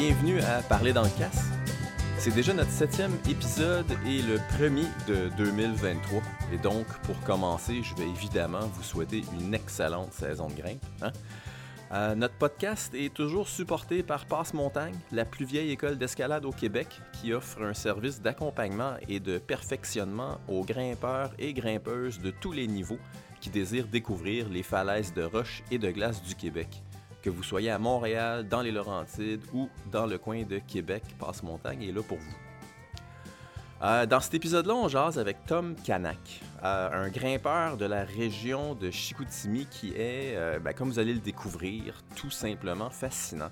bienvenue à Parler dans le casse. C'est déjà notre septième épisode et le premier de 2023. Et donc, pour commencer, je vais évidemment vous souhaiter une excellente saison de grimpe. hein. Euh, notre podcast est toujours supporté par Passe-Montagne, la plus vieille école d'escalade au Québec, qui offre un service d'accompagnement et de perfectionnement aux grimpeurs et grimpeuses de tous les niveaux qui désirent découvrir les falaises de roches et de glace du Québec. Que vous soyez à Montréal, dans les Laurentides ou dans le coin de Québec, Passe-Montagne est là pour vous. Euh, dans cet épisode-là, on jase avec Tom Kanak, euh, un grimpeur de la région de Chicoutimi qui est, euh, ben, comme vous allez le découvrir, tout simplement fascinant.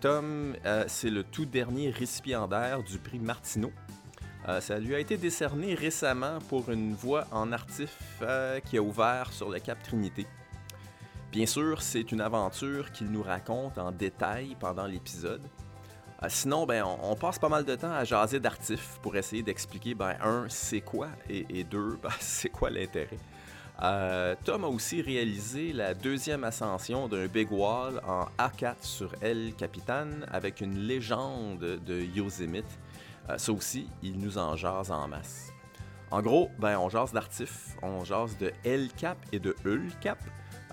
Tom, c'est le tout dernier récipiendaire du prix Martineau. Ça lui a été décerné récemment pour une voie en artif qui a ouvert sur le Cap Trinité. Bien sûr, c'est une aventure qu'il nous raconte en détail pendant l'épisode. Euh, sinon, ben, on, passe pas mal de temps à jaser d'artifs pour essayer d'expliquer, ben, un, c'est quoi, et, deux, ben, c'est quoi l'intérêt. Euh, Tom a aussi réalisé la deuxième ascension d'un Big en A4 sur El Capitan avec une légende de Yosemite. Euh, ça aussi, il nous en jase en masse. En gros, ben, on jase d'artifs, on jase de El Cap et de Ul Cap.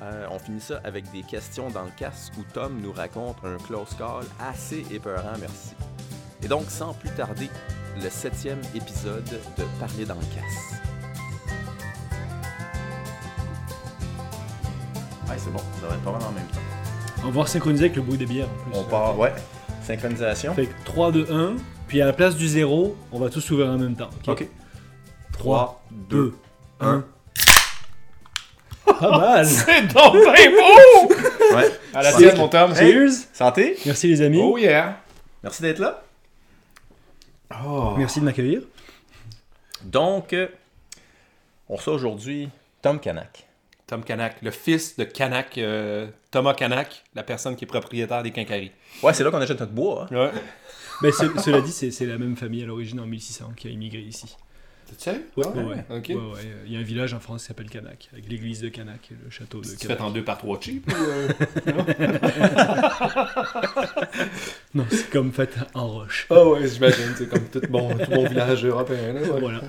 Euh, on finit ça avec des questions dans le casque où Tom nous raconte un close call assez épeurant, merci. Et donc, sans plus tarder, le septième épisode de Parler dans le casse. Ouais, c'est bon, ça va être pas mal en même temps. On va voir synchroniser avec le bruit des bières en plus. On part, ouais. Synchronisation. Fait que 3, 2, 1, puis à la place du 0, on va tous s'ouvrir en même temps. Ok? 3, 2, 1. 1. Pas mal! C'est donc bien beau! Ouais. À la tienne, mon Tom. Cheers! Santé. Merci les amis. Oh yeah! Merci d'être là. Oh. Merci de m'accueillir. Donc, euh, on reçoit aujourd'hui Tom Kanak. Tom Kanak, le fils de Kanak, euh, Thomas Kanak, la personne qui est propriétaire des quincailleries. Ouais, c'est là qu'on achète notre bois. hein. Ouais. Mais ce- cela dit, c'est c'est la même famille à l'origine en 1600 qui a immigré ici. Tu sais? Ouais, ouais, ouais. Ok. Ouais, ouais. Il y a un village en France qui s'appelle Canac, avec l'église de Canac et le château de Tu fais Canac. en deux par trois cheap ou, euh, Non, c'est comme fait en roche. Ah ouais, j'imagine. C'est comme tout bon, tout bon village européen. Là. Voilà.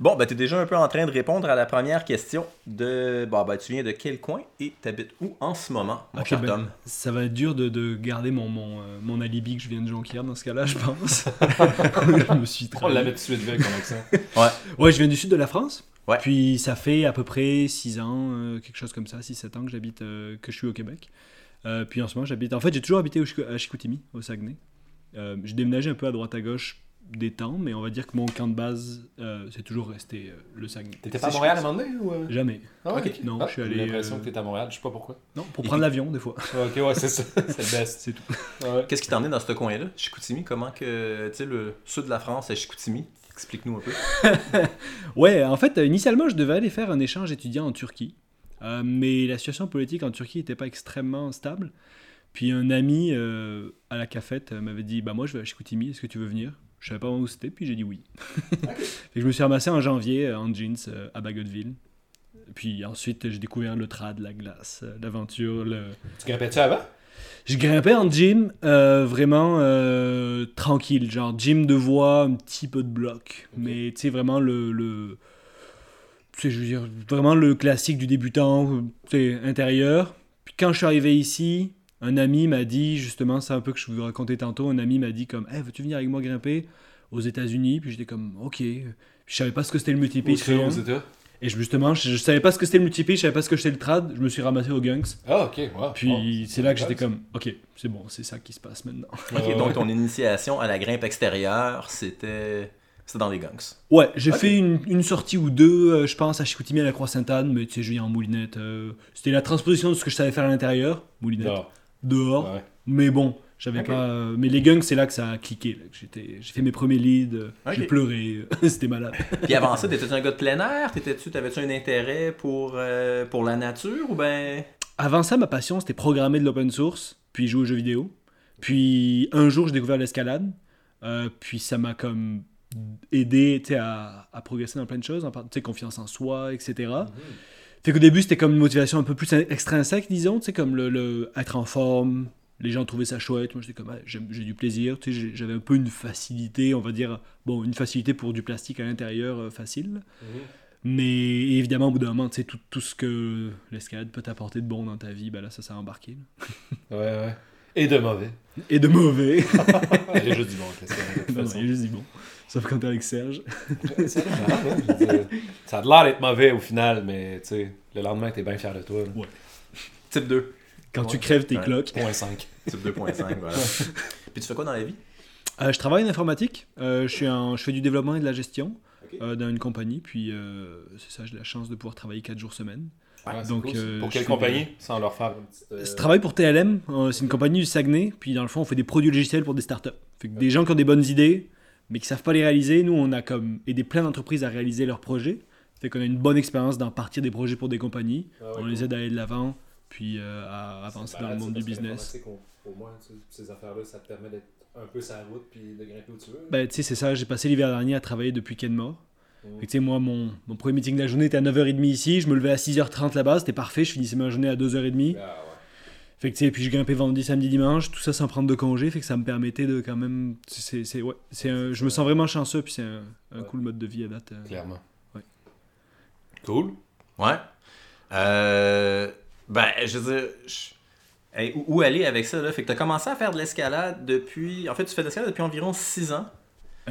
Bon, ben, tu es déjà un peu en train de répondre à la première question de. Bon, ben, tu viens de quel coin et t'habites où en ce moment, mon Ok, cher ben, Tom? Ça va être dur de, de garder mon, mon, euh, mon alibi que je viens de Jonquière dans ce cas-là, je pense. je me suis On l'avait tout de suite vu avec ton accent. Ouais, je viens du sud de la France. Ouais. Puis ça fait à peu près 6 ans, euh, quelque chose comme ça, 6-7 ans que j'habite, euh, que je suis au Québec. Euh, puis en ce moment, j'habite. En fait, j'ai toujours habité au Chico- à Chicoutimi, au Saguenay. Euh, j'ai déménagé un peu à droite à gauche des temps, mais on va dire que mon camp de base, euh, c'est toujours resté euh, le Saguenay. T'étais pas à Montréal à un moment donné ou. euh? Jamais. Ah, ouais. Non, Ah, je suis j'ai l'impression euh, que t'étais à Montréal, je sais pas pourquoi. Non, pour prendre l'avion, des fois. Ah, ok, ouais, c'est ça. C'est le best. C'est tout. Ouais. Qu'est-ce qui t'a emmené dans ce coin-là, Chicoutimi Comment que. Tu sais, le sud de la France, c'est Chicoutimi? Explique-nous un peu. Ouais, en fait, initialement, je devais aller faire un échange étudiant en Turquie. Euh, mais la situation politique en Turquie n'était pas extrêmement stable. Puis un ami euh, à la cafette m'avait dit Bah, moi, je vais à Chicoutimi, est-ce que tu veux venir? Je savais pas où c'était, puis j'ai dit oui. Que je me suis ramassé en janvier euh, en jeans euh, à Bagotville. Puis ensuite, j'ai découvert le trad, la glace, euh, l'aventure, le, Tu grimpais-tu avant? je grimpais en gym, euh, vraiment euh, tranquille, genre gym de voix, un petit peu de bloc. Mais tu sais, vraiment le. le tu sais, je veux dire, vraiment le classique du débutant, tu sais, intérieur. Puis quand je suis arrivé ici, un ami m'a dit, justement, c'est un peu que je vous racontais tantôt, un ami m'a dit comme, hey, veux-tu venir avec moi grimper aux États-Unis? Puis j'étais comme, ok. Puis je savais pas ce que c'était le multipitch. États? Et justement, je, je savais pas ce que c'était le multipitch, je savais pas ce que c'était le trad. Je me suis ramassé au Gunks. Ah, ok, wow. Puis Oh, c'est là que j'étais comme, ok, c'est bon, c'est ça qui se passe maintenant. Ok, donc ton initiation à la grimpe extérieure, c'était. C'était dans les gangs. Ouais, j'ai fait une, une sortie ou deux, euh, je pense, à Chicoutimi à la Croix-Sainte-Anne, mais tu sais, je viens en moulinette. euh, C'était la transposition de ce que je savais faire à l'intérieur, moulinette, Non. Dehors. Ouais. Mais bon, j'avais pas. euh, mais les gunks, c'est là que ça a cliqué. j'étais- J'ai fait mes premiers leads, euh, j'ai pleuré, c'était malade. Puis avant ça, t'étais un gars de plein air? T'étais-tu, t'avais-tu un intérêt pour, euh, pour la nature ou ben? Avant ça, ma passion, c'était programmer de l'open source, puis jouer aux jeux vidéo. Puis un jour, j'ai découvert l'escalade. euh, puis ça m'a comme aidé à, à progresser dans plein de choses, en part- tu sais, confiance en soi, etc. Fait qu'au début, c'était comme une motivation un peu plus extrinsèque, disons, tu sais, comme le, le- être en forme, les gens trouvaient ça chouette. Moi, j'étais comme, ah, j'ai du plaisir. Tu sais, j'avais un peu une facilité, on va dire, bon, une facilité pour du plastique à l'intérieur euh, facile. Mais évidemment, au bout d'un moment, tu sais, tout, tout ce que l'escalade peut t'apporter de bon dans ta vie, ben là, ça s'est embarqué. Ouais, ouais. Et de mauvais. Et de mauvais. Il a juste du bon, avec toute non, il a juste dit bon. Sauf quand t'es avec Serge. Hein. Ça a l'air d'être mauvais au final, mais tu sais, le lendemain, t'es bien fier de toi. là. Type 2. Quand tu Ouais. crèves tes Ouais. cloques. Point 5. Type 2.5, voilà. Puis tu fais quoi dans la vie? Euh, je travaille en informatique. Euh, je, suis un- je fais du développement et de la gestion euh, dans une compagnie. Puis euh, c'est ça, j'ai la chance de pouvoir travailler 4 jours semaine. Donc, cool, euh, Pour je quelle compagnie Sans leur faire petite. euh, Je travaille pour TLM, euh, c'est une compagnie du Saguenay, puis dans le fond, on fait des produits logiciels pour des startups. Fait que des gens qui ont des bonnes idées, mais qui savent pas les réaliser, nous, on a comme aidé plein d'entreprises à réaliser leurs projets. Fait qu'on a une bonne expérience d'en partir des projets pour des compagnies. Ah ouais, on cool. les aide à aller de l'avant, puis euh, à avancer dans le monde du business. Au moins, tu sais, ces affaires-là, ça te permet d'être un peu sur la route puis de grimper où tu veux. Ben, tu sais, c'est ça, j'ai passé l'hiver dernier à travailler depuis Kenmore. Que, tu sais, moi, mon, mon premier meeting de la journée était à 9h30 ici, je me levais à 6h30 là-bas, c'était parfait, je finissais ma journée à 2h30. Ah ouais. Fait que, puis je grimpais vendredi, samedi, dimanche, tout ça sans prendre de congé, fait que ça me permettait de quand même. C'est, c'est, ouais, c'est un- je me sens vraiment chanceux, puis c'est un, un Ouais. cool mode de vie à date. euh. Clairement. Ouais. Cool. Ouais. Euh, ben, je veux dire, je- hey, où, où aller avec ça, là? Fait que t'as commencé à faire de l'escalade depuis... En fait, tu fais de l'escalade depuis environ 6 ans.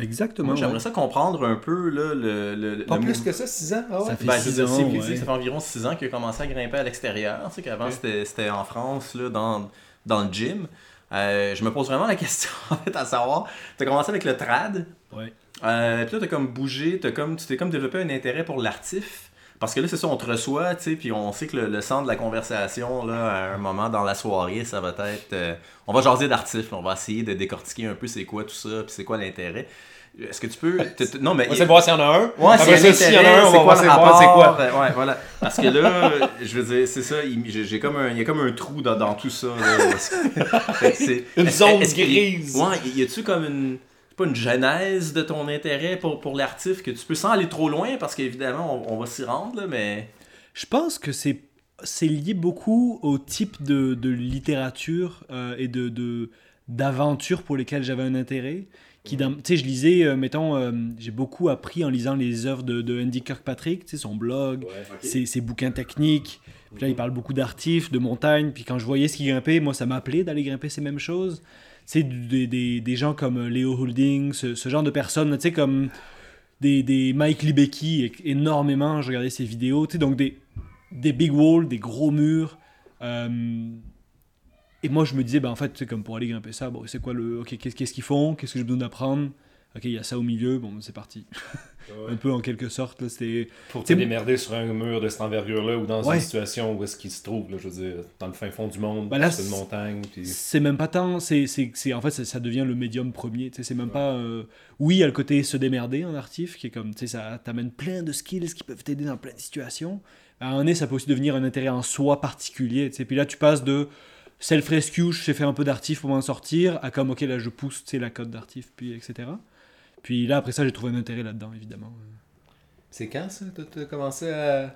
Exactement. Moi, j'aimerais ouais. ça comprendre un peu, là, le... le Pas le plus mou- que ça, 6 ans? Ah ouais. Ça fait Ben, six ans, ouais. ça fait environ 6 ans qu'il a commencé à grimper à l'extérieur. Tu sais, qu'avant, c'était c'était en France, là, dans, dans le gym. Euh, je me pose vraiment la question, en fait, à savoir, t'as commencé avec le trad, Ouais. euh, puis là, t'as comme bougé, t'as comme, tu t'es comme développé un intérêt pour l'artif. Parce que là, c'est ça, on te reçoit, tu sais, puis on sait que le, le centre de la conversation, là, à un moment dans la soirée, ça va être... euh, on va jaser d'artif, on va essayer de décortiquer un peu c'est quoi tout ça, puis c'est quoi l'intérêt. Est-ce que tu peux... Non, mais... On va essayer de voir s'il y en a un. Ouais, s'il s'il y en a un, on va voir c'est quoi, c'est quoi. rapport? Ouais, voilà. Parce que là, je veux dire, c'est ça, il- j'ai comme un, il y a comme un trou dans, dans tout ça. là. Que- Une zone grise. Ouais, y a-tu comme une, pas une genèse de ton intérêt pour, pour l'artif que tu peux sans aller trop loin parce qu'évidemment, on, on va s'y rendre, là, mais. Je pense que c'est, c'est lié beaucoup au type de, de littérature euh, et de, de, d'aventure pour lesquelles j'avais un intérêt. Qui, dans- tu sais, je lisais, euh, mettons, euh, j'ai beaucoup appris en lisant les œuvres de, de Andy Kirkpatrick, tu sais, son blog, ses, ses bouquins techniques. Puis là, il parle beaucoup d'artifs, de montagnes. Puis quand je voyais ce qu'il grimpait, moi, ça m'appelait d'aller grimper ces mêmes choses. Sais, des, des, gens comme euh, Léo Holding, ce, genre de personnes, tu sais, comme des, des Mike Libecki, énormément, je regardais ses vidéos. Tu sais, donc des, des big walls, des gros murs. Euh, et moi, je me disais, ben, en fait, comme pour aller grimper ça, bon, c'est quoi le. Ok, qu'est-ce qu'ils font Qu'est-ce que j'ai besoin d'apprendre Ok, il y a ça au milieu, bon, c'est parti. Un peu en quelque sorte, là, c'était. Pour te T'sais, démerder sur un mur de cette envergure-là ou dans Ouais. une situation où est-ce qu'il se trouve, là, je veux dire, dans le fin fond du monde, là, sur une montagne. Puis... C'est même pas tant, c'est, c'est, c'est- en fait ça, ça devient le médium premier, tu sais, c'est même pas... euh, oui, il y a le côté se démerder en artif, qui est comme, tu sais, ça t'amène plein de skills qui peuvent t'aider dans plein de situations. À un donné, ça peut aussi devenir un intérêt en soi particulier, tu sais, puis là tu passes de self-rescue, je sais faire un peu d'artif pour m'en sortir, à comme, ok, là je pousse, la cote d'artif, puis etc. Puis là, après ça, j'ai trouvé un intérêt là-dedans, évidemment. C'est quand ça T'as- T'as commencé à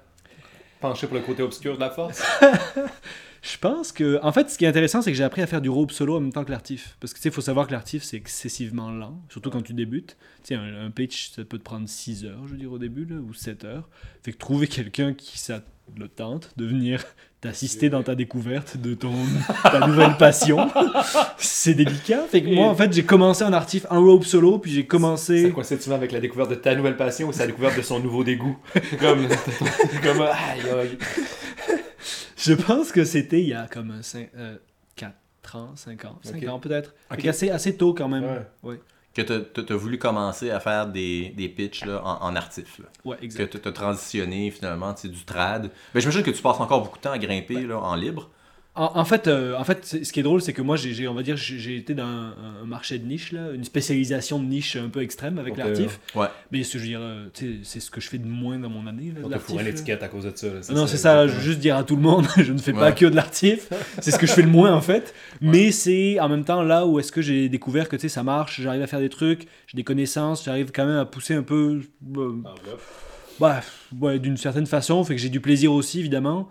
pencher pour le côté obscur de la force? Je pense que. En fait, ce qui est intéressant, c'est que j'ai appris à faire du rope solo en même temps que l'artif. Parce que tu sais, il faut savoir que l'artif, c'est excessivement lent, surtout quand tu débutes. Tu sais, un, un pitch, ça peut te prendre 6 heures, je veux dire, au début, là, ou 7 heures. Fait que trouver quelqu'un qui ça le tente de venir t'assister dans ta découverte de ton ta nouvelle passion, c'est délicat. Fait que moi, en fait, j'ai commencé en artif, un rope solo, puis j'ai Ça commencé. coïncide avec la découverte de ta nouvelle passion ou sa découverte de son nouveau dégoût? Comme. comme aïe, aïe. Je pense que c'était il y a comme 4 ans, 5 ans, 5 Ok. ans peut-être. Fait Ok. qu'assez assez tôt quand même. Ouais. Ouais, Que tu as voulu commencer à faire des, des pitchs là, en, en artif. Là. ouais Que tu as transitionné finalement, du trad. Ben, J'imagine que tu passes encore beaucoup de temps à grimper là, en libre. En, en fait, euh, en fait ce qui est drôle, c'est que moi, j'ai, on va dire, j'ai été dans un, un marché de niche, là, une spécialisation de niche un peu extrême avec l'artif. Ouais. Mais ce que je veux dire, euh, c'est ce que je fais de moins dans mon année. Là, On te l'artif, fout une là. étiquette à cause de ça. là, Non, c'est ça, je veux juste dire à tout le monde, je ne fais pas que de l'artif. C'est ce que je fais le moins en fait. Mais c'est en même temps là où est-ce que j'ai découvert que tu sais, ça marche, j'arrive à faire des trucs, j'ai des connaissances, j'arrive quand même à pousser un peu. euh, bah, ouais, d'une certaine façon, fait que j'ai du plaisir aussi, évidemment.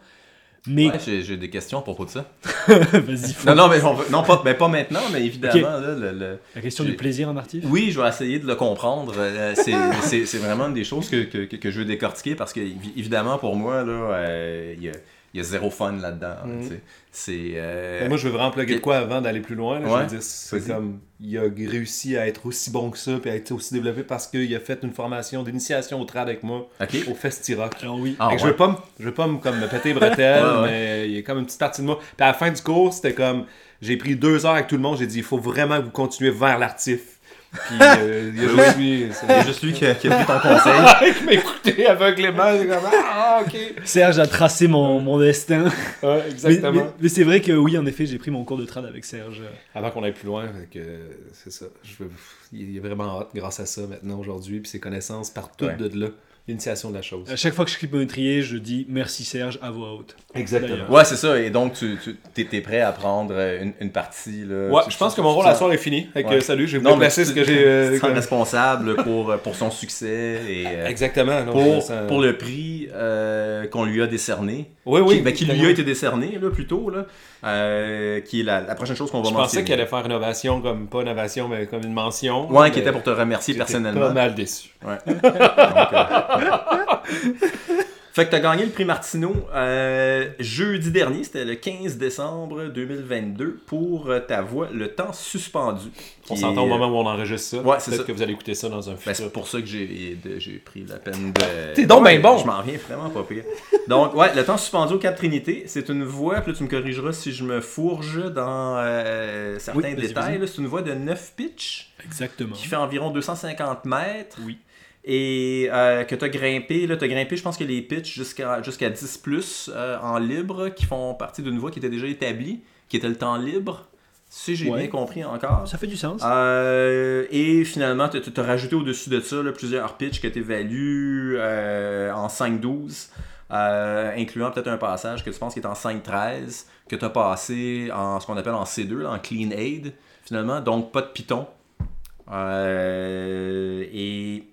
Mais Ouais, j'ai des questions à propos de ça. vas-y, Non, non, mais on non, pas, ben, pas maintenant, mais évidemment, là, le- le- la question du plaisir en artif. Oui, je vais essayer de le comprendre. Euh, c'est- vraiment une des choses que, que, que- je veux décortiquer parce que, évi- évidemment, pour moi, là, euh, il y, a, il y a zéro fun là-dedans. Tu sais. C'est. euh, Moi, je veux vraiment plugger de quoi avant d'aller plus loin. là. Je veux dire, c'est comme, il a réussi à être aussi bon que ça, puis à être aussi développé parce qu'il a fait une formation d'initiation au trad avec moi, Ok. au Festi-Rock. Alors oui. Ah, je ouais. veux pas me, je veux pas me, comme, me péter les bretelles, Ouais, ouais. mais il y a comme une petite partie de moi. Puis à la fin du cours, c'était comme, j'ai pris deux heures avec tout le monde, j'ai dit, il faut vraiment que vous continuez vers l'artif. Puis euh, il y a juste lui, c'est- juste lui qui a, qui a pris ton conseil. il m'a écouté aveuglément, c'est comme, ah, ok. Serge a tracé mon, mon destin. Ouais, exactement. mais- mais c'est vrai que oui, en effet, j'ai pris mon cours de trad avec Serge. Avant qu'on aille plus loin, c'est ça. Je veux- il est vraiment hot grâce à ça maintenant aujourd'hui, puis ses connaissances Ouais. de là. L'initiation de la chose. À chaque fois que je clique mon étrier, je dis merci Serge à voix haute. Exactement. Ouais, c'est ça. Et donc, tu, tu t'es, t'es prêt à prendre euh, une, une partie. Là, Ouais, je pense que mon rôle à soir est fini. Que, Ouais. salut, je vais Non, vous placer ce que j'ai. euh, responsable pour, euh, pour son succès et euh, Exactement. non, pour, pour le prix euh, qu'on lui a décerné. Oui, oui. qui, ben, qui lui a été décerné là, plutôt, là, euh, qui est la, la prochaine chose qu'on va Je mentionner. pensais qu'elle allait faire une ovation, comme pas une ovation, mais comme une mention. Ouais, mais qui était pour te remercier personnellement. pas mal déçu. Ouais. Donc, euh, Fait que t'as gagné le prix Martineau euh, jeudi dernier, c'était le 15 décembre 2022, pour euh, ta voix Le temps suspendu. On s'entend au moment où on enregistre ça. Ouais, c'est Peut-être ça. que vous allez écouter ça dans un Ben, futur. c'est pour ça que j'ai de- j'ai pris la peine de. T'es donc ben bon! Je m'en reviens vraiment pas pire. Donc, ouais, le temps suspendu au Cap Trinité, c'est une voix, puis là tu me corrigeras si je me fourge dans euh, certains Oui, détails. C'est une voix de 9 pitch Exactement. qui fait environ 250 mètres. Oui. Et euh, que tu as grimpé, là, tu as grimpé, je pense que les pitches jusqu'à jusqu'à 10 plus euh, en libre, qui font partie d'une voix qui était déjà établie, qui était le temps libre, si j'ai Ouais. bien compris encore. Ça fait du sens. Euh, et finalement, tu as rajouté au-dessus de ça là, plusieurs pitches que tu évalues en 5-12, euh, incluant peut-être un passage que tu penses qui est en 5-13, que tu as passé en ce qu'on appelle en C2, là, en Clean Aid, finalement, donc pas de Python. Et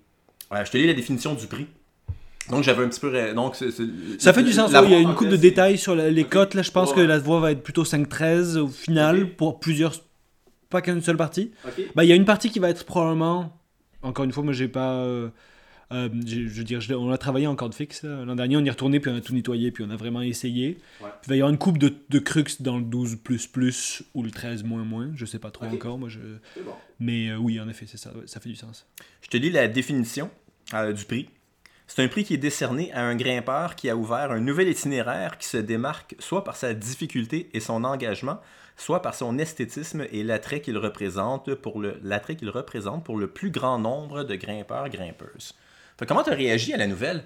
ouais, je te lis la définition du prix. Donc j'avais un petit peu. ré- Donc, Ça fait du sens. il y a une coupe de détails sur la- les cotes. Là, je pense Ouais. que la voix va être plutôt 5-13 au final pour plusieurs. Pas qu'une seule partie. Bah, il y a une partie qui va être probablement. Encore une fois, moi, j'ai pas. euh, euh, je veux dire, je on a travaillé en corde fixe. L'an dernier, on y est retourné, puis on a tout nettoyé, puis on a vraiment essayé. Ouais. Puis il va y avoir une coupe de, de crux dans le 12 ou le 13 Je sais pas trop encore. Moi, je... C'est bon. Mais euh, oui, en effet, c'est ça. ouais, ça fait du sens. Je te lis la définition euh, du prix. C'est un prix qui est décerné à un grimpeur qui a ouvert un nouvel itinéraire qui se démarque soit par sa difficulté et son engagement, soit par son esthétisme et l'attrait qu'il représente pour le l'attrait qu'il représente pour le plus grand nombre de grimpeurs grimpeuses. Fait, comment tu as réagi à la nouvelle?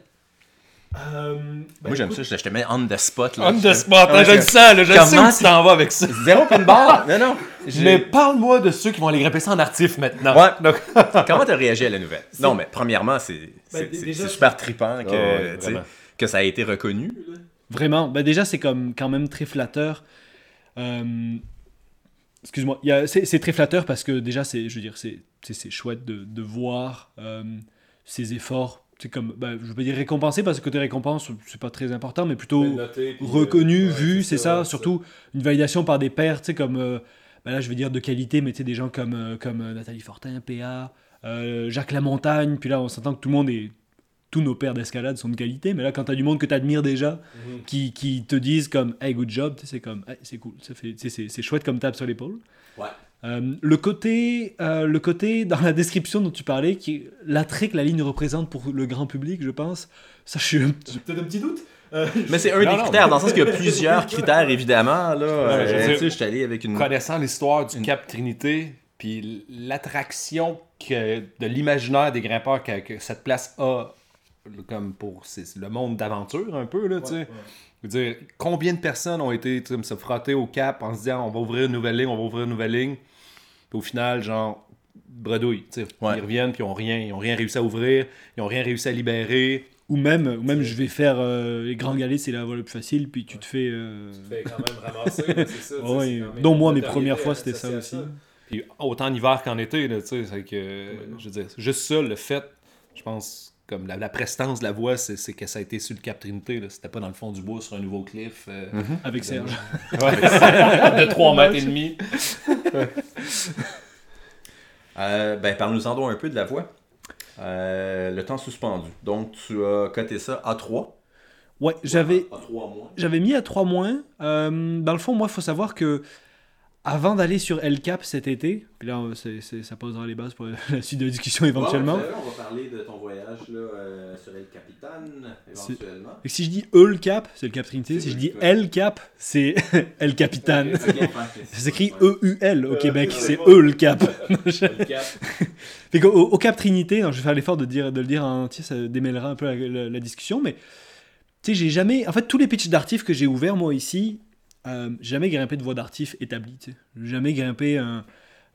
Moi j'aime ça, je te mets on the spot là. On the spot, Ouais, hein, je le sens, là, je Comment sais où tu t'en vas avec ça. Zéro pin bar. Non non. J'ai- Mais parle-moi de ceux qui vont aller grimper ça en artif maintenant. Ouais. Donc, Comment tu as réagi à la nouvelle? Non mais premièrement c'est c'est super trippant que, Ah ouais, que ça a été reconnu. Vraiment. Bah déjà, c'est comme quand même très flatteur. Euh, Excuse-moi. a- C'est très flatteur parce que déjà, c'est, je veux dire, c'est, chouette de, de voir euh, ces efforts. C'est comme, bah, je veux dire récompensé parce que côté récompense, c'est pas très important, mais plutôt reconnu, vu, c'est ça. Surtout une validation par des pairs, tu sais, comme, euh, bah là, je vais dire de qualité, mais tu sais, des gens comme, euh, comme euh, Nathalie Fortin, PA, euh, Jacques Lamontagne, puis là, on s'entend que tout le monde est. Tous nos pairs d'escalade sont de qualité, mais là, quand t'as du monde que t'admires déjà, qui, qui te disent comme hey good job c'est comme Hey, c'est cool ça fait c'est c'est chouette comme tape sur l'épaule Ouais. Euh, le côté euh, le côté dans la description dont tu parlais qui l'attrait que la ligne représente pour le grand public je pense ça je suis un petit- peut-être un petit doute. Mais c'est un Non, des non, critères, dans le sens qu'il y a plusieurs critères, évidemment. Là, Ouais, je Euh, dire- suis allé avec une. Connaissant l'histoire du Une- Cap Trinité, puis l'attraction que, de l'imaginaire des grimpeurs que, que cette place a, comme pour le monde d'aventure un peu, là, tu sais. Je veux dire, combien de personnes ont été se frotter au cap en se disant on va ouvrir une nouvelle ligne, on va ouvrir une nouvelle ligne? Puis au final, genre, bredouille. tu sais. Ouais. Ils reviennent, puis ils ont rien, ils ont rien réussi à ouvrir, ils ont rien réussi à libérer. ou même ou même je vais faire euh, les grands galets c'est la voie la plus facile puis tu te fais euh, fais quand même ramasser, c'est ça. Ouais, dont moi mes premières fois c'était ça aussi Puis autant en hiver qu'en été, tu sais, c'est que, je veux dire, juste ça, le fait, je pense, comme la, la prestance de la voix, c'est que ça a été sur le Cap Trinité. C'était pas dans le fond du bois sur un nouveau cliff. euh, Avec Serge. ouais, de 3 mètres et demi. Euh, ben, parle-nous-en donc un peu de la voix. Euh, le temps suspendu. Donc, tu as coté ça à 3. Ouais, j'avais À 3 mois. j'avais mis à 3 moins. Euh, dans le fond, moi, il faut savoir que avant d'aller sur El Cap cet été, puis là, ça posera les bases pour la suite de la discussion éventuellement. on va parler de ton voyage là, euh, sur El Capitan, éventuellement. Et si je dis E le Cap, c'est le Cap Trinité. Si je dis El Cap, c'est El Capitan. Ça s'écrit E-U-L au Québec, c'est E le Cap. Fait qu'au- au, Cap Trinité, hein, je vais faire l'effort de, dire, de le dire en entier, ça démêlera un peu la, la- la discussion, mais tu sais, j'ai jamais. En fait, tous les pitchs d'artif que j'ai ouverts, moi, ici, euh, jamais grimpé de voix d'artif établie, jamais grimpé un,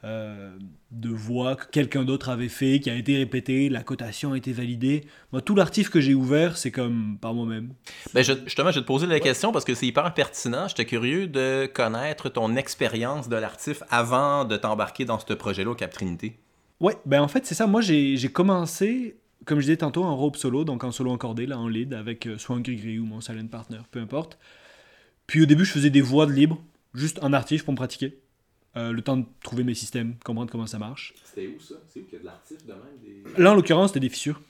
euh, de voix que quelqu'un d'autre avait fait, qui a été répété, la cotation a été validée. Moi, tout l'artif que j'ai ouvert, c'est comme par moi-même. Ben, je- justement, je vais te poser la question parce que c'est hyper pertinent. J'étais curieux de connaître ton expérience de l'artif avant de t'embarquer dans ce projet-là au Cap Trinité. Ouais, ben en fait, c'est ça. Moi, j'ai commencé, comme je disais tantôt, en rope solo, donc en solo encordé, là, en lead, avec euh, soit un gris ou mon silent partner, peu importe. Puis au début, je faisais des voix de libre, juste en artif pour me pratiquer. Euh, le temps de trouver mes systèmes, comprendre comment ça marche. C'était où ça? C'est où qu'il y a de l'artif de même des... Là, en l'occurrence, c'était des fissures.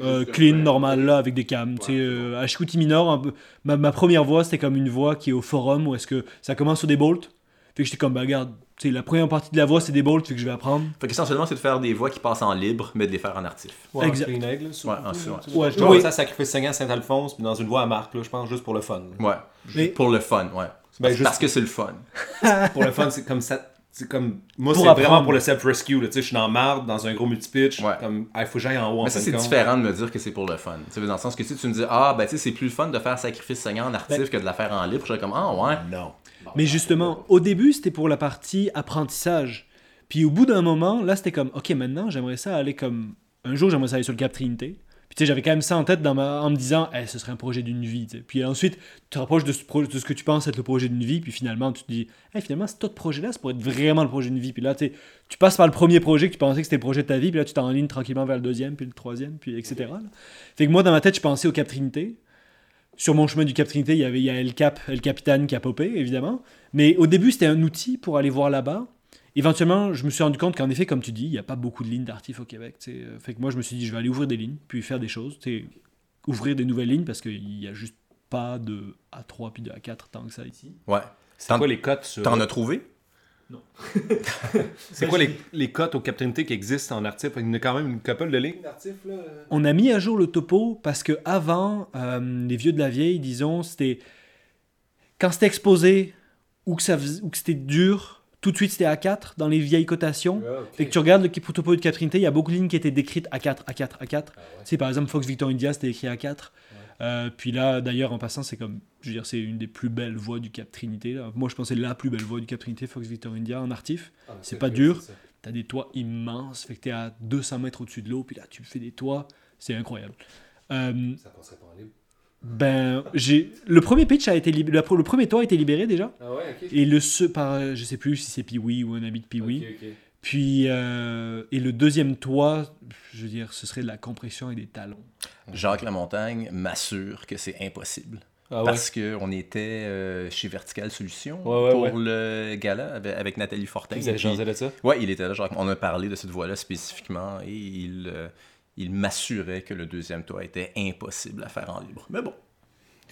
Euh, clean, normal, là, avec des cams. tu sais, euh, à Minor, un peu- ma, ma première voix, c'était comme une voix qui est au forum, où est-ce que ça commence sur des bolts. Fait que j'étais comme, bah regarde, tu sais, la première partie de la voix, c'est des bolts, fait que je vais apprendre. Fait qu'essentiellement, c'est de faire des voix qui passent en libre, mais de les faire en artif. Ouais, Exact. Là, surtout, Ouais, en- ouais. Je oui. ça, Sacrifice Seigneur Saint-Alphonse, puis dans une voix à marque, là, je pense, juste pour le fun. Ouais. Mais- Pour le fun, ouais. Ben, Parce- juste- Parce que c'est le fun. pour le fun, c'est comme ça. C'est comme. Moi, c'est vraiment pour le self-rescue. là. Tu sais, je suis dans marde, dans un gros multipitch. Ouais. Comme, il faut que j'aille en haut en Mais ça, c'est différent de me dire que c'est pour le fun. Tu sais, dans le sens que si tu me dis, ah, ben, tu sais, c'est plus le fun de faire sacrifice seigneur en artif Ben- que de la faire en libre, je serais comme, ah, ouais. Non. Mais justement, au début, c'était pour la partie apprentissage. Puis au bout d'un moment, là, c'était comme, ok, maintenant, j'aimerais ça aller comme. Un jour, j'aimerais ça aller sur le Cap Trinité. Puis tu sais, j'avais quand même ça en tête dans ma... en me disant, Eh, ce serait un projet d'une vie. Puis ensuite, tu te rapproches de ce, pro- de ce que tu penses être le projet d'une vie. Puis finalement, tu te dis, Eh, finalement, cet autre projet-là, ça pourrait être vraiment le projet d'une vie. Puis là, tu tu passes par le premier projet que tu pensais que c'était le projet de ta vie. Puis là, tu t'enlignes tranquillement vers le deuxième, puis le troisième, puis etc. là. Fait que moi, dans ma tête, je pensais au Cap Trinité. Sur mon chemin du Cap Trinité, il y avait il y a El Cap, El Capitan qui a popé, évidemment. Mais au début, c'était un outil pour aller voir là-bas. Éventuellement, je me suis rendu compte qu'en effet, comme tu dis, il n'y a pas beaucoup de lignes d'artif au Québec. tu sais. Euh, Fait que moi, je me suis dit, je vais aller ouvrir des lignes, puis faire des choses. Ouvrir des nouvelles lignes, parce qu'il n'y a juste pas de A3 puis de A4 tant que ça ici. Ouais. C'est quoi les cotes sur. T'en as trouvé? C'est quoi les, les cotes au Captainité qui existent en artif Il y en a quand même une couple de lignes d'artif, là. On a mis à jour le topo parce que avant, euh, les vieux de la vieille, disons, c'était quand c'était exposé ou que, ça fais- ou que c'était dur, tout de suite c'était A4 dans les vieilles cotations. Fait que tu regardes le topo de Catrinité, il y a beaucoup de lignes qui étaient décrites A4, A4, A4. Tu sais, par exemple, Fox Victor India, c'était écrit A4. Euh, puis là, d'ailleurs, en passant, c'est comme, je veux dire, c'est une des plus belles voix du Cap Trinité. là. Moi, je pensais la plus belle voix du Cap Trinité, Fox Victor India, en artif. C'est pas dur. T'as des toits immenses, fait que t'es à 200 mètres au-dessus de l'eau, puis là, tu fais des toits. C'est incroyable. Euh, Ça passerait pas en libre. ben, j'ai le premier pitch a été lib- le, premier toit a été libéré déjà, Ah ouais, ok. et le ce par, euh, je sais plus si c'est Piwi ou un ami de Piwi. Puis euh, et le deuxième toit, je veux dire, ce serait de la compression et des talons. Jacques Lamontagne m'assure que c'est impossible. Ah ouais. Parce qu'on était euh, chez Vertical Solutions Ouais, ouais, pour ouais. le gala avec, avec Nathalie Fortin. Vous avez changé de ça? Ouais, il était là. Jacques. On a parlé de cette voie-là spécifiquement et il, euh, il m'assurait que le deuxième toit était impossible à faire en libre. Mais bon,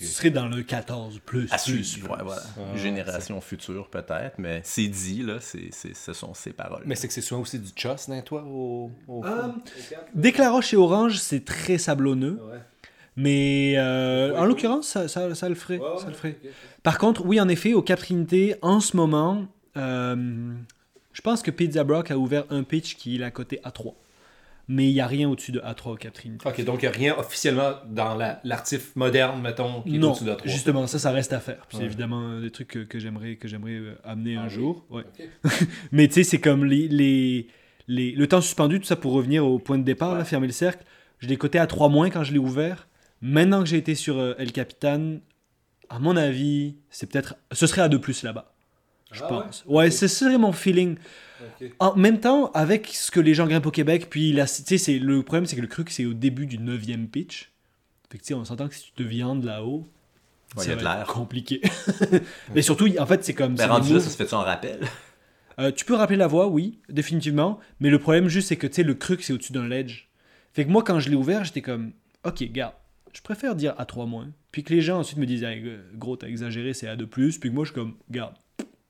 Ce serait dans le 14 plus. à plus, suivre. plus. ouais, voilà. Ah, Génération future peut-être, mais c'est dit, là, c'est, c'est- ce sont ses paroles. Mais c'est que c'est souvent aussi du choss dans toi au. au Dès que la roche est orange, c'est très sablonneux, Ouais. mais euh, Ouais, en l'occurrence, ça, ça, ça le ferait. Ouais, ouais, ça le ferait. Par contre, oui, en effet, au Cap Trinité, en ce moment, euh, je pense que Pizza Brock a ouvert un pitch qui est à côté A3. Mais il n'y a rien au-dessus de A3 au Cap Trinité. Ok, donc il n'y a rien officiellement dans la- l'artif moderne, mettons, qui est au-dessus de 3. justement, ça, ça reste à faire. C'est Ouais. évidemment des trucs que, que j'aimerais euh, amener un Ah oui? jour. Ouais. Mais tu sais, c'est comme les, les, les- le temps suspendu, tout ça pour revenir au point de départ, là, fermer le cercle. Je l'ai coté à 3 moins quand je l'ai ouvert. Maintenant que j'ai été sur euh, El Capitan, à mon avis, c'est peut-être. Ce serait à 2 plus là-bas. je Ah pense. Ouais, c'est ça mon feeling. En même temps, avec ce que les gens grimpent au Québec, puis la, tu sais, c'est le problème, c'est que le cruc, c'est au début du 9e pitch. Fait que, tu sais, on s'entend que si tu te viandes là-haut, Ouais, l'air. compliqué. Mais surtout, en fait, c'est comme. Ben, c'est rendu là, ça se fait-tu en rappel? Euh, tu peux rappeler la voix, oui, définitivement. Mais le problème, juste, c'est que tu sais, le cruc, c'est au-dessus d'un ledge. Fait que moi, quand je l'ai ouvert, j'étais comme, ok, garde, je préfère dire à 3 moins. Puis que les gens ensuite me disent, Hey, gros, t'as exagéré, c'est à 2 plus. Puis que moi, je suis comme, garde,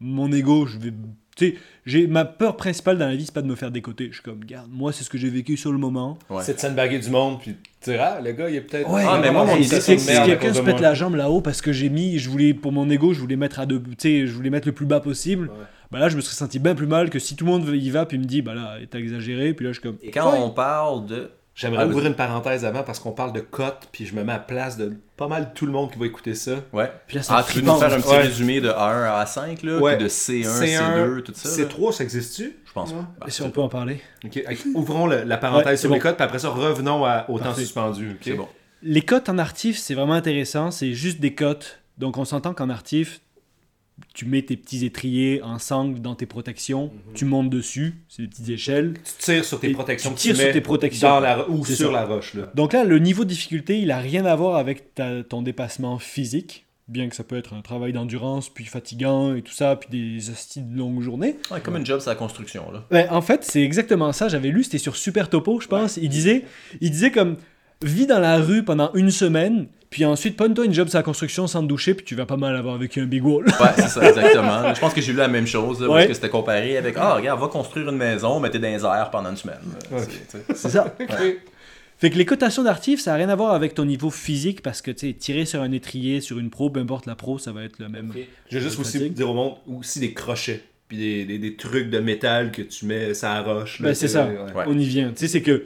mon ego, je vais. Tu sais, j'ai ma peur principale dans la vie, c'est pas de me faire décoter. Je suis comme, garde, moi, c'est ce que j'ai vécu sur le moment. Ouais. C'est de du monde, puis tu ah, le gars, il est peut-être. Ouais, Ah, mais moi, mon idée, si, c'est si merde à quelqu'un se pète la jambe là-haut parce que j'ai mis, je voulais, pour mon ego, je voulais mettre à deux, tu sais, je voulais mettre le plus bas possible. Ouais. Bah là, je me serais senti bien plus mal que si tout le monde y va puis me dit, bah là, t'as exagéré. Puis là, je suis comme. Et quand Ouais. on parle de. J'aimerais Ah, ouvrir une parenthèse avant parce qu'on parle de cotes, puis je me mets à la place de pas mal tout le monde qui va écouter ça. Ouais. Puis là, c'est Ah, tu veux nous faire un petit Ouais. résumé de A1 à A5, là, Ouais. puis de C1, C1, C2, tout ça? là? C3, ça existe-tu? Je pense Ouais. pas. Bah, Si on peut en parler? Ok, hey, ouvrons le- la parenthèse sur les cotes, puis après ça, revenons à- au temps suspendu. ok? C'est bon. Les cotes en artif, c'est vraiment intéressant. C'est juste des cotes. Donc, on s'entend qu'en artif, tu mets tes petits étriers en sangle dans tes protections. Mhm. Tu montes dessus. C'est des petites échelles. Tu tires sur tes protections. tu tires sur mets tes protections. Dans la, ou sur ça. la roche. Là. Donc là, le niveau de difficulté, il a rien à voir avec ta- ton dépassement physique. Bien que ça peut être un travail d'endurance, puis fatigant et tout ça, puis des hosties de longues journées. Ouais, comme une job, c'est la construction, là. Ouais, en fait, c'est exactement ça. J'avais lu, c'était sur Super Topo, je pense. Il disait, il disait comme vis dans la rue pendant une semaine, puis ensuite pogne-toi une job sur la construction sans te doucher, puis tu vas pas mal avoir vécu un big wall. Ouais, c'est ça, exactement. Je pense que j'ai lu la même chose, là, parce Ouais. que c'était comparé avec Ah, regarde, va construire une maison, mettez dans les airs pendant une semaine. C'est- ça. Ok. Fait que les cotations d'artif, ça n'a rien à voir avec ton niveau physique, parce que tu tirer sur un étrier, sur une pro, peu importe la pro, ça va être le même. Je veux juste aussi dire au monde aussi des crochets. Puis des, des, des trucs de métal que tu mets ça roche. là, Ben, c'est ça. ouais. Ouais. On y vient. Tu sais, c'est que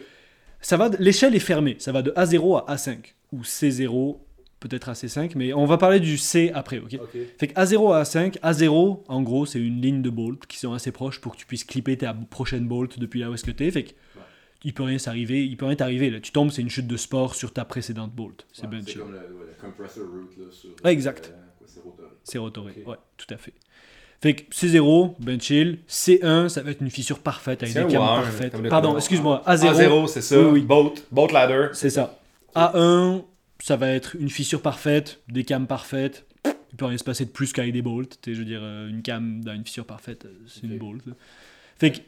ça va, de- l'échelle est fermée. Ça va de A0 à A5 ou C0, peut-être à C5, mais on va parler du C après, ok? Ok. Fait que A0 à A5, A0, en gros, c'est une ligne de bolt qui sont assez proches pour que tu puisses clipper ta prochaine bolt depuis là où est-ce que t'es. Fait que il peut rien s'arriver, il peut rien t'arriver. Là, tu tombes, c'est une chute de sport sur ta précédente bolt. C'est bien chill. le, compressor route là, sur. Ouais, exact. c'est rotoré. C'est rotoré, Ok. ouais, tout à fait. Fait que C0, ben chill. C1, ça va être une fissure parfaite avec C'est des wow, parfaites. comme le Pardon, excuse-moi. A0, A0, c'est ça. Oui, oui. Boat, boat ladder. C'est ça. A1, ça va être une fissure parfaite, des cams parfaites. Il peut rien se passer de plus qu'avec des bolts. Je veux dire, euh, une cam dans une fissure parfaite, euh, c'est une bolt. Fait que,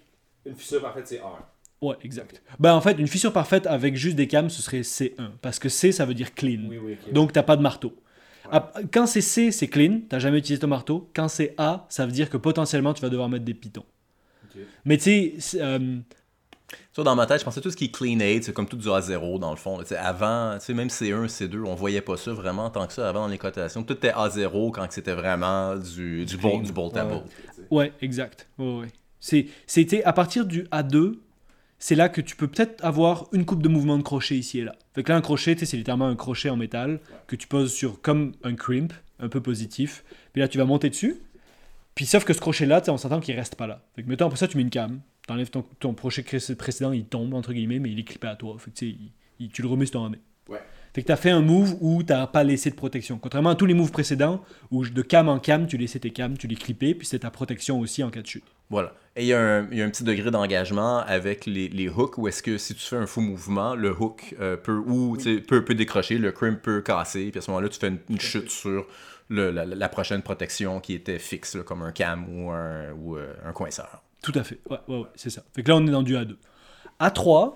Une fissure parfaite, c'est R. ouais, exact. Ben, en fait, une fissure parfaite avec juste des cams, ce serait C1. Parce que C, ça veut dire clean. Oui, oui. ok. Donc, t'as pas de marteau. Quand c'est C, c'est clean, t'as jamais utilisé ton marteau. Quand c'est A, ça veut dire que potentiellement, tu vas devoir mettre des pitons. Mais tu sais, euh, Ça, dans ma tête, je pensais tout ce qui est clean aid, c'est comme tout du A0 dans le fond. là. Avant, tu sais, même C1, C2, on voyait pas ça vraiment tant que ça avant dans les cotations. Tout était A0 quand c'était vraiment du, du, bolt, du bolt à bolt. Ouais, exact. Ouais, ouais. C'était à partir du A2, c'est là que tu peux peut-être avoir une coupe de mouvement de crochet ici et là. Fait que là, un crochet, c'est littéralement un crochet en métal que tu poses sur comme un crimp, un peu positif. Puis là, tu vas monter dessus. Puis sauf que ce crochet-là, on s'entend qu'il reste pas là. Fait que mettons, après ça, tu mets une cam. T'enlèves ton, ton cré- précédent, il tombe, entre guillemets, mais il est clippé à toi. Fait que tu sais, il- il- tu le remets sur ton année. Ouais. Fait que tu as fait un move où tu pas laissé de protection. Contrairement à tous les moves précédents, où de cam en cam, tu laissais tes cams, tu les clippais, puis c'est ta protection aussi en cas de chute. Voilà. Et il y, a un- il y a un petit degré d'engagement avec les, les hooks où est-ce que si tu fais un faux mouvement, le hook euh, peut, ou, peut, peut décrocher, le crimp peut casser, puis à ce moment-là, tu fais une, une chute sur le- la, la prochaine protection qui était fixe, là, comme un cam ou un, ou, euh, un coinceur. Tout à fait. Ouais, ouais, ouais, c'est ça. Fait que là, on est dans du A2. A3,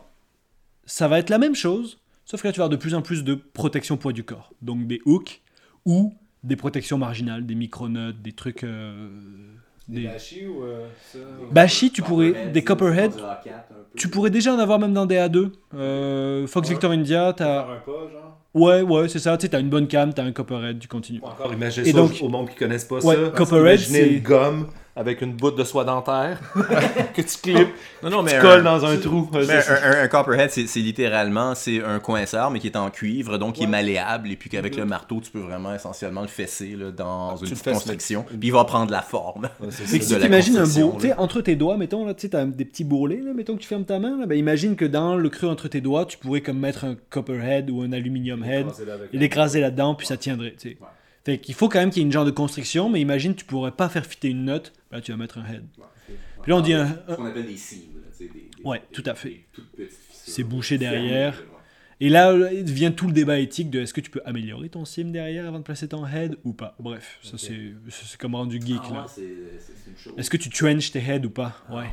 ça va être la même chose, sauf que là, tu vas avoir de plus en plus de protection poids du corps. Donc des hooks ou des protections marginales, des micronuts, des trucs. euh, des- bâchis ou euh, ça Bashi, tu pourrais. Des copperhead, tu pourrais déjà en avoir même dans des A2. Euh, Fox Ouais. Victor India, t'as. un pas, genre Ouais, ouais, c'est ça. Tu sais, t'as une bonne cam, t'as un copperhead, tu continues. Ou encore, imaginez Et ça donc- au monde qui connaissent pas Ouais, ça. Copperhead, c'est- une gomme avec une bout de soie dentaire que tu clips, Non, non, mais tu un- colles dans un trou. Mais un, un- un copperhead, c'est littéralement c'est un coinceur, mais qui est en cuivre, donc qui est malléable, et puis qu'avec le marteau, tu peux vraiment essentiellement le fesser là, dans Ah, tu une petite construction, puis il va prendre la forme. Ouais, c'est si t'imagines un beau, tu sais, entre tes doigts, mettons, là, tu sais, t'as des petits bourrelets, là, mettons que tu fermes ta main, là, ben imagine que dans le creux entre tes doigts, tu pourrais comme mettre un copperhead ou un aluminium head, et l'écraser là-dedans, puis ça tiendrait, tu sais. Fait qu'il faut quand même qu'il y ait une genre de construction, mais imagine, tu pourrais pas faire fitter une note, là tu vas mettre un head. Puis là, on dit un- Ce qu'on appelle des là, Ouais, tout à fait. C'est bouché derrière. ouais. Et là, vient tout le débat éthique de est-ce que tu peux améliorer ton sim derrière avant de placer ton head ou pas. Bref, ça c'est ça, c'est comme rendu geek Ah là. ouais. Est-ce que tu trenches tes heads ou pas? Ah, Ouais.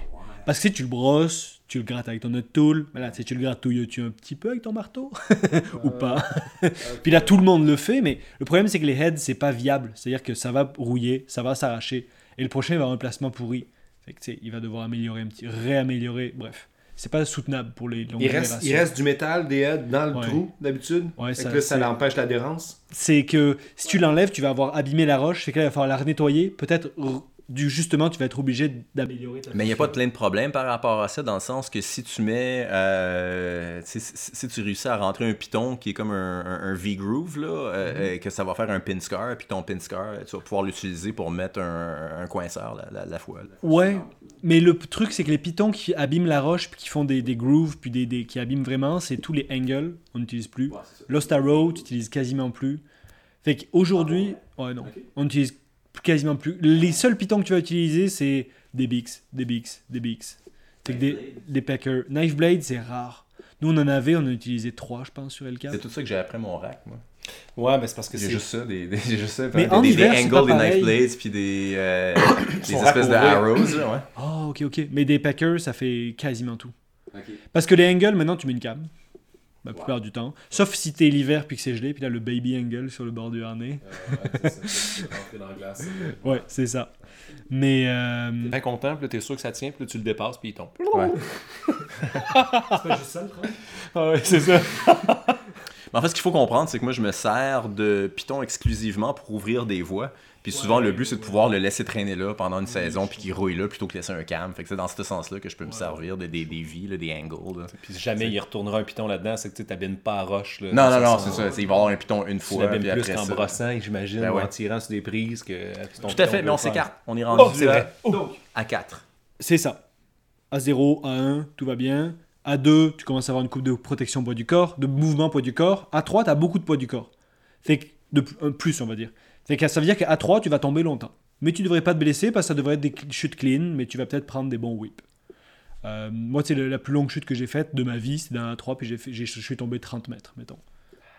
Parce que si tu le brosses, tu le grattes avec ton nut tool, mais là, tu tu le gratouilles-tu un petit peu avec ton marteau ou pas? Puis là, tout le monde le fait, mais le problème, c'est que les heads, c'est pas viable. C'est-à-dire que ça va rouiller, ça va s'arracher, et le prochain il va avoir un placement pourri. Fait que, tu sais, il va devoir améliorer un petit, réaméliorer, bref. C'est pas soutenable pour les longues Il reste, il générations. reste du métal, des heads dans le Ouais. trou, d'habitude. Ouais, ça, que là, ça empêche l'adhérence. c'est que si tu l'enlèves, tu vas avoir abîmé la roche, c'est que là, il va falloir la nettoyer. Peut-être, du justement, tu vas être obligé d'améliorer ta Mais il n'y a pas plein de problèmes par rapport à ça, dans le sens que si tu mets. euh, si, si tu réussis à rentrer un piton qui est comme un, un- un V-groove, là, euh, Mhm. euh, que ça va faire un pin scar, puis ton pin scar, tu vas pouvoir l'utiliser pour mettre un, un coinceur la, la, la fois. là. Ouais, mais le truc, c'est que les pitons qui abîment la roche, puis qui font des, des grooves, puis des, des- qui abîment vraiment, c'est tous les angles, on n'utilise plus. Lost Arrow, tu utilises quasiment plus. Fait qu'aujourd'hui, ouais, non, on utilise quasiment plus. Les seuls pitons que tu vas utiliser, c'est des Bix, des Bix, des Bix. Fait que des, des Packers. Knife Blade, c'est rare. Nous, on en avait, on en a utilisé trois, je pense, sur L4. C'est tout ça que j'ai après mon rack, moi. Ouais, mais c'est parce que c'est. juste ça, des, juste ça. Mais des, en des, hiver, des angles, des knife blades, puis des, euh, des espèces de arrows, ouais. Ah, ok, ok. Mais des Packers, ça fait quasiment tout. Parce que les angles, maintenant, tu mets une cam. La plupart du temps. Sauf si t'es l'hiver puis que c'est gelé, puis là, le baby angle sur le bord du harnais. Ouais, c'est ça. Mais. euh, T'es bien content, puis là, t'es sûr que ça tient, puis là, tu le dépasses, puis il tombe. Ouais. C'est pas juste ça le problème. Ah ouais, c'est ça. Mais en fait, ce qu'il faut comprendre, c'est que moi, je me sers de Python exclusivement pour ouvrir des voies. Puis souvent, le but, c'est de pouvoir le laisser traîner là pendant une saison, puis qu'il rouille là plutôt que laisser un cam. Fait que c'est dans ce sens-là que je peux me servir de, des, des vies, là, des angles. là. Puis si jamais il retournera un piton là-dedans, c'est que tu t'abîmes pas à roche. Là, Non, non, non, c'est ça. Il va y avoir un Python une Tu fois, l'abîmes plus après qu'en ça. brossant, j'imagine, Ben ou en tirant sur des prises que. Tout à fait, mais on s'écarte. On est Oh, rendu c'est à, vrai. Donc, à 4. c'est ça. À 0, à 1, tout va bien. À 2, tu commences à avoir une coupe de protection poids du corps, de mouvement poids du corps. À 3, tu as beaucoup de poids du corps. Fait que, de un plus, on va dire. Fait que ça veut dire qu'à 3, tu vas tomber longtemps. Mais tu devrais pas te blesser parce que ça devrait être des chutes clean, mais tu vas peut-être prendre des bons whips. Euh, moi, c'est la plus longue chute que j'ai faite de ma vie, c'est dans la 3, puis j'ai fait- j'ai- je suis tombé 30 mètres, mettons.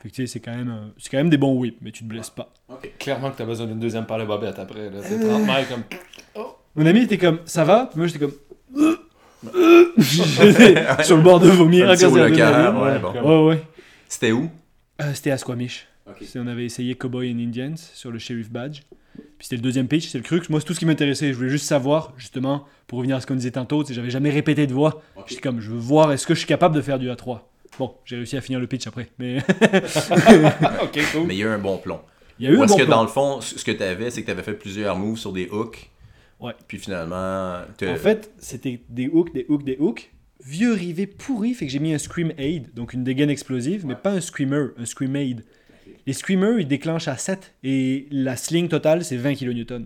Fait que tu sais, c'est quand, même, euh, c'est quand même des bons whips, mais tu te blesses pas. Clairement que t'as besoin d'une deuxième paire de bobettes après. Là. C'est 30 mètres comme. Mon ami était comme, ça va? Puis moi, j'étais comme. J'étais sur le bord de vomir. À ouais, bon. Ouais, ouais. C'était où? Euh, c'était à Squamish. C'est- On avait essayé Cowboy and Indians sur le Sheriff Badge. Puis c'était le deuxième pitch, c'est le crux. Moi, c'est tout ce qui m'intéressait. Je voulais juste savoir, justement, pour revenir à ce qu'on disait tantôt, j'avais jamais répété de voix. J'étais comme, je veux voir, est-ce que je suis capable de faire du A3 Bon, j'ai réussi à finir le pitch après. Mais ok, cool. Mais il y a eu un bon plomb. il y a eu Ou un est-ce bon que plan. dans le fond, ce que tu avais, c'est que tu avais fait plusieurs moves sur des hooks. Ouais. Puis finalement. En fait, c'était des hooks, des hooks, des hooks. Vieux rivet pourri, fait que j'ai mis un Scream Aid, donc une dégaine explosive, mais pas un Screamer, un Scream Aid. Les Screamers, ils déclenchent à 7 et la sling totale, c'est 20 kN.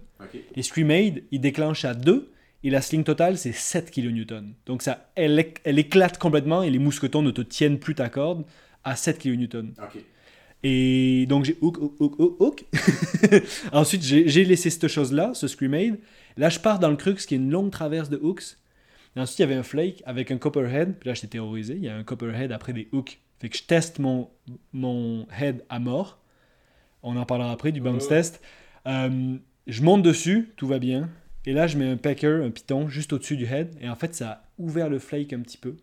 Les Scream Aid, ils déclenchent à 2 et la sling totale, c'est 7 kN. Donc ça, elle, elle éclate complètement et les mousquetons ne te tiennent plus ta corde à 7 kN. Et donc j'ai hook, hook, hook, hook. Ensuite, j'ai j'ai laissé cette chose-là, ce Screamade. Là, je pars dans le crux, qui est une longue traverse de hooks. Et ensuite, il y avait un flake avec un copperhead. Puis là, j'étais terrorisé. Il y a un copperhead après des hooks. Fait que je teste mon, mon head à mort. On en parlera après du bounce test. Euh, je monte dessus, tout va bien. Et là, je mets un packer, un piton, juste au-dessus du head. Et en fait, ça a ouvert le flake un petit peu.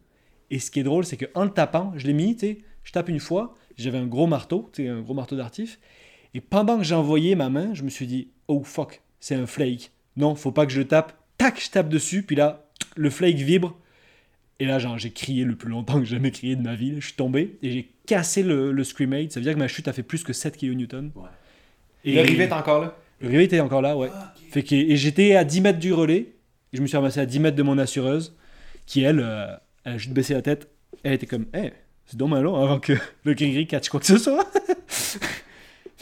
Et ce qui est drôle, c'est qu'en le tapant, je l'ai mis, tu sais, je tape une fois, j'avais un gros marteau, tu sais, un gros marteau d'artif. Et pendant que envoyé ma main, je me suis dit, oh fuck, c'est un flake. Non, faut pas que je le tape. Tac, je tape dessus, puis là, le flake vibre. Et là, j'ai crié le plus longtemps que j'ai jamais crié de ma vie. Je suis tombé et j'ai cassé le, le Screamade. Ça veut dire que ma chute a fait plus que 7 kN. Et Le rivet est encore là? le rivet était encore là, ouais. Fait que, et j'étais à 10 mètres du relais. Et je me suis ramassé à 10 mètres de mon assureuse, qui elle, euh, elle a juste baissé la tête. Elle était comme, hey, c'est dommage long avant que le gris-gris catch quoi que ce soit.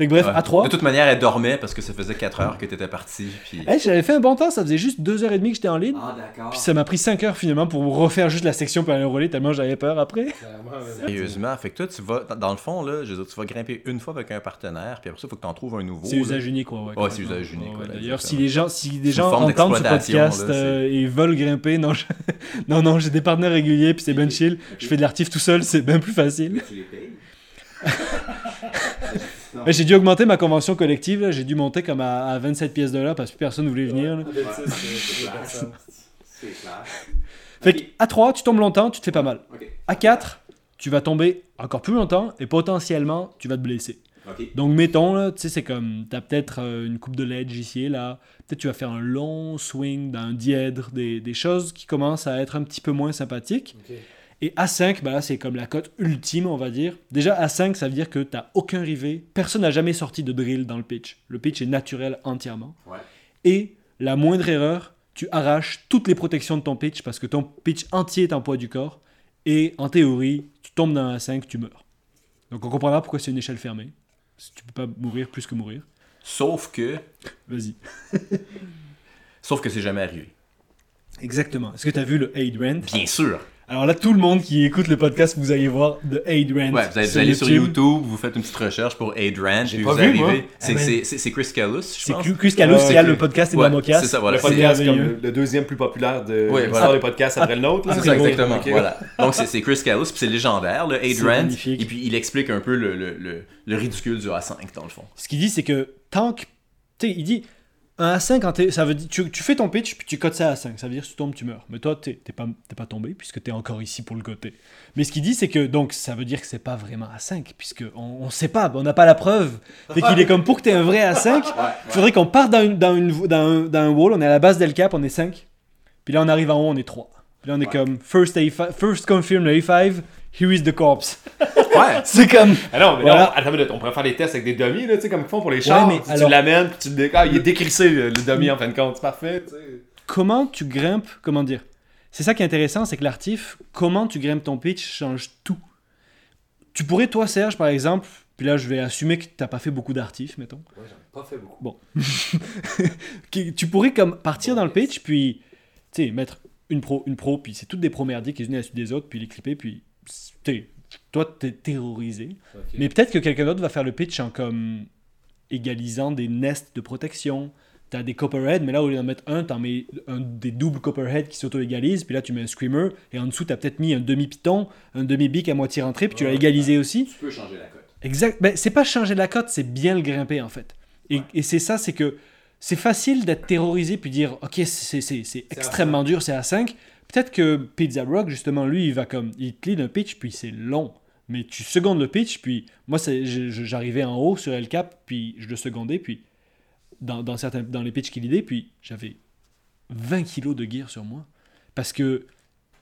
fait Fait que bref, Ouais. à 3. De toute manière, elle dormait parce que ça faisait 4 heures que t'étais parti. Puis... Hey, j'avais fait un bon temps, ça faisait juste 2h30 que j'étais en ligne. Ah, d'accord. Puis ça m'a pris 5 heures finalement pour refaire juste la section pour aller rouler tellement j'avais peur après. Sérieusement, fait que toi, tu vas, dans- le fond, là, je veux dire, tu vas grimper une fois avec un partenaire, puis après ça, il faut que tu en trouves un nouveau. C'est usage unique, ouais. Ouais, c'est usage unique, Ouais, voilà, D'ailleurs, si les gens, si des gens entendent ce podcast là, euh, et veulent grimper, non, je- non, non, j'ai des partenaires réguliers, puis c'est ben chill. Je fais de l'artif tout seul, c'est bien plus facile. Tu les payes? Mais J'ai dû augmenter ma convention collective, là. j'ai dû monter comme à, à 27 pièces de l'heure parce que personne ne voulait venir. là. C'est clair. Fait que à 3, tu tombes longtemps, tu te fais pas mal. Ok. À 4, tu vas tomber encore plus longtemps et potentiellement, tu vas te blesser. Donc, mettons, tu sais, c'est comme, t'as peut-être euh, une coupe de ledge ici et là. Peut-être tu vas faire un long swing d'un dièdre, des, des choses qui commencent à être un petit peu moins sympathiques. Et A5, bah là, c'est comme la cote ultime, on va dire. Déjà, A5, ça veut dire que t'as aucun rivet. Personne n'a jamais sorti de drill dans le pitch. Le pitch est naturel entièrement. Ouais. Et la moindre erreur, tu arraches toutes les protections de ton pitch parce que ton pitch entier est en poids du corps. Et en théorie, tu tombes dans un 5, tu meurs. Donc on comprendra pourquoi c'est une échelle fermée. Tu peux pas mourir plus que mourir. Sauf que. Vas-y. Sauf que c'est jamais arrivé. Exactement. Est-ce que tu as vu le Aid Rent Bien sûr. Alors là, tout le monde qui écoute le podcast, vous allez voir The Aid Rent. Ouais, vous allez, vous allez sur YouTube, vous faites une petite recherche pour Adrant, puis pas vous vu, arrivez. moi. C'est Ah, c'est- c'est- c'est Chris Callus, je C'est pense. Chris- Chris Callus qui a c'est- le podcast et Ouais, c'est ça, voilà. Le c'est- podcast comme merveilleux. le, deuxième plus populaire de Ouais, l'histoire voilà. des podcasts après le nôtre. là. C'est c'est ça, exactement. Voilà. Donc, c'est c'est Chris Callus, puis c'est légendaire, le C'est Adrant. magnifique. Et puis, il explique un peu le, le, le, le ridicule du A5, dans le fond. Ce qu'il dit, c'est que tant que. Tu sais, il dit. Un A5, quand t'es- ça veut dire, tu, tu fais ton pitch, puis tu cotes ça à 5. Ça veut dire que si tu tombes, tu meurs. Mais toi, t'es pas, pas tombé, puisque t'es encore ici pour le côté. Mais ce qu'il dit, c'est que donc ça veut dire que c'est pas vraiment A5, puisque on, on sait pas, on n'a pas la preuve. Fait qu'il est comme pour que t'aies un vrai A5, il faudrait qu'on parte dans, une, dans, une, dans, un, dans un wall, on est à la base d'El Cap, on est 5. Puis là, on arrive en haut, on est 3. Puis là, on est comme first, A5, first confirm le A5, here is the corpse. Ouais. C'est comme. Ah non, mais Voilà. non, attends une minute, on pourrait faire des tests avec des dummies, là, tu sais, comme ils font pour les chars. mais Tu- alors- Tu l'amènes, puis tu le dé- Ah, il est décrissé, le, le dummy, en fin de compte. C'est parfait, tu sais. comment tu grimpes, comment dire? C'est ça qui est intéressant, c'est que l'artif, comment tu grimpes ton pitch change tout. Tu pourrais, toi, Serge, par exemple, puis là, je vais assumer que t'as pas fait beaucoup d'artifs, mettons. Ouais, j'en ai pas fait beaucoup. Qui- Tu pourrais comme partir dans le pitch, puis, tu sais, mettre une pro, une pro, puis c'est toutes des pros merdiques les unes à la suite des autres, puis les clipper, puis, sais, toi, t'es terrorisé. Mais peut-être que quelqu'un d'autre va faire le pitch en comme égalisant des nests de protection. T'as des Copperhead, mais là, au lieu d'en mettre un, t'en mets un des doubles Copperhead qui s'auto-égalisent, puis là, tu mets un Screamer, et en dessous, t'as peut-être mis un demi-piton, un demi-bic à moitié rentré, puis tu l'as égalisé aussi. Tu peux changer la cote. Exact. Ben, c'est pas changer la cote, c'est bien le grimper, en fait. Et, et c'est ça, c'est que c'est facile d'être terrorisé, puis dire, ok, c'est, c'est, c'est extrêmement dur, c'est à 5. Peut-être que Pizza Rock, justement, lui, il va comme, il te lead un pitch, puis c'est long. Mais tu secondes le pitch, puis moi, j'arrivais en haut sur El Cap, puis je le secondais, puis dans, dans, certains, dans les pitchs qu'il lidait, puis j'avais 20 kilos de gear sur moi. Parce que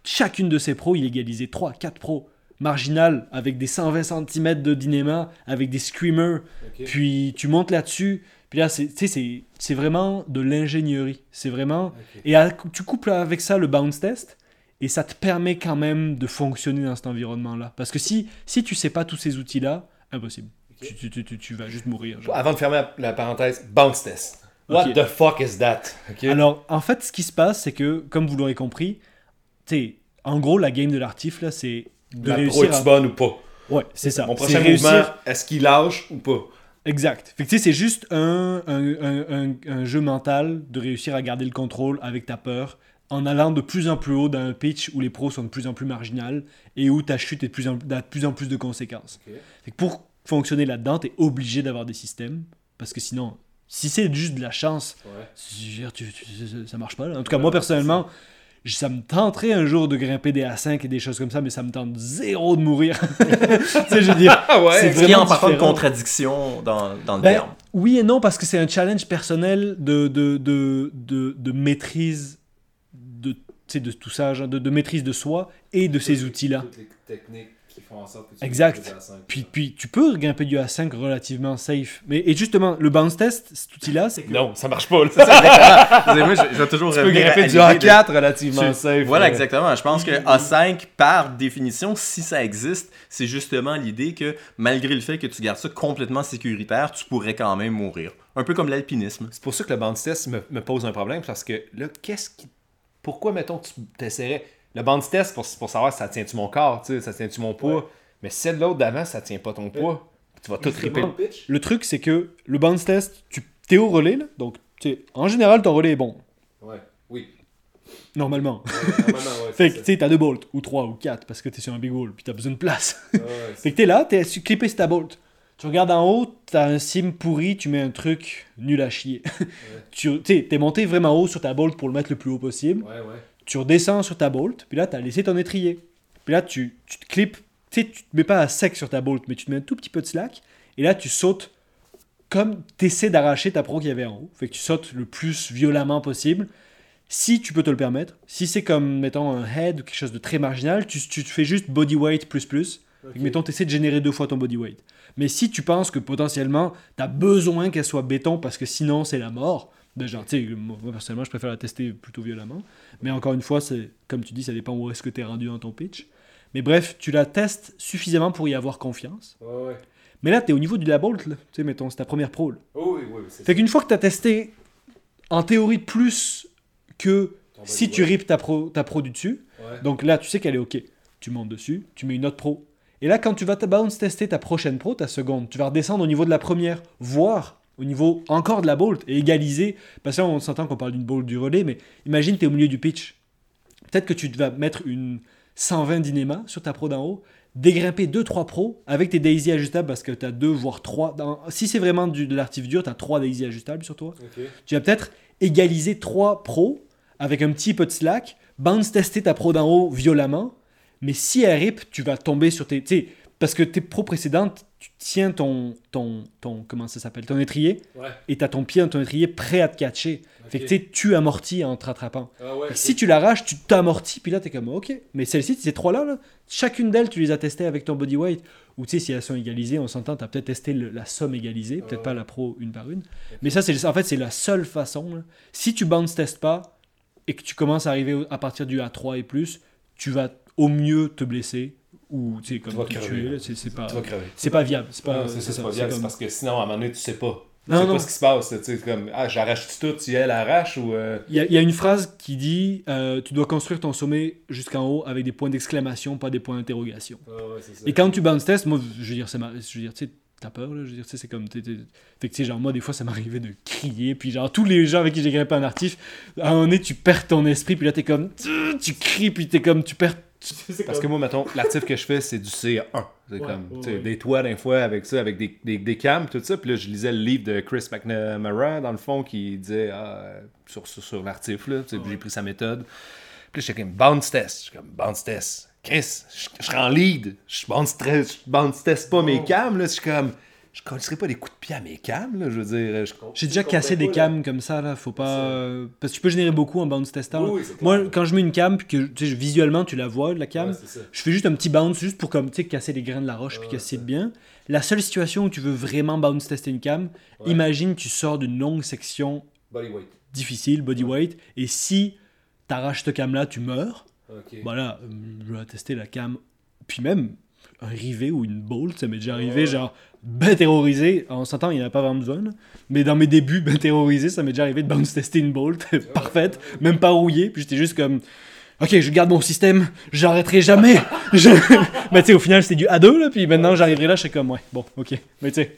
chacune de ces pros, il égalisait 3, 4 pros. Marginal, avec des 120 cm de dinéma, avec des screamers, puis tu montes là-dessus, puis là, c'est, tu sais, c'est, c'est vraiment de l'ingénierie. C'est vraiment... Et à- tu couples avec ça le bounce test, et ça te permet quand même de fonctionner dans cet environnement-là. Parce que si, si tu sais pas tous ces outils-là, impossible. Tu, tu, tu, tu- tu vas juste mourir. genre. Avant de fermer la, parenthèse, bounce test. What the fuck is that? Alors, en fait, ce qui se passe, c'est que, comme vous l'aurez compris, tu en gros, la game de l'artif, là, c'est de la pro est-tu à... bonne ou pas? Ouais, c'est ça. Mon prochain mouvement, est-ce qu'il lâche ou pas? Exact. Fait que tu sais, c'est juste un, un, un- un- jeu mental de réussir à garder le contrôle avec ta peur en allant de plus en plus haut dans un pitch où les pros sont de plus en plus marginales et où ta chute est de plus en, a de plus, en plus de conséquences. Ok. Fait que pour fonctionner là-dedans, tu es obligé d'avoir des systèmes parce que sinon, si c'est juste de la chance, dire, tu- tu- ça marche pas. là. En tout cas, moi personnellement, ça me tenterait un jour de grimper des A5 et des choses comme ça, mais ça me tente zéro de mourir. tu sais, je veux dire, Ah ouais? c'est Est-ce qu'il y a en vraiment parfois de différent. contradiction dans, dans le Ben, terme? oui et non, parce que c'est un challenge personnel de, de, de, de, de maîtrise de, tu sais, de tout ça, genre de, de maîtrise de soi et de ces outils-là. Toutes les techniques qui font en sorte que tu Exact. peux grimper à cinq. Puis, puis tu peux grimper du A5 relativement safe. Mais, et justement, le bounce test, cet outil-là, c'est que. Non, ça marche pas. Là. Moi, je, je vais toujours tu peux grimper du l'idée de- A4 relativement Tu- safe. Voilà, euh. exactement. Je pense que A5, par définition, si ça existe, c'est justement l'idée que malgré le fait que tu gardes ça complètement sécuritaire, tu pourrais quand même mourir. Un peu comme l'alpinisme. C'est pour ça que le bounce test me, me pose un problème, parce que là, qu'est-ce qui. Pourquoi, mettons, tu t'essaierais. Le bounce test, pour, pour savoir si ça tient-tu mon corps, tu sais, ça tient-tu mon poids. Mais celle l'autre d'avant, ça tient pas ton poids. Tu vas tout triper. Le truc, c'est que le bounce test, tu es au relais, là, donc en général, ton relais est bon. Ouais, oui. Normalement. normalement, ouais. Fait que tu sais, t'as deux bolts, ou trois, ou quatre, parce que t'es sur un big wall, puis t'as besoin de place. Ouais, fait que t'es là, t'es clippé sur ta bolt. Tu regardes en haut, t'as un sim pourri, tu mets un truc nul à chier. tu sais, t'es monté vraiment haut sur ta bolt pour le mettre le plus haut possible. ouais, ouais. Tu redescends sur ta bolt, puis là, t'as laissé ton étrier. Puis là, tu, tu te clips, tu sais, tu te mets pas à sec sur ta bolt, mais tu te mets un tout petit peu de slack, et là, tu sautes comme t'essaies d'arracher ta pro qu'il y avait en haut. Fait que tu sautes le plus violemment possible. Si tu peux te le permettre, si c'est comme, mettons, un head ou quelque chose de très marginal, tu, tu te fais juste body weight plus plus. Que, mettons, tu essaies de générer deux fois ton body weight. Mais si tu penses que potentiellement, tu as besoin qu'elle soit béton parce que sinon, c'est la mort, déjà, tu sais, moi, personnellement, je préfère la tester plutôt violemment. Mais encore une fois, c'est comme tu dis, ça dépend où est-ce que tu es rendu dans ton pitch. Mais bref, tu la testes suffisamment pour y avoir confiance. Ouais, ouais. Mais là, tu es au niveau du la bolt, là. tu sais, mettons, c'est ta première pro. là. Oh, oui, oui, c'est Fait qu'une fois que tu as testé, en théorie, plus que si tu ripes ta pro, ta pro du dessus, donc là, tu sais qu'elle est OK. Tu montes dessus, tu mets une autre pro. Et là, quand tu vas te bounce tester ta prochaine pro, ta seconde, tu vas redescendre au niveau de la première, voire au niveau encore de la bolt et égaliser. Parce que là, on s'entend qu'on parle d'une bolt du relais, mais imagine, tu es au milieu du pitch. Peut-être que tu vas mettre une 120 d'inema sur ta pro d'en haut, dégrimper 2-3 pros avec tes daisy ajustables parce que tu as 2 voire 3. Si c'est vraiment du, de l'artif dur, tu as 3 daisy ajustables sur toi tu vas peut-être égaliser 3 pros avec un petit peu de slack, bounce tester ta pro d'en haut violemment, mais si elle rip, tu vas tomber sur tes... parce que tes pros précédentes, tu tiens ton, ton, ton comment ça s'appelle, ton étrier, Ouais. et tu as ton pied dans ton étrier prêt à te catcher. Fait que tu tu amortis en te rattrapant. Ah ouais. Fait si tu l'arraches, tu t'amortis, puis là, t'es comme, ok. Mais celle-ci, ces trois-là, là, chacune d'elles, tu les as testées avec ton body weight. Ou tu sais, si elles sont égalisées, on s'entend, t'as peut-être testé le- la somme égalisée, peut-être Ouais. pas la pro une par une. Mais ça, c'est en fait, c'est la seule façon. là. Si tu bounce testes pas et que tu commences à arriver à partir du A3 et plus, tu vas au mieux te blesser ou tu sais, comme crever, tuer. C'est c'est pas, Tu c'est pas viable. C'est pas, c'est c'est c'est pas c'est viable, c'est parce que sinon, à un moment donné, tu sais pas. Tu Non, non. pas ce qui se passe. Tu sais, comme, ah, j'arrache tout si elle arrache ou. euh, Il y, a- y a une phrase qui dit euh, Tu dois construire ton sommet jusqu'en haut avec des points d'exclamation, pas des points d'interrogation. Et quand tu bounce test, moi, je veux dire, ça m'a- je veux dire, tu sais, t'as peur, là, je veux dire, tu sais, c'est comme, t'es- t'es- fait que, tu sais, genre, moi, des fois, ça m'arrivait de crier, puis genre, tous les gens avec qui j'ai grimpé en artif, à un moment donné, tu perds ton esprit, puis là, t'es comme, tu, tu cries, puis t'es comme, tu perds, Parce que moi, mettons, l'artif que je fais, c'est du C1. C'est Ouais, comme, ouais, tu sais, ouais. des toits d'un fois avec ça, avec des, des, des cams, tout ça. Puis là, je lisais le livre de Chris McNamara, dans le fond, qui disait ah, sur, sur, sur l'artif, là. Tu sais, J'ai pris sa méthode. Puis là, j'étais comme bounce test. Je suis comme bounce test. Chris, je serais en lead. Je bounce, bounce test pas mes cams, là. Je suis comme, je collerais pas des coups de pied à mes cams, là. Je veux dire, je- J'ai déjà cassé des cams comme ça, là. Faut pas. euh, Parce que tu peux générer beaucoup en bounce testant. Oui, oui, c'est. Moi, quand je mets une cam, puis que tu sais, visuellement, tu la vois, la cam, Ouais, c'est je fais juste un petit bounce, juste pour comme, tu sais, casser les grains de la roche, puis casser de bien. La seule situation où tu veux vraiment bounce tester une cam, Ouais. imagine, tu sors d'une longue section Body weight. difficile, body weight, et si t'arraches cette cam-là, tu meurs. Voilà, euh, je vais tester la cam. Puis même, un rivet ou une bolt, ça m'est déjà arrivé, Ouais. genre, ben terrorisé. On s'entend, il n'y en a pas vraiment besoin. là. Mais dans mes débuts, ben terrorisé, ça m'est déjà arrivé de bounce tester une bolt parfaite, même pas rouillée. Puis j'étais juste comme, ok, je garde mon système, j'arrêterai jamais. Je- Mais tu sais, au final, c'était du A2, là. Puis maintenant, j'arriverai là, je suis comme, ouais, bon, ok. Mais tu sais,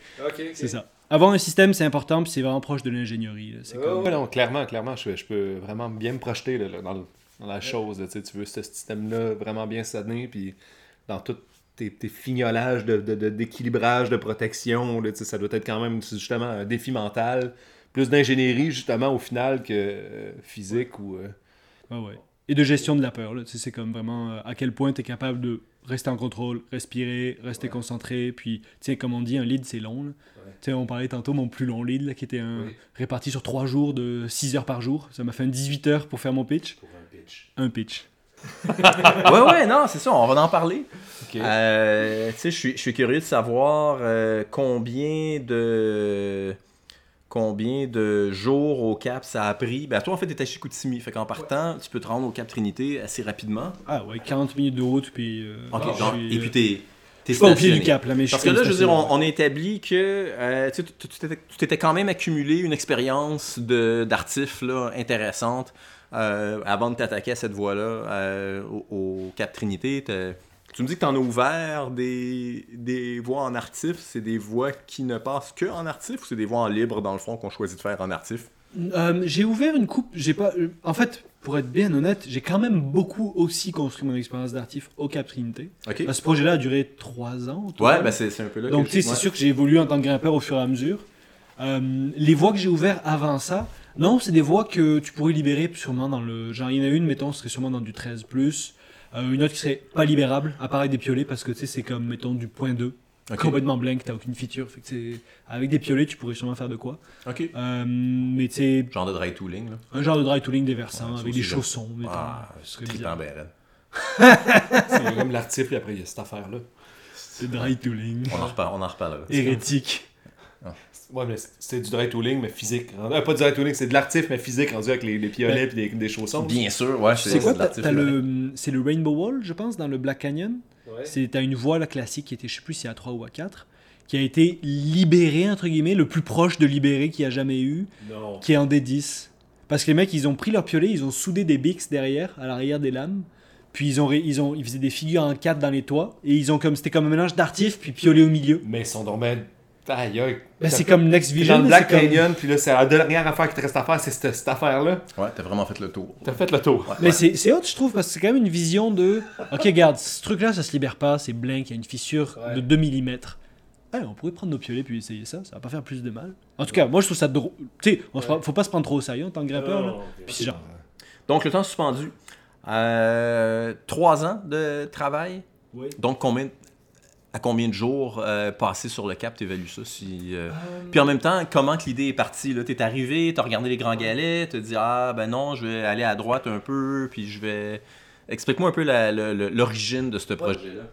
c'est ça. Avoir un système, c'est important, puis c'est vraiment proche de l'ingénierie. C'est comme... Non, clairement, clairement, je, je peux vraiment bien me projeter là, dans, le- dans la chose. là, tu veux ce système-là vraiment bien s'adonner, puis dans tous tes, tes fignolages de, de- de- d'équilibrage, de, protection, là, ça doit être quand même justement un défi mental. Plus d'ingénierie, justement, au final, que euh, physique ou. euh, ouais. Et de gestion de la peur. C'est comme vraiment euh, à quel point tu es capable de rester en contrôle, respirer, rester Ouais. concentré. Puis, tu comme on dit, un lead, c'est long. là. On parlait tantôt mon plus long lead, là, qui était un, Oui. réparti sur 3 jours de 6 heures par jour. Ça m'a fait un 18 heures pour faire mon pitch. pour un pitch. Un pitch. Ouais, ouais, non, c'est ça, on va en parler. Euh, tu sais, je suis- curieux de savoir euh, combien de combien de jours au Cap ça a pris. Ben, toi, en fait, t'étais à Chicoutimi. Fait qu'en partant, tu peux te rendre au Cap Trinité assez rapidement. Ah ouais, 40 minutes de route, puis. euh, Ok, genre, et puis t'es. t'es pas au pied du cap, là, mais Parce que là, je veux dire, on, on établit que euh, tu t'étais- quand même accumulé une expérience d'artif intéressante euh, avant de t'attaquer à cette voie-là euh, au, au Cap Trinité. Tu me dis que tu en as ouvert des, des voies en artif. C'est des voies qui ne passent que en artif ou c'est des voies en libre, dans le fond, qu'on choisit de faire en artif? Euh, j'ai ouvert une coupe, j'ai pas. euh, En fait, pour être bien honnête, j'ai quand même beaucoup aussi construit mon expérience d'artif au Cap Trinité. OK. Euh, Ce projet-là a duré 3 ans. Ouais, ben c'est un peu là Donc, tu sais, c'est sûr que j'ai évolué en tant que grimpeur au fur et à mesure. Euh, les voies que j'ai ouvertes avant ça, non, c'est des voies que tu pourrais libérer sûrement dans le. Genre, il y en a une, mettons, ce serait sûrement dans du 13. Euh, une autre qui serait pas libérable, à part avec des piolets, parce que tu sais, c'est comme, mettons, du point 2. Ok. Complètement blank, t'as aucune feature. Fait que c'est- avec des piolets, tu pourrais sûrement faire de quoi. OK. Euh, mais tu sais, Genre de dry tooling, là. un genre de dry tooling des versants, Ouais, avec des chaussons. mettons. Ah, Ce serait trippant bizarre. ben. C'est comme l'article, puis après, il y a cette affaire-là. C'est dry tooling. On en reparle, on en reparlera. Hérétique. Ouais, mais c'est du dry tooling, mais physique. Euh, pas du dry tooling, c'est de l'artif, mais physique, rendu avec les, les piolets puis des, des chaussons. Bien sûr, ouais. C'est quoi le, C'est le Rainbow Wall, je pense, dans le Black Canyon? Ouais. C'est T'as une voie là, classique qui était, je sais plus si à 3 ou à 4, qui a été libérée, entre guillemets, le plus proche de libéré qu'il y a jamais eu, Non. qui est en D10. Parce que les mecs, ils ont pris leur piolet, ils ont soudé des bics derrière, à l'arrière des lames. Puis ils ont, ils ont, ils faisaient des figures en 4 dans les toits. Et ils ont comme, c'était comme un mélange d'artif puis piolet au milieu. Mais ils sont ben. Ben, c'est comme Next Vision. dans le mais Black comme- Canyon, puis là, c'est la dernière affaire qui te reste à faire, c'est cette, cette affaire-là. Ouais, t'as vraiment fait le tour. T'as fait le tour. Ouais, Mais ouais. c'est hot, je trouve, parce que c'est quand même une vision de. Ok, regarde, ce truc-là, ça se libère pas, c'est blank, il y a une fissure Ouais. de 2 mm. on pourrait prendre nos piolets puis essayer ça, ça va pas faire plus de mal. En tout cas, moi je trouve ça drôle. Tu sais, faut pas se prendre trop au sérieux en tant que grimpeur. là. Puis c'est genre- Donc, le temps suspendu. Euh, trois ans de travail. Oui. Donc, combien, à combien de jours euh, passés sur le cap, t'évalues ça? Si, euh, Puis en même temps, comment que l'idée est partie? Là? T'es arrivé, t'as regardé les grands galets, t'as dit « Ah, ben non, je vais aller à droite un peu, puis je vais... » Explique-moi un peu l'origine de ce projet-là.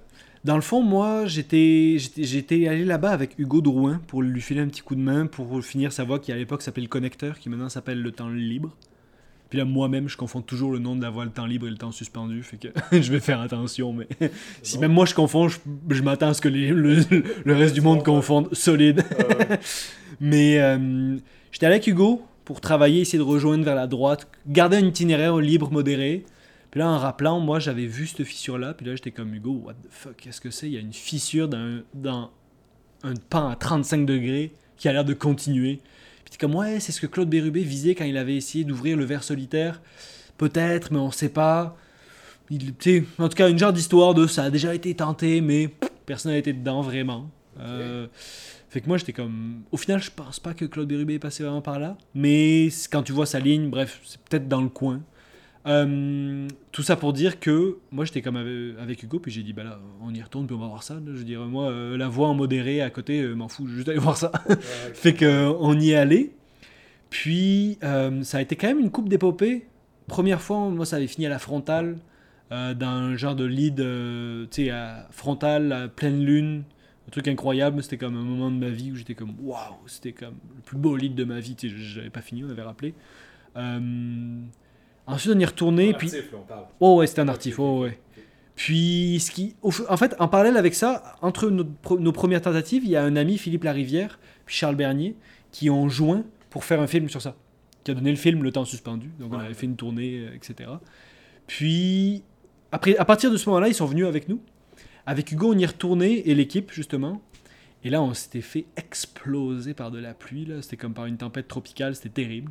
Dans le fond, moi, j'étais j'étais- j'étais allé là-bas avec Hugo Drouin pour lui filer un petit coup de main pour finir sa voie qui à l'époque s'appelait le connecteur, qui maintenant s'appelle le temps libre. Puis là, moi-même, je confonds toujours le nom de la voie, le temps libre et le temps suspendu. Fait que je vais faire attention. Mais si même moi je confonds, je, je m'attends à ce que les- le, le reste du monde confonde solide. mais euh, j'étais allé avec Hugo pour travailler, essayer de rejoindre vers la droite, garder un itinéraire libre, modéré. Puis là, en rappelant, moi, j'avais vu cette fissure-là. Puis là, j'étais comme Hugo, what the fuck, qu'est-ce que c'est? Il y a une fissure dans, dans un pan à 35 degrés qui a l'air de continuer. Puis t'es comme, ouais, c'est ce que Claude Bérubé visait quand il avait essayé d'ouvrir le verre solitaire. Peut-être, mais on sait pas. Il, en tout cas, une genre d'histoire de ça a déjà été tenté, mais personne n'a été dedans vraiment. Euh, fait que moi, j'étais comme. Au final, je pense pas que Claude Bérubé est passé vraiment par là. Mais quand tu vois sa ligne, bref, c'est peut-être dans le coin. Euh, tout ça pour dire que moi j'étais comme avec, Hugo puis j'ai dit bah là on y retourne puis on va voir ça. Je veux dire moi euh, la voix en modéré à côté euh, m'en fous je vais juste aller voir ça. Fait que euh, y est allé. Puis ça a été quand même une coupe d'épopée. Première fois moi ça avait fini à la frontale euh, dans un genre de lead tu sais frontale à pleine lune. Un truc incroyable. C'était comme un moment de ma vie où j'étais comme waouh c'était comme le plus beau lead de ma vie. Tu sais j'avais pas fini on avait rappelé ensuite on y est retourné puis Oh ouais, c'était un artif, oh ouais. Puis, ce qui, en fait, en parallèle avec ça, entre nos, premières tentatives, il y a un ami, Philippe Larivière, puis Charles Bernier, qui ont joint pour faire un film sur ça. Qui a donné le film Le Temps Suspendu. Donc, on avait fait une tournée, euh, etc. Puis, après, à partir de ce moment-là, ils sont venus avec nous. Avec Hugo, on y est retourné, et l'équipe, justement. Et là, on s'était fait exploser par de la pluie. C'était comme par une tempête tropicale, c'était terrible.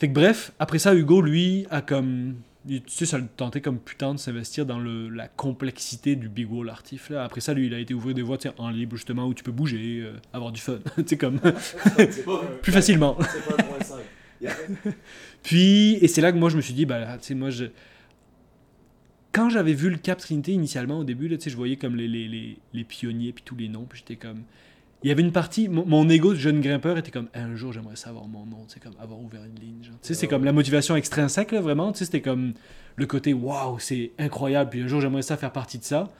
Fait que bref, après ça, Hugo, lui, a comme. Tu sais, ça le tentait comme putain de s'investir dans le, la complexité du Big Wall Artif. Là. Après ça, lui, il a été ouvrir des voies en libre, justement, où tu peux bouger, euh, avoir du fun. tu sais, comme. plus facilement. Puis, et c'est là que moi, je me suis dit, bah, tu sais, moi, je. Quand j'avais vu le Cap Trinité initialement, au début, là, tu sais, je voyais comme les, les, les, les pionniers, puis tous les noms, puis j'étais comme. Il y avait une partie, mon, mon ego de jeune grimpeur était comme un jour j'aimerais savoir mon nom, c'est comme avoir ouvert une ligne. genre. Tu sais, c'est comme la motivation extrinsèque, là, vraiment. Tu sais, c'était comme le côté waouh, c'est incroyable, puis un jour j'aimerais ça faire partie de ça.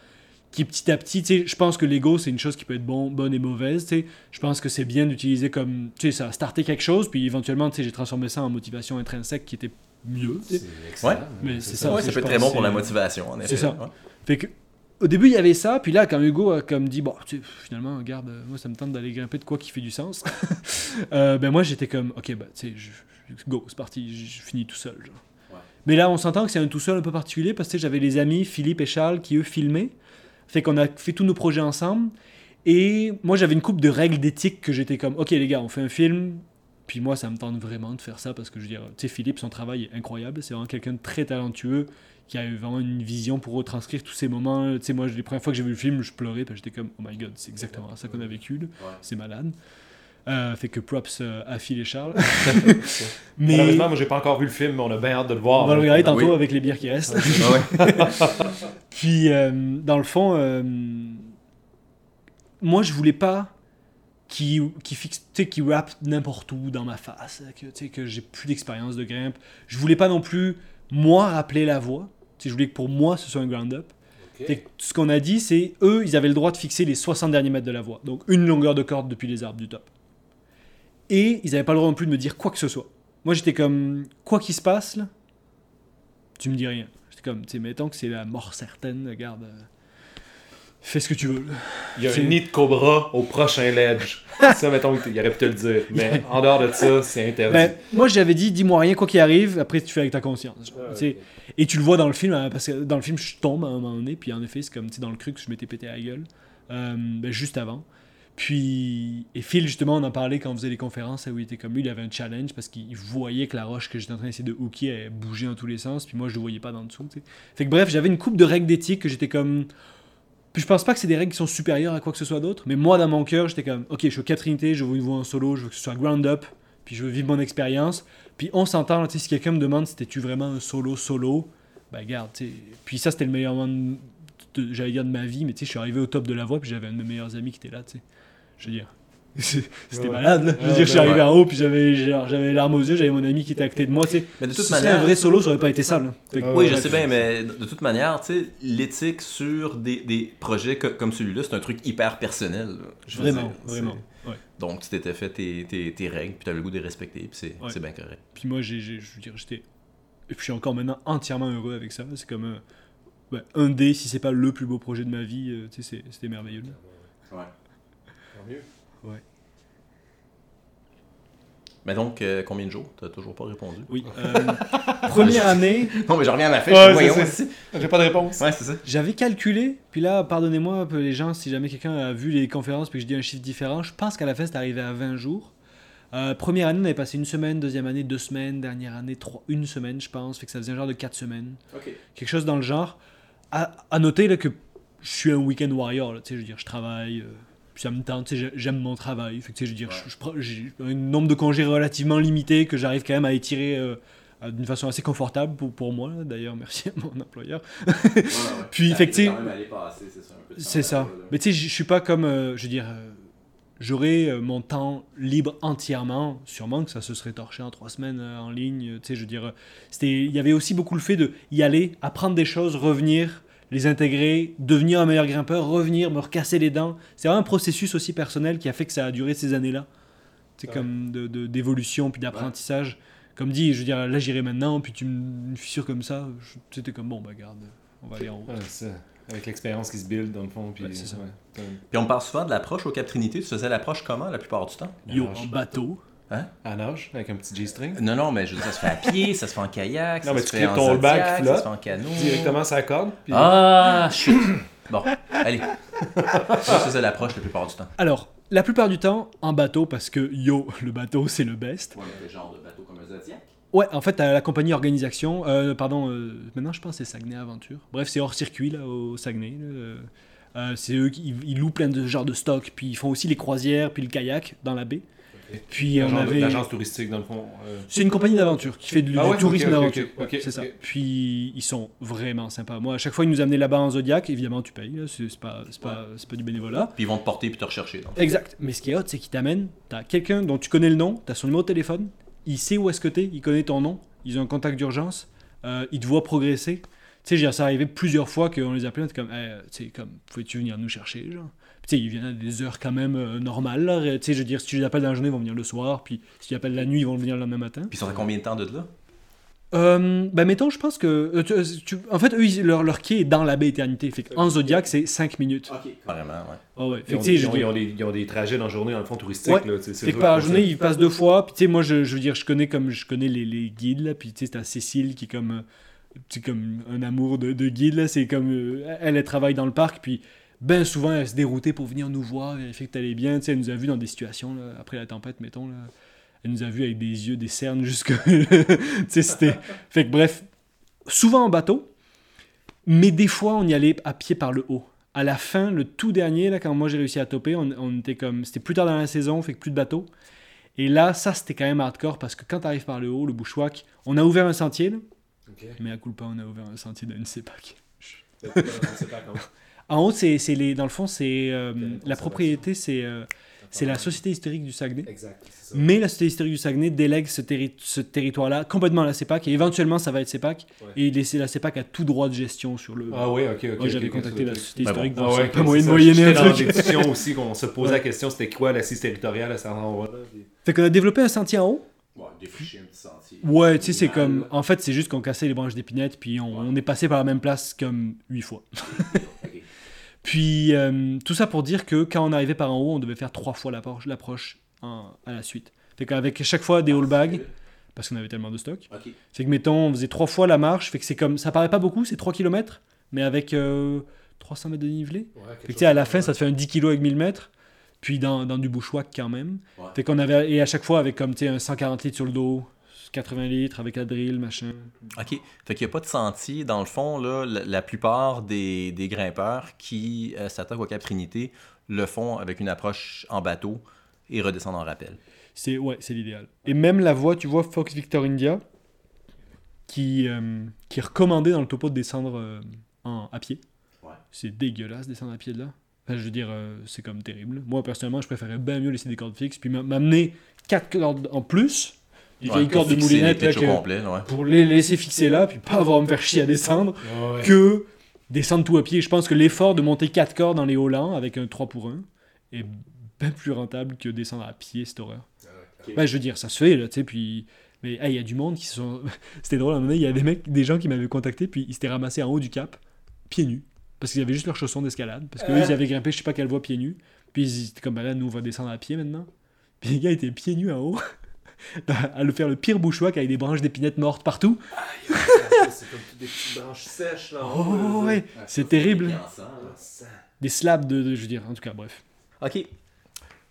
Qui petit à petit, tu sais, je pense que l'ego c'est une chose qui peut être bon, bonne et mauvaise, tu sais. Je pense que c'est bien d'utiliser comme, tu sais, ça a starté quelque chose, puis éventuellement, tu sais, j'ai transformé ça en motivation intrinsèque qui était mieux. tu sais. Ouais. Mais c'est ça. Ouais, ça peut être très bon pour la motivation, en effet. c'est ça. Ouais. Fait que, au début, il y avait ça, puis là, quand Hugo a comme dit, bon, tu finalement, regarde, euh, moi, ça me tente d'aller grimper de quoi qui fait du sens. Euh, ben moi, j'étais comme, ok, bah, tu sais, go, c'est parti, je, finis tout seul. Genre. Ouais. Mais là, on s'entend que c'est un tout seul un peu particulier parce que j'avais les amis Philippe et Charles qui eux filmaient. Fait qu'on a fait tous nos projets ensemble. Et moi, j'avais une coupe de règles d'éthique que j'étais comme, ok, les gars, on fait un film. Puis moi, ça me tente vraiment de faire ça parce que je veux dire, tu sais, Philippe, son travail est incroyable. C'est vraiment quelqu'un de très talentueux qui a eu vraiment une vision pour retranscrire tous ces moments. Tu sais, moi, les premières fois que j'ai vu le film, je pleurais parce que j'étais comme, oh my god, c'est exactement ça qu'on a vécu. Ouais. C'est malade. Euh, fait que props euh, à Phil et Charles. mais Malheureusement, moi, j'ai pas encore vu le film, mais on a bien hâte de le voir. on va le regarder tantôt Oui. avec les bières qui restent. Ouais. Puis, euh, dans le fond, euh, moi, je voulais pas qu'il qui fixe, qu'il rappe n'importe où dans ma face, que, que j'ai plus d'expérience de grimpe. Je voulais pas non plus, moi, rappeler la voix. Sais, je voulais que pour moi, ce soit un ground-up. Ce qu'on a dit, c'est eux, ils avaient le droit de fixer les 60 derniers mètres de la voie. Donc, une longueur de corde depuis les arbres du top. Et ils n'avaient pas le droit non plus de me dire quoi que ce soit. Moi, j'étais comme, quoi qu'il se passe, là, tu me dis rien. J'étais comme, tu sais, mettons que c'est la mort certaine, regarde, euh, fais ce que tu veux. Il y a un nid de cobra au prochain ledge. ça, mettons, il aurait pu te le dire. Mais en dehors de ça, c'est interdit. Ben, moi, j'avais dit, dis-moi rien, quoi qu'il arrive, après tu fais avec ta conscience. Et tu le vois dans le film, hein, parce que dans le film, je tombe à un moment donné, puis en effet, c'est comme, dans le cru que je m'étais pété à la gueule, euh, ben, juste avant. Puis, et Phil, justement, on en parlait quand on faisait les conférences, où il était comme lui, il avait un challenge, parce qu'il voyait que la roche que j'étais en train d'essayer de hooker, elle bougeait dans tous les sens, puis moi, je le voyais pas dans le dessous, tu sais. Fait que bref, j'avais une coupe de règles d'éthique que j'étais comme... Puis je pense pas que c'est des règles qui sont supérieures à quoi que ce soit d'autre, mais moi, dans mon cœur, j'étais comme, ok, je suis au 4 unités, je veux une voix en solo, je veux que ce soit ground up, puis je veux vivre mon expérience. Puis on s'entend, tu si quelqu'un me demande si c'était-tu vraiment un solo solo, ben garde, tu. Puis ça, c'était le meilleur moment, j'allais dire de ma vie, mais tu sais, je suis arrivé au top de la voie, puis j'avais un de mes meilleurs amis qui était là, tu sais. Je veux dire. C'était Ouais. malade, là. Je veux Ouais, dire, je suis arrivé ouais. en haut, puis j'avais j'avais larmes aux yeux, j'avais mon ami qui était à côté de moi, tu sais. Mais de Si toute c'était manière. un vrai solo, ça aurait pas été ça, là. Fait que- Ah Oui, je sais bien, mais de toute manière, tu sais, l'éthique sur des, des projets co- comme celui-là, c'est un truc hyper personnel. là. Je veux Vraiment, dire, vraiment. Ouais. Donc, tu t'étais fait tes, tes, tes règles, puis t'avais le goût de les respecter, puis c'est Ouais. c'est bien correct. Puis moi, j'ai, je veux dire, j'étais. Et puis je suis encore maintenant entièrement heureux avec ça. C'est comme un, ouais, un des, si c'est pas le plus beau projet de ma vie, euh, tu sais, c'est- c'était merveilleux. là. Ouais. Tant mieux. Mais donc, euh, combien de jours? T'as toujours pas répondu? Oui. euh, première année, Non, mais j'en reviens à ma fête, Ouais, voyons c'est ici. J'ai pas de réponse. Ouais, c'est ça. j'avais calculé. Puis là, pardonnez-moi un peu les gens si jamais quelqu'un a vu les conférences puis que je dis un chiffre différent. Je pense qu'à la fin, c'est arrivé à 20 jours. Euh, première année, on avait passé une semaine. Deuxième année, deux semaines. Dernière année, trois, une semaine, je pense. Fait que ça faisait un genre de quatre semaines. Ok. quelque chose dans le genre. À, à noter là, que je suis un week-end warrior, là, tu sais, je veux dire, je travaille, euh, puis ça me tente, tu sais, j'ai- j'aime mon travail, fait que, je veux dire, Ouais. j'ai un nombre de congés relativement limité que j'arrive quand même à étirer euh, d'une façon assez confortable pour, pour moi, d'ailleurs, merci à mon employeur. Puis, sais, C'est ça. Mais tu sais, je suis pas comme, euh, je veux dire, euh, j'aurais euh, mon temps libre entièrement. Sûrement que ça se serait torché en trois semaines euh, en ligne. Tu sais, je veux dire, c'était, il y avait aussi beaucoup le fait de y aller, apprendre des choses, revenir, les intégrer, devenir un meilleur grimpeur, revenir, me recasser les dents. C'est vraiment un processus aussi personnel qui a fait que ça a duré ces années-là. C'est Ouais. comme de, de- d'évolution puis d'apprentissage. Comme dit, je veux dire, là j'irai maintenant, puis tu me une fissure comme ça, c'était comme bon, bah garde, on va aller en haut. Ouais. Avec l'expérience qui se build dans le fond. Puis, Ouais, ça. ouais, Puis on parle souvent de l'approche au Cap Trinité. Tu faisais l'approche comment la plupart du temps? Yo, en bateau. À nage, avec un petit G-string? Non, non, mais je veux dire, ça se fait à pied, ça se fait en kayak, Non, ça mais se tu fait en ton zodiac, bac ça se fait en canot. Directement sur la corde. Puis... Ah, shit. Bon, allez. Je faisais l'approche la plupart du temps. Alors, la plupart du temps, en bateau, parce que yo, le bateau, c'est le best. Ouais, mais genre de bateau comme un Zodiac? Ouais, en fait, t'as la compagnie organisation, euh, pardon, euh, maintenant je pense que c'est Saguenay Aventure. Bref, c'est hors circuit, là, au Saguenay. euh, euh, c'est eux qui ils louent plein de genres de stocks, puis ils font aussi les croisières, puis le kayak dans la baie. Puis on avait. L'agence touristique, dans le fond. euh, C'est une compagnie d'aventure qui fait du, Ah du tourisme ok, ok, d'aventure. ok, ok, Ouais, c'est ça. ok. Puis ils sont vraiment sympas. Moi, à chaque fois, ils nous amenaient là-bas en Zodiac. Évidemment, tu payes. C'est pas, c'est pas, c'est pas du bénévolat. Puis ils vont te porter puis te rechercher. donc. Exact. Mais ce qui est hot, c'est qu'ils t'amènent. T'as quelqu'un dont tu connais le nom, t'as son numéro de téléphone, il sait où est-ce que t'es, il connaît ton nom, ils ont un contact d'urgence, euh, il te voit progresser. Tu sais, ça arrivait plusieurs fois qu'on les appelait, on était comme, Eh, tu sais, comme, pouvais-tu venir nous chercher, genre? Tu sais, ils viennent à des heures quand même euh, normales, là. Tu sais, je veux dire, si tu les appelles dans la journée, ils vont venir le soir, puis si tu les appelles la nuit, ils vont venir le lendemain matin. Puis ils sont à combien de temps de là? Euh, ben mettons, je pense que. euh, tu- tu- en fait, eux, ils- leur, leur quai est dans la baie éternité. Fait en Zodiac, c'est 5 minutes. Ok. Carrément, ouais. Ah ouais. Fait Ils que, ont, ils ils ont des, ils ont des trajets dans la journée, dans le fond, touristique. Ouais. Là, Fait que par font journée, ils passent deux fois. Puis tu sais, moi, je, je veux dire, je connais comme je connais les, les guides là. Puis tu sais, t'as Cécile qui est comme, euh, c'est comme un amour de, de guide là. C'est comme euh, elle, elle travaille dans le parc. Puis ben souvent, elle se déroutait pour venir nous voir, vérifier que t'allais bien. Tu sais, elle nous a vu dans des situations là, après la tempête, mettons là. Elle nous a vu avec des yeux, des cernes jusque. tu sais, c'était. Fait que bref, souvent en bateau. Mais des fois, on y allait à pied par le haut. À la fin, le tout dernier, là, quand moi j'ai réussi à toper, on, on était comme. C'était plus tard dans la saison, fait que plus de bateaux. Et là, ça, c'était quand même hardcore parce que quand t'arrives par le haut, le bushwhack, on a ouvert un sentier, là, mais à coup pas, on a ouvert un sentier d'une CEPAC. En haut, c'est c'est les. Dans le fond, c'est. euh, la propriété, c'est. euh, c'est la Société historique du Saguenay. Exact. Mais la Société historique du Saguenay délègue ce, terri- ce territoire-là complètement à la CEPAC et éventuellement ça va être CEPAC Ouais. et laisser la CEPAC a tout droit de gestion sur le. Ah oui, ok, ok. Moi, j'avais contacté la. Société Ben historique bon. Ah ouais, pas moyen c'est de moyenner dans discussions aussi qu'on se posait Ouais. la question c'était quoi l'assise territoriale à cet endroit-là. puis- Fait qu'on a développé un sentier en haut. Ouais, défricher un petit sentier. Ouais, tu sais, c'est comme. En fait, c'est juste qu'on cassait les branches d'épinette, puis on, on est passé par la même place comme huit fois. Puis, euh, tout ça pour dire que quand on arrivait par en haut, on devait faire trois fois l'approche l'approche en- à la suite. Fait qu'avec chaque fois des haul bags, parce qu'on avait tellement de stock. Fait que, mettons, on faisait trois fois la marche, fait que c'est comme. Ça paraît pas beaucoup, c'est 3 km, mais avec euh, 300 mètres de dénivelé. Fait que, tu sais, à la fin, ça te fait un 10 kg avec 1000 mètres, puis dans, dans du bushwhack quand même. Ouais. Fait qu'on avait. Et à chaque fois, avec comme, tu un 140 litres sur le dos, 80 litres avec la drill, machin. OK. Fait qu'il n'y a pas de sentier. Dans le fond, là, la, la plupart des, des grimpeurs qui euh, s'attaquent au Cap Trinité le font avec une approche en bateau et redescendent en rappel. C'est ouais, c'est l'idéal. Et même la voie, tu vois, Fox Victor India, qui, euh, qui est recommandée dans le topo de descendre euh, en, à pied. Ouais. C'est dégueulasse descendre à pied de là. Enfin, je veux dire, euh, c'est comme terrible. Moi, personnellement, je préférais bien mieux laisser des cordes fixes, puis m'a- m'amener quatre cordes en plus, des Ouais, vieilles pour cordes de les moulinette, là, ouais. pour les laisser fixer là, puis pas avoir à me faire chier à descendre, Ouais. que descendre tout à pied. Je pense que l'effort de monter quatre cordes dans les hauts lents avec un 3 pour 1 est bien plus rentable que descendre à pied, cette horreur. Je veux dire, ça se fait, là, tu sais, puis... Mais hey, il y a du monde qui se sont... C'était drôle, à un moment donné, il y a des mecs, des gens qui m'avaient contacté, puis ils s'étaient ramassés en haut du cap, pieds nus, parce qu'ils avaient juste leurs chaussons d'escalade, parce qu'eux, ils avaient grimpé je sais pas quelle voie pieds nus, puis ils étaient comme, ben là, nous, on va descendre à pied maintenant. Puis les gars étaient pieds nus en haut, à le faire le pire bushwhack avec des branches d'épinettes mortes partout. c'est comme des petites branches sèches là. Oh, ouais, Ah, c'est terrible. ça. Des slabs de, de- je veux dire, en tout cas, bref. OK.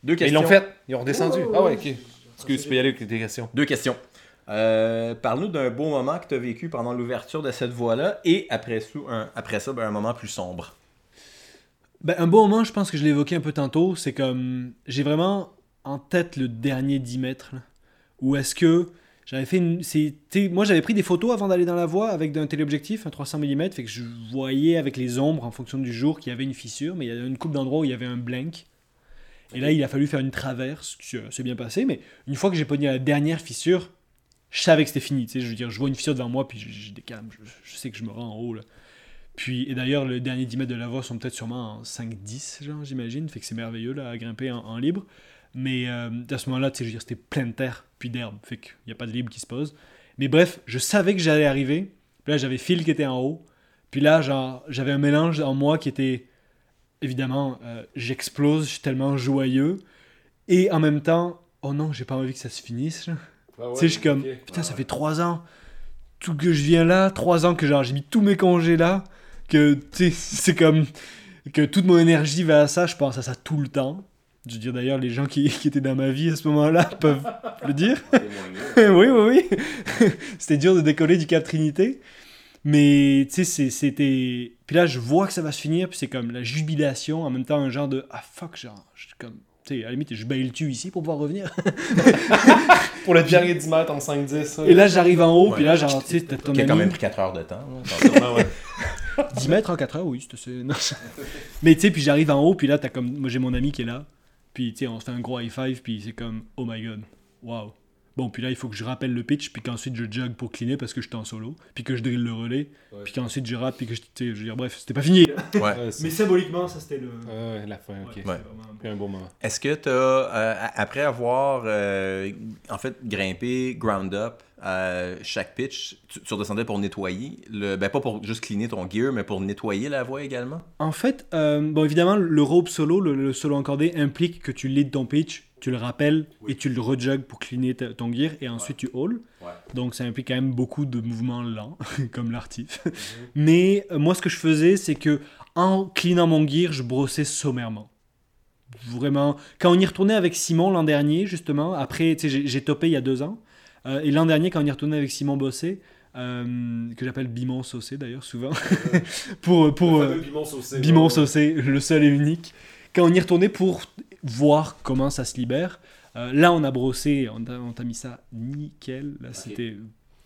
Deux Mais questions. ils l'ont fait, ils ont redescendu. Ah ouais, ok. Excuse, tu peux y aller avec tes questions. Deux questions. Euh, Parle-nous d'un beau moment que tu as vécu pendant l'ouverture de cette voie-là et après ça, un, après ça ben, un moment plus sombre. Ben, un bon moment, je pense que je l'ai évoqué un peu tantôt, c'est comme. J'ai vraiment en tête le dernier 10 mètres. là, Où est-ce que. J'avais fait une. Moi, j'avais pris des photos avant d'aller dans la voie avec un téléobjectif, un 300 mm, fait que je voyais avec les ombres en fonction du jour qu'il y avait une fissure, mais il y avait une coupe d'endroits où il y avait un blank. Et là, il a fallu faire une traverse, ce qui euh, bien passé, mais une fois que j'ai pogné la dernière fissure, je savais que c'était fini. Tu sais, je veux dire, je vois une fissure devant moi, puis câbles, je, je sais que je me rends en haut. Là. Puis, et d'ailleurs, le dernier 10 mètres de la voie sont peut-être sûrement en 5-10, genre, j'imagine. Fait que c'est merveilleux, là, à grimper en libre. Mais euh, à ce moment-là, tu sais, je veux dire, c'était plein de terre, puis d'herbe. Fait qu'il n'y a pas de libre qui se pose. Mais bref, je savais que j'allais arriver. Puis là, j'avais Phil qui était en haut. Puis là, genre, j'avais un mélange en moi qui était, évidemment, euh, j'explose, je suis tellement joyeux. Et en même temps, oh non, j'ai pas envie que ça se finisse. tu sais, je suis comme, putain, ça fait trois ans tout que je viens là, trois ans que genre j'ai mis tous mes congés là, que tu sais, c'est comme que toute mon énergie va à ça, je pense à ça tout le temps. Je veux dire d'ailleurs, les gens qui, qui étaient dans ma vie à ce moment-là peuvent le dire. oui, oui, oui. C'était dur de décoller du Cap Trinité. Mais tu sais, c'était. Puis là, je vois que ça va se finir, puis c'est comme la jubilation, en même temps un genre de Ah fuck, genre, je suis comme. Tu tu sais, à la limite, je baille le tue ici pour pouvoir revenir? Pour le dernier 10 mètres en 5-10. Et là, j'arrive en haut, Ouais. puis là, genre, tu sais, t'as ton Qui a quand même pris 4 heures de temps. là. sûrement, ouais. 10 mètres en 4 heures, oui, c'est. Mais tu sais, puis j'arrive en haut, puis là, t'as comme... Moi, j'ai mon ami qui est là, puis tu sais, on se fait un gros high five, puis c'est comme, oh my god, wow. Bon, puis là, il faut que je rappelle le pitch, puis qu'ensuite je jug pour cleaner parce que j'étais en solo, puis que je drill le relais, Ouais. puis qu'ensuite je rate, puis que je... tu sais, je veux dire, bref, c'était pas fini. Ouais. Ouais, c'est- Mais symboliquement, ça, c'était le... La fin, ok. Ouais, vraiment- un beau moment. Est-ce que tu as, après avoir euh, en fait grimpé ground up à chaque pitch, tu, tu redescendais pour nettoyer le, ben pas pour juste cleaner ton gear, mais pour nettoyer la voie également? En fait, euh, bon, évidemment, le rope solo, le, le solo encordé, implique que tu leads ton pitch, tu le rappelles et tu le rejug pour cleaner ta- ton gear et ensuite tu haul. Ouais. Donc ça implique quand même beaucoup de mouvements lents, comme l'artif. Mais euh, moi, ce que je faisais, c'est que en cleanant mon gear, je brossais sommairement. Vraiment. Quand on y retournait avec Simon l'an dernier, justement, après, tu sais, j'ai- j'ai topé il y a deux ans. Euh, et l'an dernier, quand on y retournait avec Simon Bossé, euh, que j'appelle Bimon Saucé d'ailleurs, souvent, pour, pour, euh, Bimon saucé, le seul et unique. Quand on y retournait pour voir comment ça se libère, euh, là on a brossé, on t'a on t'a mis ça nickel. Là c'était.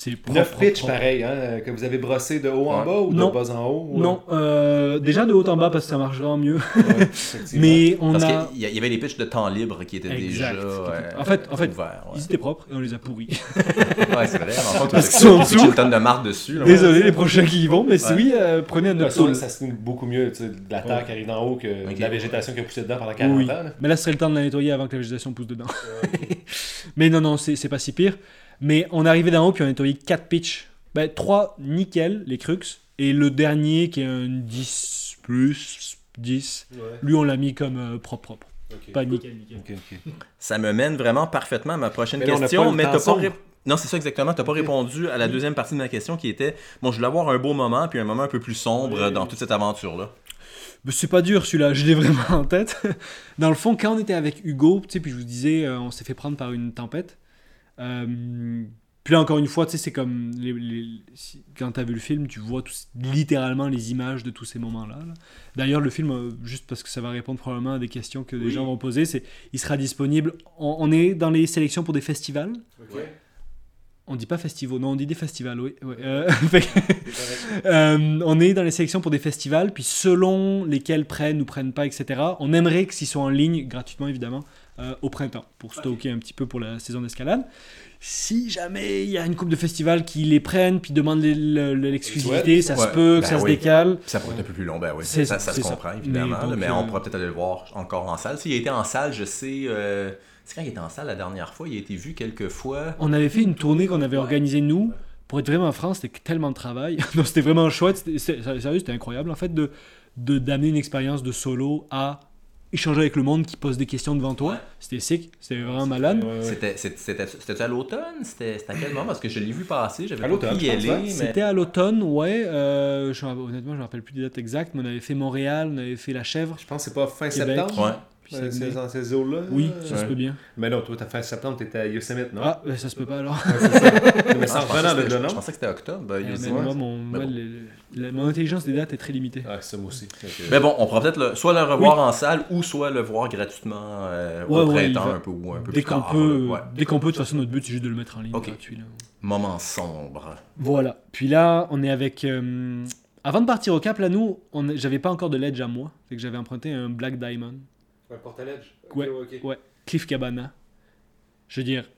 C'est propre, 9 propre, pitch pareil, hein, que vous avez brossé de haut en Ouais. bas ou Non. de bas en haut? ou- Non, euh, déjà de haut en bas parce que ça marche vraiment mieux. Ouais. Mais on Parce a. qu'il y a- il y avait les pitchs de temps libre qui étaient Exact. déjà euh, En fait- en fait, ouverts. Ils étaient propres et on les a pourris. Ouais, ouais c'est vrai. En fait, Parce qu'ils sont dessous. une tonne de marde dessus. là. Désolé les prochains qui y vont, mais si Ouais. oui, euh, prenez un autre ça se beaucoup mieux, tu sais, de la terre Ouais. qui arrive d'en haut que de la végétation qui a poussé dedans pendant 40 Oui, ans. là. mais là ce serait le temps de la nettoyer avant que la végétation pousse dedans. mais non, non, c'est pas si pire. Mais on est arrivé d'en haut puis on a nettoyé 4 pitchs. Ben, 3 nickel, les crux. Et le dernier qui est un 10 plus, 10, lui on l'a mis comme euh, propre propre. Pas nickel, nickel. Ça me mène vraiment parfaitement à ma prochaine Mais question, mais t'as pas Non, c'est ça exactement. T'as pas répondu à la deuxième partie de ma question qui était bon, je voulais avoir un beau moment puis un moment un peu plus sombre dans toute cette aventure là. Mais c'est pas dur celui-là, je l'ai vraiment en tête. Dans le fond, quand on était avec Hugo, tu sais, puis je vous disais, euh, on s'est fait prendre par une tempête. Euh, puis là, encore une fois, tu sais, c'est comme les, les- quand t'as vu le film, tu vois littéralement les images de tous ces moments-là. là. D'ailleurs, le film, euh, juste parce que ça va répondre probablement à des questions que des gens vont poser, c'est il sera disponible. On, on est dans les sélections pour des festivals. On dit pas festivals, non, on dit des festivals, oui. ouais. Euh, que- euh, on est dans les sélections pour des festivals, puis selon lesquels prennent ou prennent pas, etc., on aimerait qu'ils soient en ligne, gratuitement évidemment, euh, au printemps, pour stocker un petit peu pour la saison d'escalade. Si jamais il y a une coupe de festivals qui les prennent, puis le- l'exclusivité, ça se peut, que ben ça se décale. Ça pourrait être un peu plus long, ben oui. Ça, ça se c'est ça. comprend évidemment, Mais on euh, pourra peut-être aller le voir encore en salle. S'il a été en salle, je sais. euh, C'est quand il était en salle la dernière fois, il a été vu quelques fois. On avait fait une tournée qu'on avait organisée nous. Pour être vraiment en France, c'était tellement de travail. c'était vraiment chouette. C'était- Sérieux, c'était incroyable en fait de- d'amener une expérience de solo à échanger avec le monde qui pose des questions devant toi. Ouais. C'était sick, c'était vraiment malade. C'était- à l'automne? C'était à quel moment? Parce que je l'ai vu passer, j'avais À pas pu y aller. mais- C'était à l'automne, ouais. euh, je, honnêtement, je me rappelle plus des dates exactes, mais on avait fait Montréal, on avait fait La Chèvre. Je pense que c'est pas fin Québec. septembre. Ouais. Euh, c'est dans ces eaux-là. Oui, ça se Ouais. peut bien. Mais non, toi, t'as fin septembre, t'étais à Yosemite, non? Ah, ben, ça se peut pas alors. Ouais, c'est ça. Mais Ah, sans revenant que de là, je pensais que c'était octobre. ben, Euh, il mais moi, mon, Mais moi, bon. le- la- mon intelligence des dates est très limitée. Ah, ça, moi aussi. Fait que- Mais bon, on pourra peut-être le- soit le revoir en salle ou soit le voir gratuitement euh, Ouais, au printemps va- un peu ou un peu Dès plus qu'on tard, peut, dès qu'on peut, de toute façon, notre but, c'est juste de le mettre en ligne Ok. gratuit. là. Moment sombre. Voilà. Puis là, on est avec. euh, Avant de partir au Cap, là, nous, on j'avais pas encore de ledge à moi. Fait que j'avais emprunté un Black Diamond. Un portaledge? Ouais, ouais. Cliff Cabana. Je veux dire,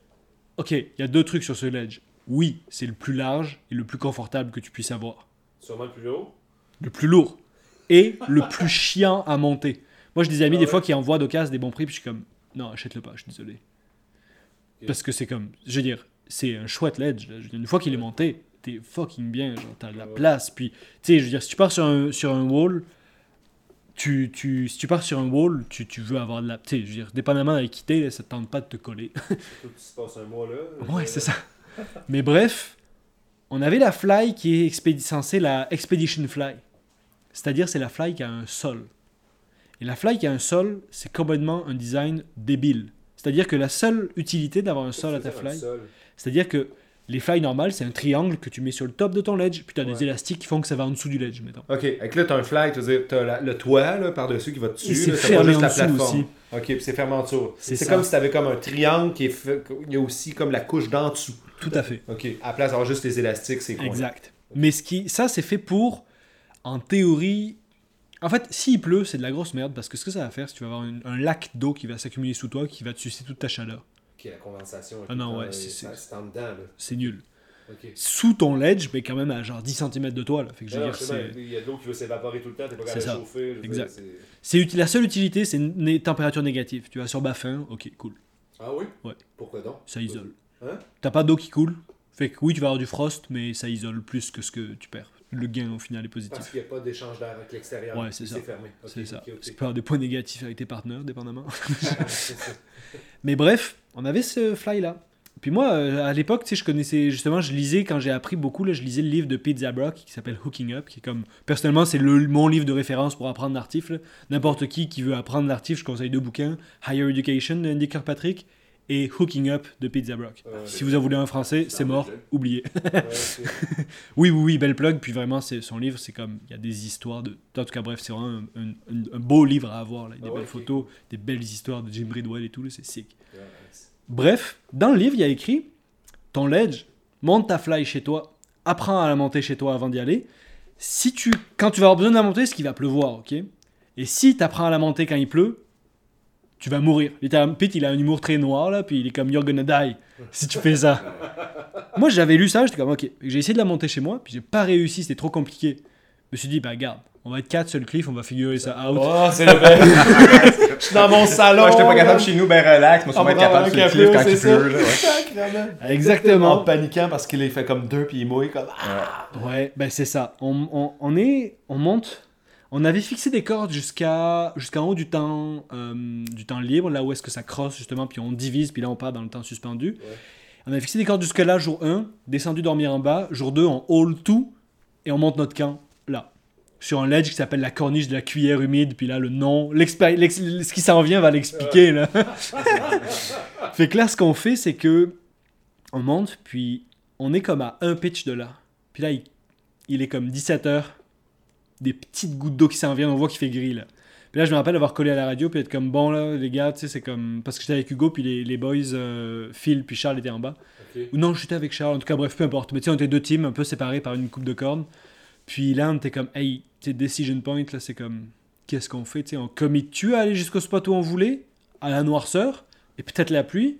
ok, il y a deux trucs sur ce ledge. Oui, c'est le plus large et le plus confortable que tu puisses avoir. Sûrement le plus haut. Le plus lourd. Et le plus chiant à monter. Moi, j'ai des amis, Ah des ouais? fois, qui envoient d'occasion des bons prix, puis je suis comme, non, achète-le pas, je suis désolé. Parce que c'est comme, je veux dire, c'est un chouette ledge. là. Je veux dire, une fois qu'il est monté, t'es fucking bien, genre, t'as de la place. Puis, tu sais, je veux dire, si tu pars sur un, sur un wall, tu, tu, si tu pars sur un wall, tu, tu veux avoir de la. Tu sais, je veux dire, dépendamment de l'équité, là, ça te tente pas de te coller. Surtout que tu passes un mois là. Ouais, c'est ça. Mais bref, on avait la fly qui est expédi- censée la Expedition Fly. C'est-à-dire, c'est la fly qui a un sol. Et la fly qui a un sol, c'est complètement un design débile. C'est-à-dire que la seule utilité d'avoir un sol à ta fly, c'est-à-dire que Les fly normales, c'est un triangle que tu mets sur le top de ton ledge, puis tu as des élastiques qui font que ça va en dessous du ledge, mettons. Ok, avec là, t'as un fly, tu veux dire, le toit là, par-dessus qui va dessus. C'est fermé juste en la plateforme. aussi. Ok, puis c'est fermé en dessous. C'est comme si t'avais comme un triangle qui est fait. Il y a aussi comme la couche d'en dessous. Tout à fait. Ok, à la place d'avoir juste les élastiques, c'est quoi Exact. Mais ce qui, ça, c'est fait pour, en théorie. En fait, s'il pleut, c'est de la grosse merde parce que ce que ça va faire, c'est que tu vas avoir un, un lac d'eau qui va s'accumuler sous toi, qui va te sucer toute ta chaleur. Ok, la condensation. Ah non, ouais, temps, c'est- en dedans, nul. Sous ton ledge, mais quand même à genre 10 cm de toi. Là. Fait que je veux dire, bien, il y a de l'eau qui veut s'évaporer tout le temps, t'es pas capable de chauffer. Exact. c'est- La seule utilité, c'est une température négative. Tu vas sur baffin, ok, cool. Ah oui? Ouais. Pourquoi donc? Ça isole. Hein? T'as pas d'eau qui coule? Fait que oui, tu vas avoir du frost, mais ça isole plus que ce que tu perds. Le gain au final est Parce positif. qu'il n'y a pas d'échange d'air avec l'extérieur. Ouais, c'est ça. C'est fermé. Ok, C'est ça. ok, ok. Parce que tu peux avoir des points négatifs avec tes partenaires, dépendamment. Ça. Mais bref, on avait ce fly-là. Puis moi, euh, à l'époque, tu sais, je connaissais justement, je lisais quand j'ai appris beaucoup, là, je lisais le livre de Pete Zabrock qui s'appelle Hooking Up, qui est comme, personnellement, c'est le, mon livre de référence pour apprendre l'artif. là. N'importe qui qui veut apprendre l'artif, je conseille deux bouquins Higher Education de Andy Kirkpatrick et Hooking Up de Pete Zabrock. Si vous en voulez un français, c'est mort, oubliez. ouais, oui, oui, oui, belle plug. Puis vraiment, c'est son livre, c'est comme, il y a des histoires de. En tout cas, bref, c'est vraiment un, un- un- un beau livre à avoir. Là. Des Ah ouais, belles photos, des belles histoires de Jim Bridwell et tout, là, c'est sick. Bref, dans le livre, il y a écrit ton ledge, monte ta fly chez toi, apprends à la monter chez toi avant d'y aller. Si tu, quand tu vas avoir besoin de la monter, c'est qu'il va pleuvoir, ok? Et si tu apprends à la monter quand il pleut, tu vas mourir. Pete, il a un humour très noir, là, puis il est comme You're gonna die si tu fais ça. moi, j'avais lu ça, j'étais comme ok. J'ai essayé de la monter chez moi, puis j'ai pas réussi, c'était trop compliqué. Je me suis dit, bah, garde, on va être quatre sur le cliff, on va figurer ça out. Oh, c'est le bel. Je suis dans mon salon. Moi, j'étais pas capable chez nous, ben relax. Moi, On sûrement être capable sur un le cliff quand il pleut. là, ouais. Sacrément. En Exactement. paniquant parce qu'il est fait comme deux puis il mouille comme. Ah! Ouais, ben c'est ça. On, on, on est, on monte. On avait fixé des cordes jusqu'à jusqu'en haut du temps, euh, du temps libre, là où est-ce que ça crosse justement, puis on divise, puis là on part dans le temps suspendu. On avait fixé des cordes jusque là, jour 1, descendu dormir en bas, jour 2, on haul tout, et on monte notre camp. Sur un ledge qui s'appelle la corniche de la cuillère humide, puis là le nom, ce qui s'en vient va l'expliquer là. fait que là, ce qu'on fait, c'est que on monte, puis on est comme à un pitch de là. Puis là, il, il est comme 17h, des petites gouttes d'eau qui s'en viennent, on voit qu'il fait gris là. Puis là, je me rappelle avoir collé à la radio, puis être comme bon là, les gars, tu sais, c'est comme. Parce que j'étais avec Hugo, puis les, les boys, euh, Phil, puis Charles étaient en bas. Ou non, j'étais avec Charles, en tout cas, bref, peu importe. Mais tu sais, on était deux teams un peu séparés par une coupe de cordes. Puis là, on était comme, hey, sais, decision point, là, c'est comme, qu'est-ce qu'on fait, tu sais, on commit-tu à aller jusqu'au spot où on voulait, à la noirceur, et peut-être la pluie,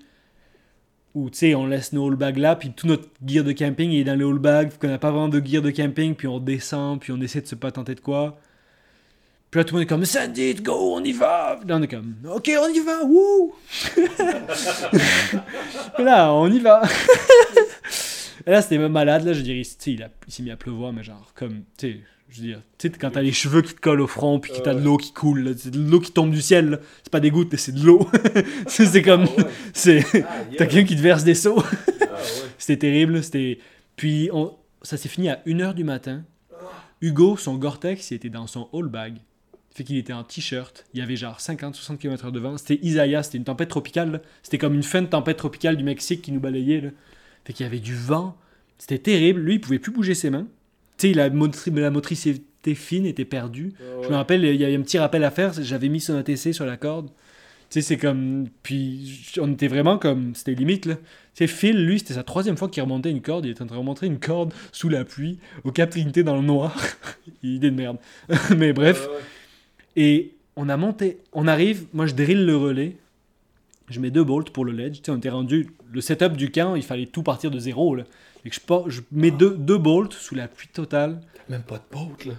ou tu sais, on laisse nos all bags là, puis tout notre gear de camping est dans les all bags, qu'on n'a pas vraiment de gear de camping, puis on descend, puis on essaie de se pas tenter de quoi. Puis là, tout le monde est comme, send it, go, on y va. Là, on est comme, ok, on y va, wouh. Là, on y va. Et là, c'était même malade, là, je dirais, tu sais, il, a- il s'est mis à pleuvoir, mais genre, comme, tu sais, je veux dire, tu sais, quand t'as les cheveux qui te collent au front, puis que t'as de l'eau qui coule, c'est de l'eau qui tombe du ciel, c'est pas des gouttes, mais c'est de l'eau. c'est comme, Ah c'est, Ah, t'as quelqu'un qui te verse des seaux. Ah. C'était terrible. C'était. Puis on... ça s'est fini à 1h du matin. Hugo, son Gore-Tex, il était dans son all bag. Fait qu'il était en t-shirt. Il y avait genre 50-60 km de vent. C'était Isaiah, c'était une tempête tropicale. C'était comme une fin de tempête tropicale du Mexique qui nous balayait. Là. Fait qu'il y avait du vent. C'était terrible. Lui, il pouvait plus bouger ses mains. Tu sais, la, la motricité fine était perdue. Je me rappelle, il y avait un petit rappel à faire. J'avais mis son ATC sur la corde. Tu sais, c'est comme. Puis on était vraiment comme. C'était limite, là. Tu sais, Phil, lui, c'était sa troisième fois qu'il remontait une corde. Il était en train de remonter une corde sous la pluie, au Cap Trinité dans le noir. Idée de merde. Mais bref. Ouais. Et on a monté. On arrive. Moi, je drille le relais. Je mets deux bolts pour le ledge. Tu sais, on était rendu. Le setup du camp, il fallait tout partir de zéro, là. Que je, pars- je mets deux, deux bolts sous la pluie totale. Même pas de boat, là.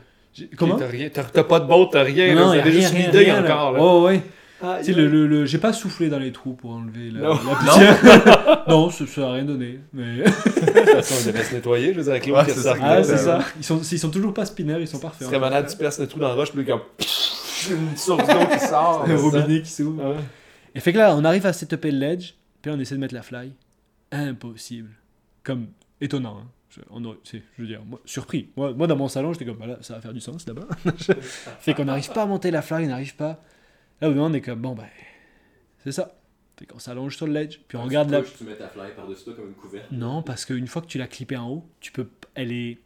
Comment? T'as rien- T'as t'as pas de boat, t'as rien. Non, là, y a T'avais rien, juste rien, là. encore, là. Oh, ouais. Ah, Tu sais, le, le- le- j'ai pas soufflé dans les trous pour enlever la, Non. la poussière. non, ça, ça a rien donné. Mais... De toute façon, on devait se nettoyer, je veux dire, avec l'eau Ouais, c'est ça. Ah, c'est ça. Ils sont, ils sont toujours pas spinners, ils sont parfaits. serais malade, tu perces le trou dans la roche, puis comme. Une source d'eau qui sort. Un robinet qui s'ouvre. Ouais. Et fait que là, on arrive à setuper le ledge, puis là, on essaie de mettre la fly. Impossible. Comme étonnant. hein. Je, on aurait- c'est- je veux dire, moi, surpris. Moi, moi, dans mon salon, j'étais comme, voilà, ça va faire du sens là-bas. fait qu'on n'arrive pas à monter la fly, on n'arrive pas. Là, au moment, on est comme, bon, ben, c'est ça. Fait qu'on s'allonge sur le ledge, puis on regarde la. Tu mets ta fly par-dessus toi comme une couverte. Non, parce qu'une fois que tu l'as clippée en haut, tu peux. Elle est.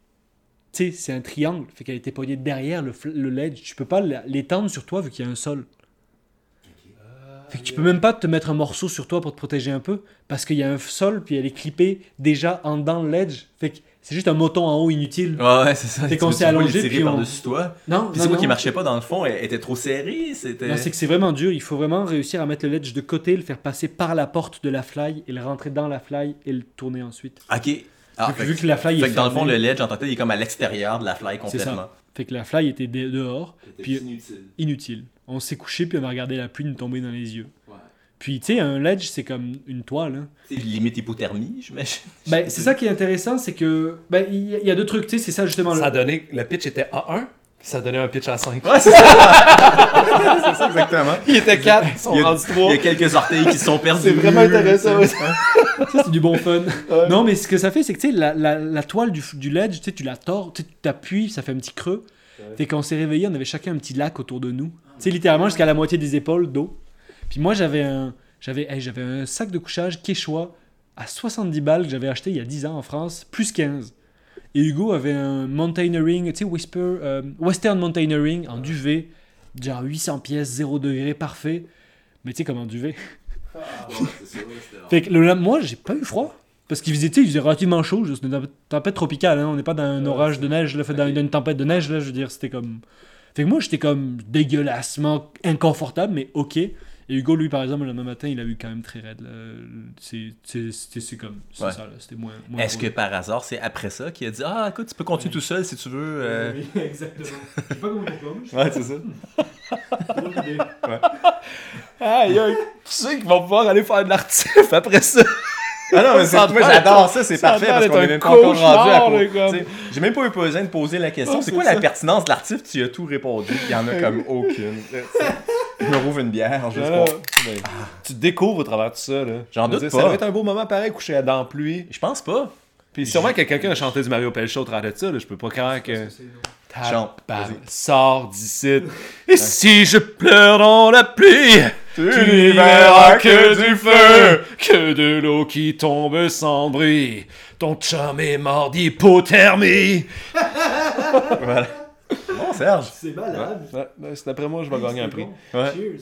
Tu sais, c'est un triangle, fait qu'elle était poignée derrière le, ledge. Tu peux pas l'étendre sur toi vu qu'il y a un sol. Fait que tu peux même pas te mettre un morceau sur toi pour te protéger un peu, parce qu'il y a un sol, puis elle est clippée déjà en dans le ledge. Fait que c'est juste un moton en haut inutile. Ouais, ouais, c'est ça. Fait qu'on s'est allongé, puis on- par-dessus toi? Non, Puis c'est quoi non. qui marchait pas dans le fond? Elle était trop serrée? C'était. Non, c'est que c'est vraiment dur. Il faut vraiment réussir à mettre le ledge de côté, le faire passer par la porte de la fly et le rentrer dans la fly et le tourner ensuite. Ok. Ah, vu, vu que la fly fait est que dans le fond, le ledge en tant que tel, il est comme à l'extérieur de la fly complètement. ça. Fait que la fly était de- dehors, Puis- inutile. inutile. On s'est couché puis on a regardé la pluie nous tomber dans les yeux. Ouais. Puis tu sais, un ledge c'est comme une toile. hein. C'est limite hypothermie, j'imagine. Ben, c'est ça qui est intéressant, c'est que ben il y, a deux trucs. Tu sais, c'est ça justement. Ça a le- donné, le pitch était à 1, ça a donné un pitch à 5. Ouais, c'est ça. c'est ça, exactement. Il était 4, ils sont Il y a- rendus Il 3. y a quelques orteils qui se sont perdus. C'est vraiment intéressant. ouais. Ça, c'est du bon fun. Ouais. Non, mais ce que ça fait, c'est que tu sais, la, la, la toile du, du ledge, tu sais, tu la tords, tu t'appuies, ça fait un petit creux. Fait qu'on s'est réveillé, on avait chacun un petit lac autour de nous. Tu sais, littéralement jusqu'à la moitié des épaules d'eau. Puis moi, j'avais un, j'avais, hey, j'avais un sac de couchage Quechua à 70 balles que j'avais acheté il y a 10 ans en France, plus 15. Et Hugo avait un mountaineering, tu sais, Whisper, euh, Western Mountaineering en duvet, genre 800 pièces, 0 degré, parfait. Mais tu sais, comme en duvet. Fait que le, moi, j'ai pas eu froid. Parce qu'il faisait, il faisait relativement chaud. C'était une tempête tropicale. Hein, on n'est pas dans un orage de neige, là, fait dans une tempête de neige. Là, je veux dire, c'était comme. Fait que moi, j'étais comme dégueulassement inconfortable, mais ok. Et Hugo, lui, par exemple, le lendemain matin, il a eu quand même très raide. C'est comme. C'est Ouais. ça. C'était moins. moins Est-ce que par hasard, c'est après ça qu'il a dit Ah, écoute, tu peux continuer tout seul si tu veux. euh. Oui, exactement. Je sais pas comment. Ouais, c'est ça. Aïe, aïe. Tu sais qu'ils vont pouvoir aller faire de l'artif après ça. Ah non, mais c'est- moi j'adore ça, c'est parfait parce qu'on est même pas encore rendu à J'ai même pas eu besoin de poser la question. C'est quoi ça. la pertinence de l'artif Tu as tout répondu. Il y en a comme aucune. Je me rouvre une bière juste Ah, Tu découvres au travers de ça. là. J'en doute dire, pas. Ça va être un beau moment pareil, couché dans la pluie. Je pense pas. Puis sûrement que quelqu'un a chanté du Mario Pelcha au travers de ça. là. Je peux pas croire que. Chante. Sors d'ici. Et si je pleure dans la pluie, Tu n'y verras que du feu, que de l'eau qui tombe sans bruit. Ton chum est mort d'hypothermie. Voilà. Bon, Serge. C'est malade. Ouais, ouais, c'est D'après moi, je vais gagner un prix. Ouais. Cheers.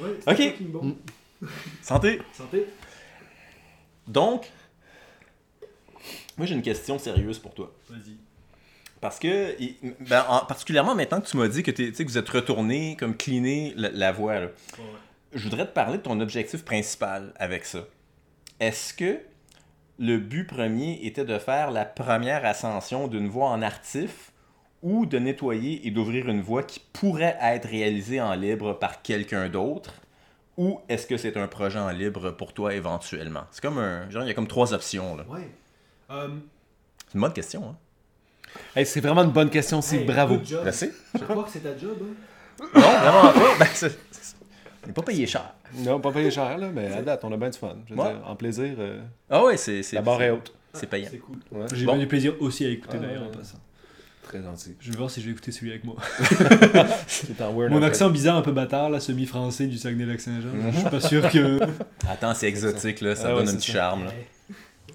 Ouais, Ok. bon. Santé. Santé. Donc, moi j'ai une question sérieuse pour toi. Vas-y. Parce que, ben, en- particulièrement maintenant que tu m'as dit que, que vous êtes retourné comme cleaner la, la voie, là. je voudrais te parler de ton objectif principal avec ça. Est-ce que le but premier était de faire la première ascension d'une voie en artif ou de nettoyer et d'ouvrir une voie qui pourrait être réalisée en libre par quelqu'un d'autre? Ou est-ce que c'est un projet en libre pour toi éventuellement? C'est comme un. Genre, il y a comme trois options. là. Ouais. Euh, C'est une bonne question, hein? Hey, c'est vraiment une bonne question, c'est hey, bravo. good job. Je crois que c'est ta job. Hein? Non, vraiment pas. Ben, c'est- n'est pas payé cher. Non, pas payé cher, là, mais à date, on a bien du fun. Je veux Ouais. dire, en plaisir, euh, Ah ouais, c'est. c'est- la barre est haute. C'est payant. C'est cool. Ouais. J'ai Bon. bien du plaisir aussi à écouter Ah, d'ailleurs ouais. en passant. Très gentil. Je vais voir si je vais écouter celui avec moi. C'est en weird Mon un peu. accent bizarre, un peu bâtard, là, semi-français du Saguenay-Lac-Saint-Jean. Je suis pas sûr que. Attends, c'est exotique, là. Ça Ah ouais, donne un petit ça. charme, là.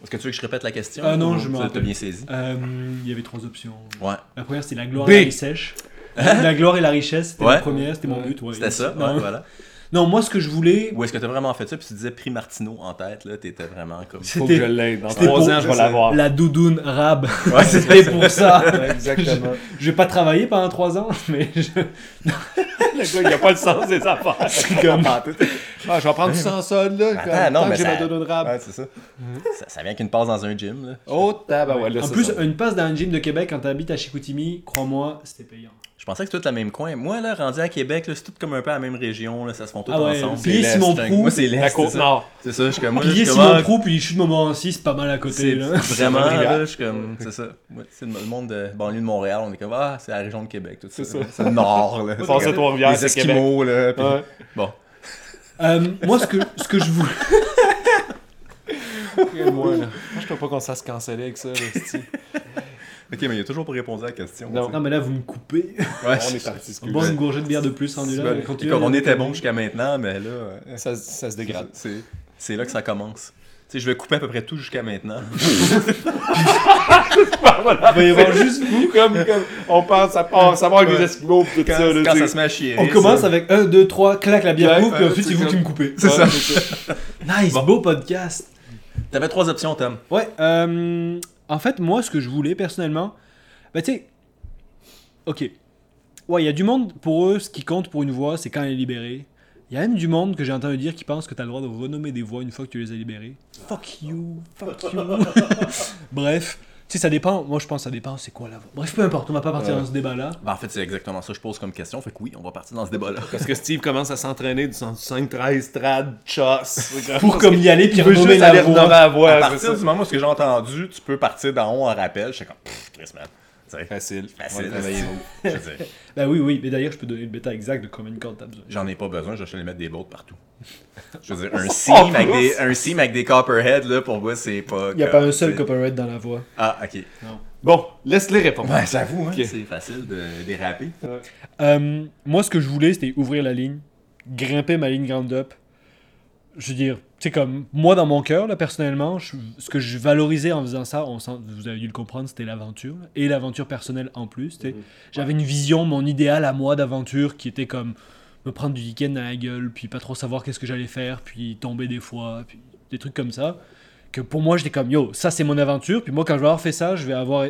Est-ce que tu veux que je répète la question? Ah non, je me tu- bien saisi? Euh, Il y avait trois options. Ouais. La première, c'était la gloire B. et la richesse. la gloire et la richesse, c'était Ouais. la première, c'était mon but. ouais. C'était ça, ouais, voilà. Non, moi, ce que je voulais. Ou est-ce que t'as vraiment fait ça, puis tu disais prix Martineau en tête, là, t'étais vraiment comme... Faut que je l'aide. Dans trois ans, je vais l'avoir. La doudoune rab. Ouais, C'était pour ça. Ouais, Exactement. Je vais pas travailler pendant trois ans, mais je... le gars, il a pas le sens des affaires. c'est comme. Ah, je vais prendre du sans sol, là. Attends, non, mais que j'ai ça- ma doudoune rab. Ouais, c'est ça. ça. Ça vient qu'une passe dans un gym, là. Oh, tabarouette, là, En ça, plus, ça. une passe dans un gym de Québec quand t'habites à Chicoutimi, crois-moi, c'était payant. Je pensais que c'était tout le même coin. Moi, là, rendu à Québec, c'est tout comme un peu la même région, là, ça se font tous Ah ouais, ensemble. puis C'est Simon Proulx, Moi, c'est l'Est. La côte nord. C'est ça, je suis comme... Moi, je suis Simon comme... Prou, puis les chutes de Montmorency, c'est pas mal à côté. Là. vraiment, là, je suis comme... C'est ça. Ouais, c'est le monde de banlieue de Montréal, on est comme, ah, c'est la région de Québec, tout ça. C'est ça. C'est le nord, là. Passe à Les. Esquimaux, là. puis- Ouais. Bon. Euh, moi, ce que, ce que je voulais. Regarde-moi, là. Moi, je peux pas qu'on se fasse canceller avec ça, là. Ok, mais il a toujours pas répondu à la question. Non. Non, mais là, vous me coupez. Ouais, On est parti. On boit une gorgée de bière de plus rendu là. Ouais, Continuez. comme on était bon jusqu'à maintenant, mais là, Ça, ça se dégrade. c'est c'est là que ça commence. Tu sais, je vais couper à peu près tout jusqu'à maintenant. Il va y avoir juste vous, comme, comme on pense à, à savoir avec Ouais. les pis tout Quand, ça. là, quand ça se met à chier. On commence avec 1, 2, 3, clac, la bière coupe, puis ensuite c'est vous qui me coupez. C'est ça. Ouais, ça. Nice, beau podcast. T'avais trois options, Tom. Ouais, euh, en fait, moi, ce que je voulais personnellement, bah, tu sais, ok. Ouais, il y a du monde, pour eux, ce qui compte pour une voix, c'est quand elle est libérée. Il y a même du monde que j'ai entendu dire qui pense que t'as le droit de renommer des voix une fois que tu les as libérées. Fuck you, fuck you. Bref, sais, ça dépend. Moi, je pense que ça dépend, c'est quoi la voix. Bref, peu importe, on va pas partir Ouais. dans ce débat-là. Ben, en fait, c'est exactement ça que je pose comme question. Fait que oui, on va partir dans ce débat-là. Parce que Steve commence à s'entraîner du 5-13 trad choss. Pour comme y aller, puis il veut renommer juste la voix. à partir du moment où ce que j'ai entendu, tu peux partir d'en haut en rappel. J'étais comme, pfff, Chris, man. Tu sais, Facile. Facile. Bah oui, oui, mais d'ailleurs, je peux donner le bêta exact de combien de cordes t'as besoin. j'en ai pas besoin, je vais aller mettre des bottes partout. Je veux dire, un seam avec des, un seam avec des copperheads, là, pour moi, c'est pas. Il y a pas un seul copyright dans la voix. Ah, ok. Bon, laisse-les répondre. Ouais, j'avoue, hein, c'est facile de déraper. Euh, moi, ce que je voulais, c'était ouvrir la ligne, grimper ma ligne ground up. Je veux dire, sais, comme moi, dans mon cœur, là, personnellement, je- ce que je valorisais en faisant ça, on sent- vous avez dû le comprendre, c'était l'aventure. Et l'aventure personnelle en plus. tu sais. J'avais une vision, mon idéal à moi d'aventure qui était comme me prendre du week-end dans la gueule, puis pas trop savoir qu'est-ce que j'allais faire, puis tomber des fois, puis des trucs comme ça. Que pour moi, j'étais comme, yo, ça c'est mon aventure, puis moi, quand je vais avoir fait ça, je vais avoir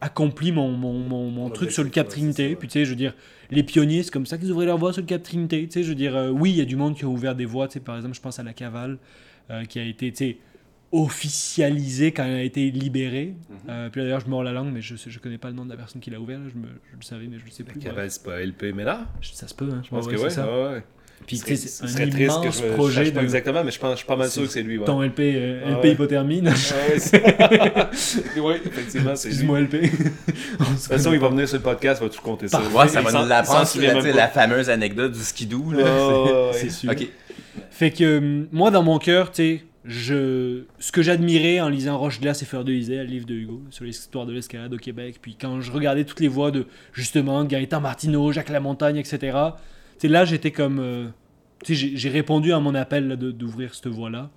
accompli mon, mon, mon, mon truc sur le Cap Trinité. Puis tu sais, je veux dire, les pionniers, c'est comme ça qu'ils ouvraient leur voie sur le Cap Trinité. Tu sais, je veux dire, euh, oui, il y a du monde qui a ouvert des voies. Tu sais, par exemple, je pense à la cavale euh, qui a été, tu sais, officialisée quand elle a été libérée. Euh, puis là, d'ailleurs, je mords la langue, mais je je connais pas le nom de la personne qui l'a ouvert. là. Je, me, je le savais, mais je le sais plus. Cavale, Ouais. c'est pas LP Ménard? Je- Ça se peut, hein. Je pense Ouais, que ouais, ça. Ouais. Puis c'est ce un serait triste que immense je, je projet sache pas de exactement, mais je pense, je suis pas mal sûr que c'est lui. Ouais. ton LP, euh, Ah LP ouais. hypothermie. Ouais, c'est- oui, effectivement, c'est lui. Excuse-moi, LP. De toute façon, il va venir sur le podcast, va tout compter ça. Ouais, ça va nous l'apprendre, la fameuse anecdote du skidoo. Là. Ouais, ouais, C'est ouais. sûr. Ok. Fait que euh, moi, dans mon cœur, tu sais, je... ce que j'admirais en lisant Roche Glace et Fleur de Isée, le livre de Hugo, sur l'histoire de l'escalade au Québec, puis quand je regardais toutes les voix de, justement, de Gaëtan Martineau, Jacques Lamontagne, etc., sais, là, j'étais comme... euh, tu sais, j'ai- répondu à mon appel d'ouvrir cette voie-là.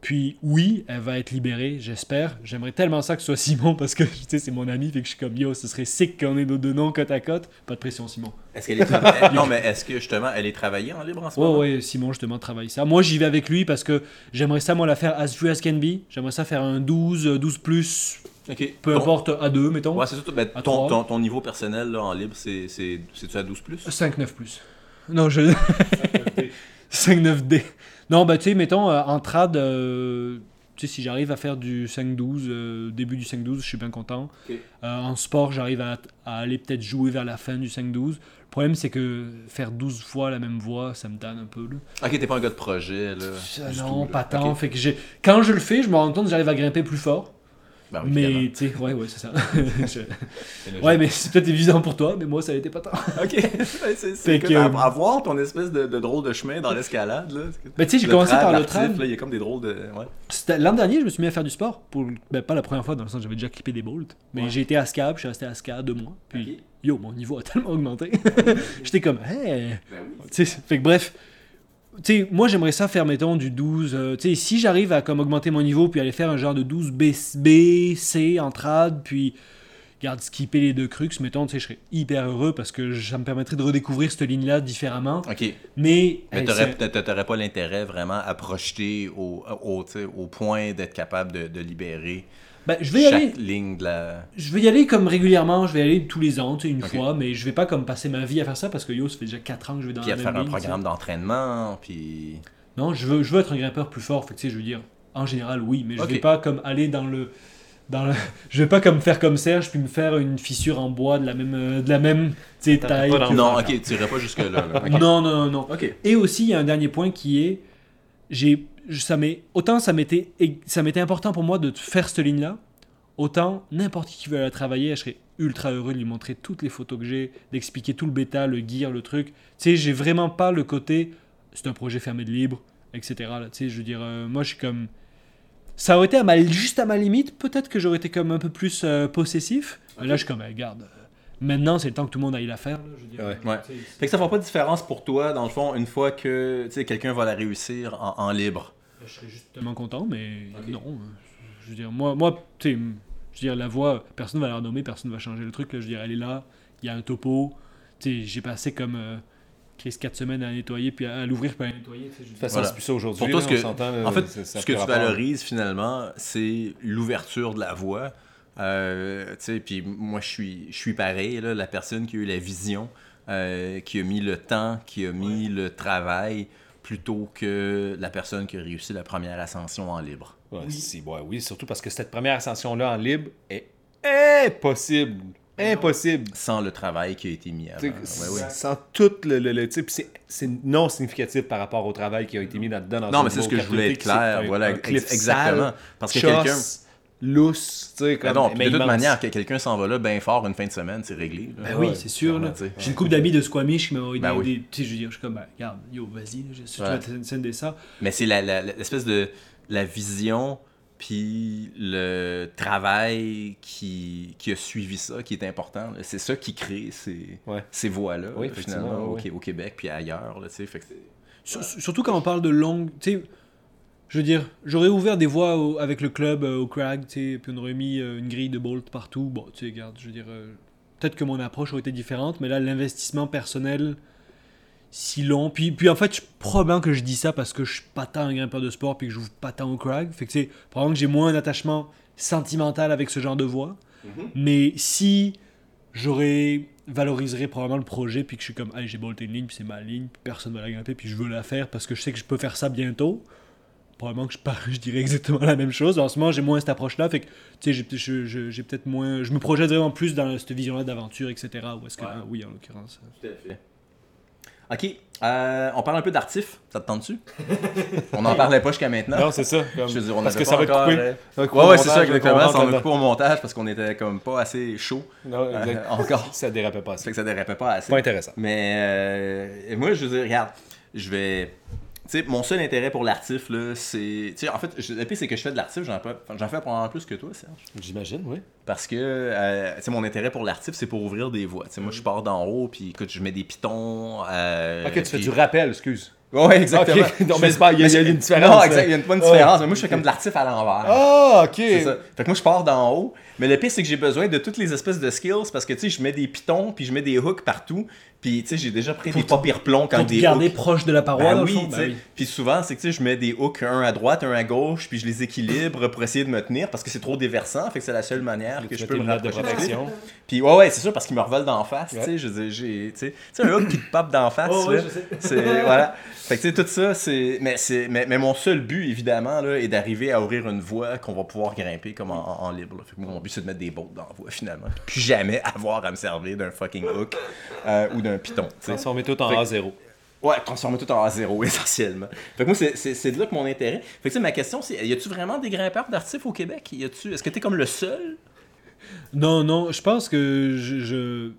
Puis oui, elle va être libérée, j'espère. J'aimerais tellement ça que ce soit Simon, parce que, tu sais, c'est mon ami, fait que je suis comme, yo, ce serait sick qu'on ait nos deux noms côte à côte. Pas de pression, Simon. Est-ce qu'elle est travaillée? non, mais est-ce que justement, elle est travaillée en libre en ce Ouais, moment? ouais, Simon, justement, travaille ça. Moi, j'y vais avec lui parce que j'aimerais ça, moi, la faire as free as can be. J'aimerais ça faire un 12, euh, 12 plus, Ok. peu importe, à 2, mettons. Ouais, c'est ça. Ben, ton, ton, ton niveau personnel là, en libre, c'est c'est- c'est-tu à 12 plus? 5, 9 plus. Non, je. 5, 9 D. Non, bah, tu sais, mettons, euh, en trad, euh, tu sais, si j'arrive à faire du 5-12, euh, début du 5-12, je suis bien content. En sport, j'arrive à, à aller peut-être jouer vers la fin du 5-12. Le problème, c'est que faire 12 fois la même voix, ça me tanne un peu, là. Ok, t'es pas un gars de projet, là. Non, tout, pas tant. Fait que j'ai... Quand je le fais, je me rends compte que j'arrive à grimper plus fort. Ben oui, évidemment. mais, tu sais, ouais, ouais, c'est ça. Je- Ouais, mais c'est peut-être évident pour toi, mais moi, ça n'était pas tant. Ok. C'est que- à, à voir ton espèce de, de drôle de chemin dans l'escalade, là. Ben, tu sais, j'ai commencé par le là, Il y a comme des drôles de. Ouais. L'an dernier, je me suis mis à faire du sport. Pour... Ben, pas la première fois, dans le sens que j'avais déjà clippé des bolts. Mais Ouais. j'ai été à SCAB, je suis resté à SCAB deux mois. Puis, yo, mon niveau a tellement augmenté. J'étais comme, hey! Ben oui. Tu sais, fait que bref, tu sais, moi j'aimerais ça faire, mettons, du 12. euh, tu sais, si j'arrive à comme augmenter mon niveau, puis aller faire un genre de 12 B, B C en trad, puis garde skipper les deux crux, mettons, je serais hyper heureux parce que ça me permettrait de redécouvrir cette ligne-là différemment. Ok. Mais, Mais hey, t'aurais pas l'intérêt vraiment à projeter au, au, au point d'être capable de, de libérer ben, je vais y aller. ligne de la. Je vais y aller comme régulièrement, je vais y aller tous les ans, tu sais, une fois, mais je vais pas comme passer ma vie à faire ça parce que yo, ça fait déjà 4 ans que je vais dans Puis la à même faire un ligne, programme d'entraînement, puis. Non, je veux, je veux être un grimpeur plus fort. Fait que, tu sais, je veux dire, en général, oui, mais je Ok. vais pas comme aller dans le. Dans le... Je vais pas comme faire comme Serge puis me faire une fissure en bois de la même, euh, de la même taille. que- Non, ok, tu irais pas jusque-là. là. Non, non, non, non. Ok. Et aussi, il y a un dernier point qui est. J'ai, ça autant ça m'était, ça m'était important pour moi de faire cette ligne-là, autant n'importe qui veut la travailler, je serais ultra heureux de lui montrer toutes les photos que j'ai, d'expliquer tout le bêta, le gear, le truc. Tu sais, j'ai vraiment pas le côté, c'est un projet fermé de libre, etc. Là, tu sais, je veux dire, euh, moi je suis comme. ça aurait été à ma, juste à ma limite. Peut-être que j'aurais été comme un peu plus euh, possessif. Là, je suis comme, eh, regarde, euh, maintenant, c'est le temps que tout le monde aille la faire. là, je veux dire. Ouais. Ouais. Tu sais, Fait que ça fait pas de différence pour toi, dans le fond, une fois que quelqu'un va la réussir en, en libre. Je serais justement content, mais non. euh, Je veux dire, moi, moi tu sais, je veux dire, la voix, personne va la renommer, personne va changer le truc. Là, je veux dire, elle est là, il y a un topo. Tu sais, j'ai passé comme euh, Chris 4 semaines à nettoyer, puis à, à l'ouvrir, puis à nettoyer. De toute façon, Voilà. c'est plus ça aujourd'hui. Pour toi, là, ce que- En fait, ça ce que tu rapport. valorises finalement, c'est l'ouverture de la voix. Euh, tu sais, puis moi, je suis, je suis pareil, là, la personne qui a eu la vision, euh, qui a mis le temps, qui a mis le travail, plutôt que la personne qui a réussi la première ascension en libre. Ouais, ouais, oui, surtout parce que cette première ascension-là en libre est impossible. Impossible. Sans le travail qui a été mis avant. Ouais, ouais. Sans tout le. le, c'est- c'est non significatif par rapport au travail qui a été mis là-dedans. dans Non, mais c'est ce que je voulais être clair. Voilà, exactement. sale, Parce que quelqu'un. Lousse, tu sais, Ben comme. non, mais de toute immense. manière, que quelqu'un s'en va là bien fort une fin de semaine, c'est réglé. là. Ben oui, ouais, c'est sûr. Là. J'ai une couple d'amis de Squamish qui m'ont envoyé Ben oui. des- Tu sais, je veux dire, je suis comme, ben, regarde, yo, vas-y, je- si Ouais. tu vas te sender ça. Mais c'est la- la- la- l'espèce de la vision puis le travail qui, qui a suivi ça qui est important. là. C'est ça qui crée ces, Ouais. ces voies-là, Oui, finalement, au, oui. Qué- au Québec puis ailleurs. Là, tu sais. fait que c'est- Sur- Surtout quand on parle de longue. Tu sais, je veux dire, j'aurais ouvert des voies au- avec le club euh, au Crag, tu sais, puis on aurait mis euh, une grille de bolt partout. Bon, tu sais, regarde, je veux dire, euh, peut-être que mon approche aurait été différente, mais là, l'investissement personnel, si long. Puis, puis en fait, je, probablement que je dis ça parce que je suis pas tant un grimpeur de sport, puis que je joue pas tant au Crag. Fait que, tu sais, probablement que j'ai moins un attachement sentimental avec ce genre de voie. Mais si j'aurais valoriserais probablement le projet puis que je suis comme hey, j'ai bolté une ligne puis c'est ma ligne puis personne va la grimper puis je veux la faire parce que je sais que je peux faire ça bientôt probablement que je, par- je dirais exactement la même chose en ce moment j'ai moins cette approche là fait que tu sais j'ai, peut-être moins je me projette vraiment plus dans cette vision là d'aventure etc ou est-ce que Ouais. oui en l'occurrence Ok, euh, on parle un peu d'artif, ça te tente-tu? on n'en parlait pas jusqu'à maintenant. Non, c'est ça. comme- Je veux dire, on parce que ça va être encore, coupé. euh, Ça va Ouais, ouais, c'est ça, exactement. on Ça rentre on a là-dedans. coupé au montage parce qu'on était comme pas assez chaud Non, exact. euh, encore. Ça dérapait pas Ça assez. fait que ça dérapait pas assez. Pas intéressant. Mais euh, moi, je veux dire, regarde, je vais. Tu sais, mon seul intérêt pour l'artif, là, c'est. Tu sais, en fait, le pire, c'est que je fais de l'artif, j'en fais, j'en fais probablement plus que toi, Serge. J'imagine, oui. Parce que, euh, mon intérêt pour l'artif, c'est pour ouvrir des voies. Tu sais, moi, je pars d'en haut, puis écoute, je mets des pitons. euh, Ok, tu fais du rappel, excuse. Ouais, exactement. Non, mais c'est pas- il y a- il y a une différence, Non, exact, il y a une, pas une Ouais. différence. Mais moi, je fais comme de l'artif à l'envers. Ah, ok. C'est ça. Fait que moi, je pars d'en haut. Mais le pire, c'est que j'ai besoin de toutes les espèces de skills parce que, tu sais, je mets des pitons, puis je mets des hooks partout. Puis, tu sais, j'ai déjà pris des pas pires plombs quand pour te des garder hooks. proche de la paroi Ben dans le oui, fond, ben oui. Puis souvent, c'est que tu sais, je mets des hooks, un à droite, un à gauche, puis je les équilibre pour essayer de me tenir parce que c'est trop déversant. Fait que c'est la seule manière que Tu je peux me de rapprocher. protection. Puis ouais, ouais, c'est sûr parce qu'ils me revolent d'en face, Ouais. tu sais. Je veux j'ai, tu sais, un hook qui te pop d'en face, Oh, ouais, là, je sais. c'est, voilà. Fait que tu sais, tout ça, c'est, mais c'est, mais, mais mon seul but, évidemment, là, est d'arriver à ouvrir une voie qu'on va pouvoir grimper comme en, libre. là. Fait que mon but, c'est de mettre des bottes dans la voie, finalement. Puis jamais avoir à me servir d'un fucking hook euh, ou d'un piton. Transformer tout en Fait que- A0. Ouais, transformer tout en A0 essentiellement. Fait que moi, c'est- c'est c'est de là que mon intérêt. Fait que tu sais, ma question, c'est y a-tu vraiment des grimpeurs d'artifs au Québec? Y a-tu Est-ce que t'es comme le seul? Non non je pense que je,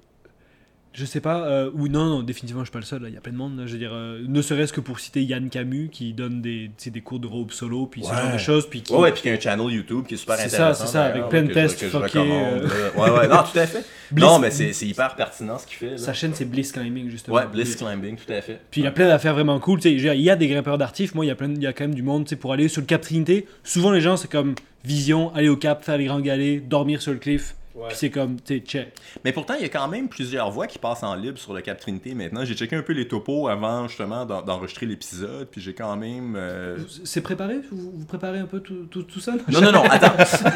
je sais pas, euh, ou non, non, définitivement, je suis pas le seul. Il y a plein de monde. là. Je veux dire, euh, ne serait-ce que pour citer Yann Camus, qui donne des, des cours de rope solo, puis ce Ouais. genre de choses, puis qui, Ouais, ouais, puis qu'il y a un channel YouTube qui est super C'est intéressant. ça, c'est ça, avec plein de que je- tests que je fuckés, recommande, euh. Ouais, ouais, non, tout à fait. Bliss- non, mais c'est c'est hyper pertinent ce qu'il fait. Là. sa chaîne, c'est Bliss Climbing, justement. Ouais, Bliss Climbing, tout à fait. Puis il y a plein d'affaires vraiment cool. Tu sais, il y a des grimpeurs d'artifs. Moi, il y a plein, il y a quand même du monde. Tu sais, pour aller sur le Cap Trinité, souvent les gens c'est comme vision, aller au Cap, faire les grands galets, dormir sur le cliff. Puis c'est comme, tu sais, check. Mais pourtant, il y a quand même plusieurs voies qui passent en libre sur le Cap Trinité maintenant. J'ai checké un peu les topos avant justement d'en- d'enregistrer l'épisode, puis j'ai quand même. euh, C'est préparé? Vous, vous préparez un peu tout, tout, tout ça Non, non, non, attends.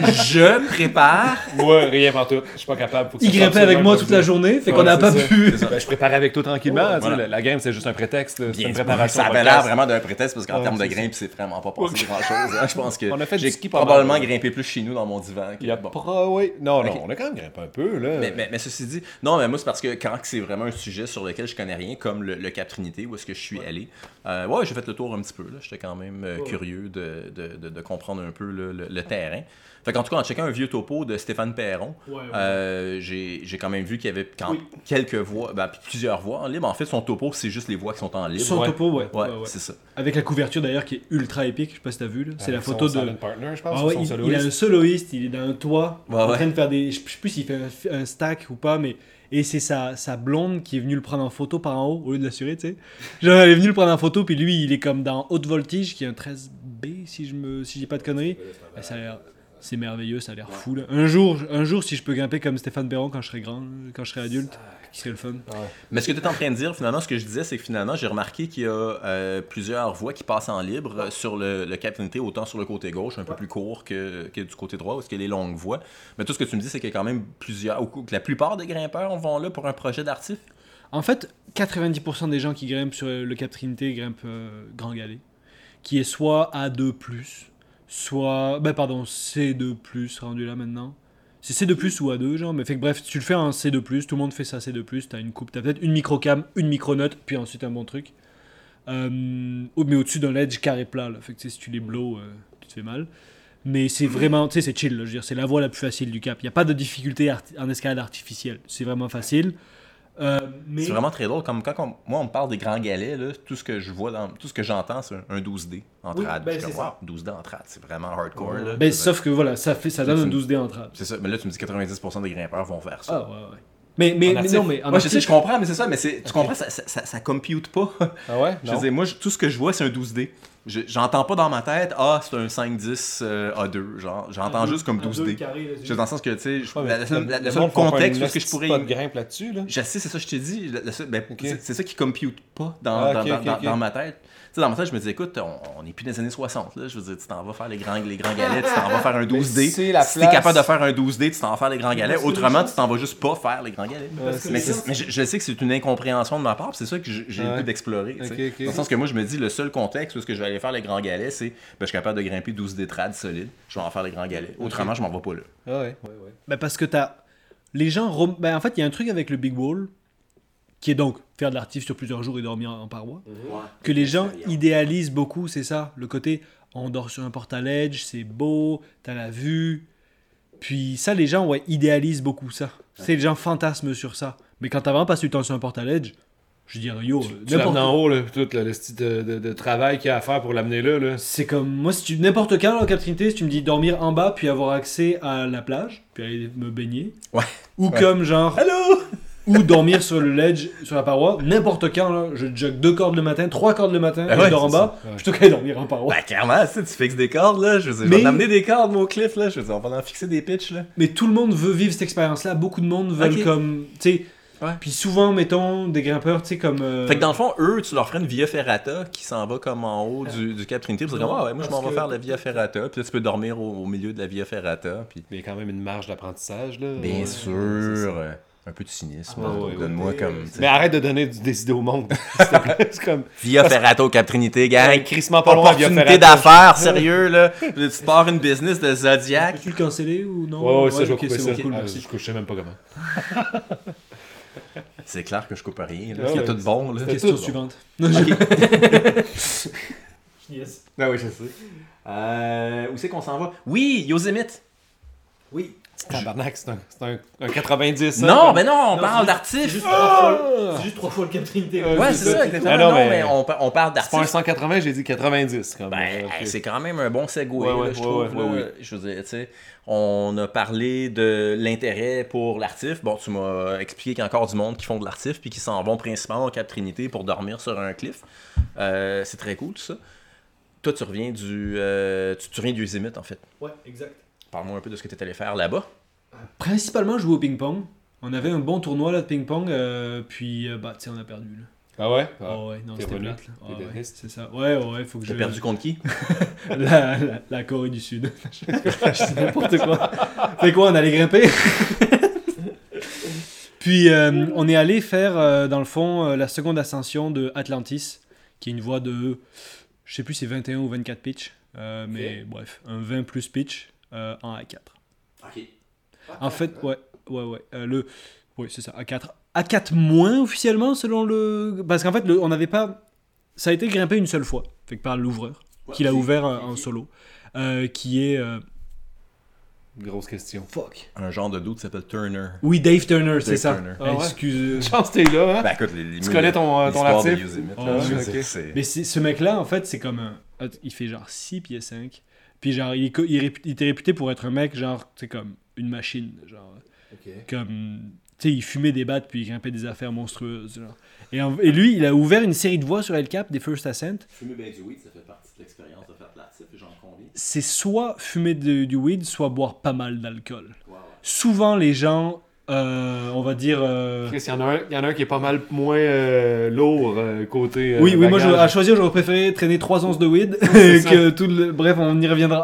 je prépare. Moi, rien par tout. Je suis pas capable. Faut que Il grimpait avec moi comme toute ça. la journée, fait Ouais, qu'on n'a c'est pas ça. pu. Ben, je préparais avec toi tranquillement. Ouais, tu sais, voilà. la, la game, c'est juste un prétexte. là. C'est Bien, une préparation. ça avait podcast. l'air vraiment d'un prétexte parce qu'en Ouais, termes de c'est grimpe, c'est vraiment pas passé grand chose. Je pense que On a fait du j'ai ski pas mal, probablement ouais. grimpé plus chez nous dans mon divan. que- Il y a bon. pas- oui. Non, Ok. non, On a quand même grimpé un peu, là. Mais, mais, mais ceci dit, non, mais moi, c'est parce que quand c'est vraiment un sujet sur lequel je connais rien, comme le, le Cap Trinité, où est-ce que je suis allé, euh, ouais, j'ai fait le tour un petit peu. là. J'étais quand même euh, curieux de, de, de, de comprendre un peu le- le terrain. Fait qu'en tout cas, en checkant un vieux topo de Stéphane Perron, Ouais, ouais. euh, j'ai quand même vu qu'il y avait quand- Oui. quelques voix, ben, plusieurs voix en libre. En fait, son topo, c'est juste les voix qui sont en libre. Son Ouais. topo, ouais. Ouais, ouais, ouais. c'est ça. Avec la couverture d'ailleurs qui est ultra épique, je sais pas si t'as vu. là. C'est la photo de. partner, je pense, Ah ou ouais, son il, soloiste. il a un soloiste, il est dans un toit, Ouais, en ouais. train de faire des. Je sais plus s'il fait un, un stack ou pas, mais. Et c'est sa, sa blonde qui est venue le prendre en photo par en haut, au lieu de l'assurer, tu sais. Genre, elle est venue le prendre en photo, puis lui, il est comme dans haute voltige, qui est un 13B, si je me si j'ai pas de conneries. Et ça a l'air. C'est merveilleux, ça a l'air fou. Là. Un jour, un jour, si je peux grimper comme Stéphane Perron quand je serai grand, quand je serai adulte, qui serait le fun. Mais ce que tu es en train de dire, finalement, ce que je disais, c'est que finalement, j'ai remarqué qu'il y a euh, plusieurs voies qui passent en libre euh, sur le, le Cap Trinité, autant sur le côté gauche, un peu plus court que, que du côté droit, où est-ce qu'il y a les longues voies. Mais tout ce que tu me dis, c'est qu'il y a quand même plusieurs, ou que la plupart des grimpeurs vont là pour un projet d'artif. En fait, 90% des gens qui grimpent sur le Cap Trinité grimpent euh, Grand Galet, qui est soit A2+, soit... Ben pardon, C2+, rendu là maintenant. C'est C2+, ou A2, genre, mais fait que bref, tu le fais en C2+, tout le monde fait ça C2+, t'as une coupe, t'as peut-être une microcam, une micronote, puis ensuite un bon truc. Euh, mais au-dessus d'un ledge carré plat, là. Fait que si tu les blows, euh, tu te fais mal. Mais c'est vraiment, tu sais, c'est chill, là, je veux dire, c'est la voie la plus facile du cap. Il n'y a pas de difficulté en escalade artificielle, c'est vraiment facile. Euh, mais... C'est vraiment très drôle. Comme quand on- moi, on me parle des grands galets, là, tout ce que je vois, dans, tout ce que j'entends, c'est un, un 12D en Oui, trad. ben, je suis c'est comme, ça. wow, 12D en trad, c'est vraiment hardcore. là. Ben, sauf que voilà, ça, fait, ça donne un une- 12D en trad. C'est ça. Mais là, tu me dis 90% des grimpeurs vont faire ça. Ah ouais, ouais. Mais, mais, mais non, mais en Moi, je sais, je comprends, mais c'est ça, mais tu comprends, ça, ça, ça, ça compute pas. Ah ouais? Je veux dire, moi, je- tout ce que je vois, c'est un 12D. Je- J'entends pas dans ma tête, ah, c'est un 5-10 euh, A2. Genre, j'entends juste comme 12D. Je suis dans le sens que, tu sais, Ouais, le- le seul contexte est-ce que je pourrais. pas de grimpe là-dessus, là. Je sais, c'est ça que je t'ai dit. Ben, Ok. c'est- ça qui compute pas dans, Ah, dans- dans- dans ma tête. Sais, dans ma tête, je me dis, écoute, on, on est plus dans les années 60. Là. Je veux dire, tu t'en vas faire les grands, les grands galets, tu t'en vas faire un 12D. c'est la si t'es place- capable de faire un 12D, tu t'en vas faire les grands galets. parce que Autrement, tu t'en vas juste pas faire les grands galets. Mais, je, je sais que c'est une incompréhension de ma part, puis c'est ça que j'ai le goût d'explorer. Dans le sens que moi, je me dis, le seul contexte où est-ce que je vais aller faire les grands galets, c'est ben, je suis capable de grimper 12 trad solides, je vais en faire les grands galets. Autrement, je m'en vais pas là. Ah ouais, ouais, ouais. Ben, parce que t'as. Les gens. rom- Ben, en fait, il y a un truc avec le Big Wall, qui est donc faire de l'artif sur plusieurs jours et dormir en paroi, que les gens idéalisent beaucoup, c'est ça. Le côté, on dort sur un portaledge, c'est beau, t'as la vue. Puis ça, les gens, ouais, idéalisent beaucoup ça. C'est les gens fantasment sur ça. Mais quand t'as vraiment passé du temps sur un portaledge, je dirais, yo, Tu l'amènes n'importe en haut, là, tout le, le style de, de, de travail qu'il y a à faire pour l'amener là, là. C'est comme moi, si tu n'importe quand la Cap Trinité, si tu me dis dormir en bas puis avoir accès à la plage, puis aller me baigner, Ouais. ou Ouais. comme genre, Allô? Ou dormir sur le ledge, sur la paroi, n'importe quand là, je jog deux cordes le matin, trois cordes le matin, et ouais, je dors en bas, ça. Ouais. plutôt qu'aller dormir en paroi. Ben, clairement, tu sais, tu fixes des cordes, là. Je veux dire, Mais- vais t'amener des cordes, mon cliff, là. Je veux dire, on va en fixer des pitches, là. Mais tout le monde veut vivre cette expérience-là, beaucoup de monde veulent comme, tu sais, Ouais. puis souvent mettons des grimpeurs, tu sais comme. euh, Fait que dans le fond, eux, tu leur ferais une Via Ferrata qui s'en va comme en haut du, du Cap Trinité. Puis comme, ah ouais, moi je m'en vais que- faire la Via Ferrata. Puis là, tu peux dormir au, au milieu de la Via Ferrata. Puis Mais il y a quand même une marge d'apprentissage, là. bien Ouais, sûr, un peu de cynisme. Ah, ouais, Donne-moi ouais. comme. tu Mais arrête de donner du- des idées au monde. c'est comme. Via Ferrata au Cap Trinité, gang. Ouais, crissement pas loin, Via Opportunité Ferrata. d'affaires, sérieux, là. Tu pars une business de Zodiac. Peux-tu le canceller ou non? Ouais, ouais, ça, je vais couper c'est ça. cool, Ah, je, sais même pas comment. C'est clair que je coupe rien. Là. Ah Il y a ouais, tout de bon, là. c'est- Question tout, suivante. yes. Ah oui, je sais. Euh, où c'est qu'on s'en va? Oui, Yosemite. Oui. Tabarnak, c'est un, c'est un, un 90. ça, Non, mais non, on Non, parle c'est- d'artif. C'est juste, trois fois- c'est juste trois fois le Cap Trinité. Ouais, Ouais, c'est c'est ça. exactement. Ah non, non, mais, mais- on, pa- on parle C'est pas un d'artif. 180, j'ai dit 90. Comme, Ben, euh, c'est quand même un bon segue, Ouais, là, ouais, je trouve. ouais, là. ouais, ouais. Je veux dire, tu sais, on a parlé de l'intérêt pour l'artif. Bon, tu m'as expliqué qu'il y a encore du monde qui font de l'artif puis qui s'en vont principalement au Cap Trinité pour dormir sur un cliff. Euh, c'est très cool, tout ça. Toi, tu reviens du, euh, tu, tu reviens du Yosemite, en fait. Ouais, exact. Parle-moi un peu de ce que tu es allé faire là-bas. Principalement jouer au ping-pong. On avait un bon tournoi là, de ping-pong, euh, puis euh, bah, tu sais, on a perdu. Là. Ah ouais? Ah. Oh, ouais, non, c'était plate. Là. Ah, ouais, c'est ça. Ouais, ouais, faut que je. Perdu contre qui? la, la, la Corée du Sud. je n'importe quoi. Fait quoi, on allait grimper? Puis euh, on est allé faire, euh, dans le fond, euh, la seconde ascension de Atlantis, qui est une voie de, je sais plus, c'est 21 ou 24 pitch, euh, mais bref, un 20 plus pitch euh, en A4. En fait, ouais, ouais, ouais. euh, le, oui, c'est ça, A4. A4 moins officiellement selon le. Parce qu'en fait, le- on n'avait pas. Ça a été grimpé une seule fois, fait que par l'ouvreur, qui l'a ouvert euh, en solo, euh, qui est. euh, Grosse question. Fuck. Un genre de doute s'appelle Turner. Oui, Dave Turner, c'est Dave ça. Turner. Ah ouais? Excuse. Chance t'es là, hein? Ben écoute, les, les- Tu connais ton, euh, ton article? Là, ouais, ok. c'est- Mais c'est- ce mec-là, en fait, c'est comme un. Il fait genre 6 pieds 5. Puis genre, il, était réputé pour être un mec, genre, tu sais, comme une machine. Genre, comme. Tu sais, il fumait des battes puis il grimpait des affaires monstrueuses. Genre. Et, en- et lui, il a ouvert une série de voies sur El Cap, des First Ascent. Fumer bien du weed, ça fait partie de l'expérience de faire de j'en conviens. C'est soit fumer de- du weed, soit boire pas mal d'alcool. Souvent, les gens, euh, on va dire. euh, Chris, il y, en a un- il y en a un qui est pas mal moins euh, lourd côté. Oui, oui, moi, je- à choisir, j'aurais préféré traîner 3 onces de weed que tout le... Bref, on y reviendra.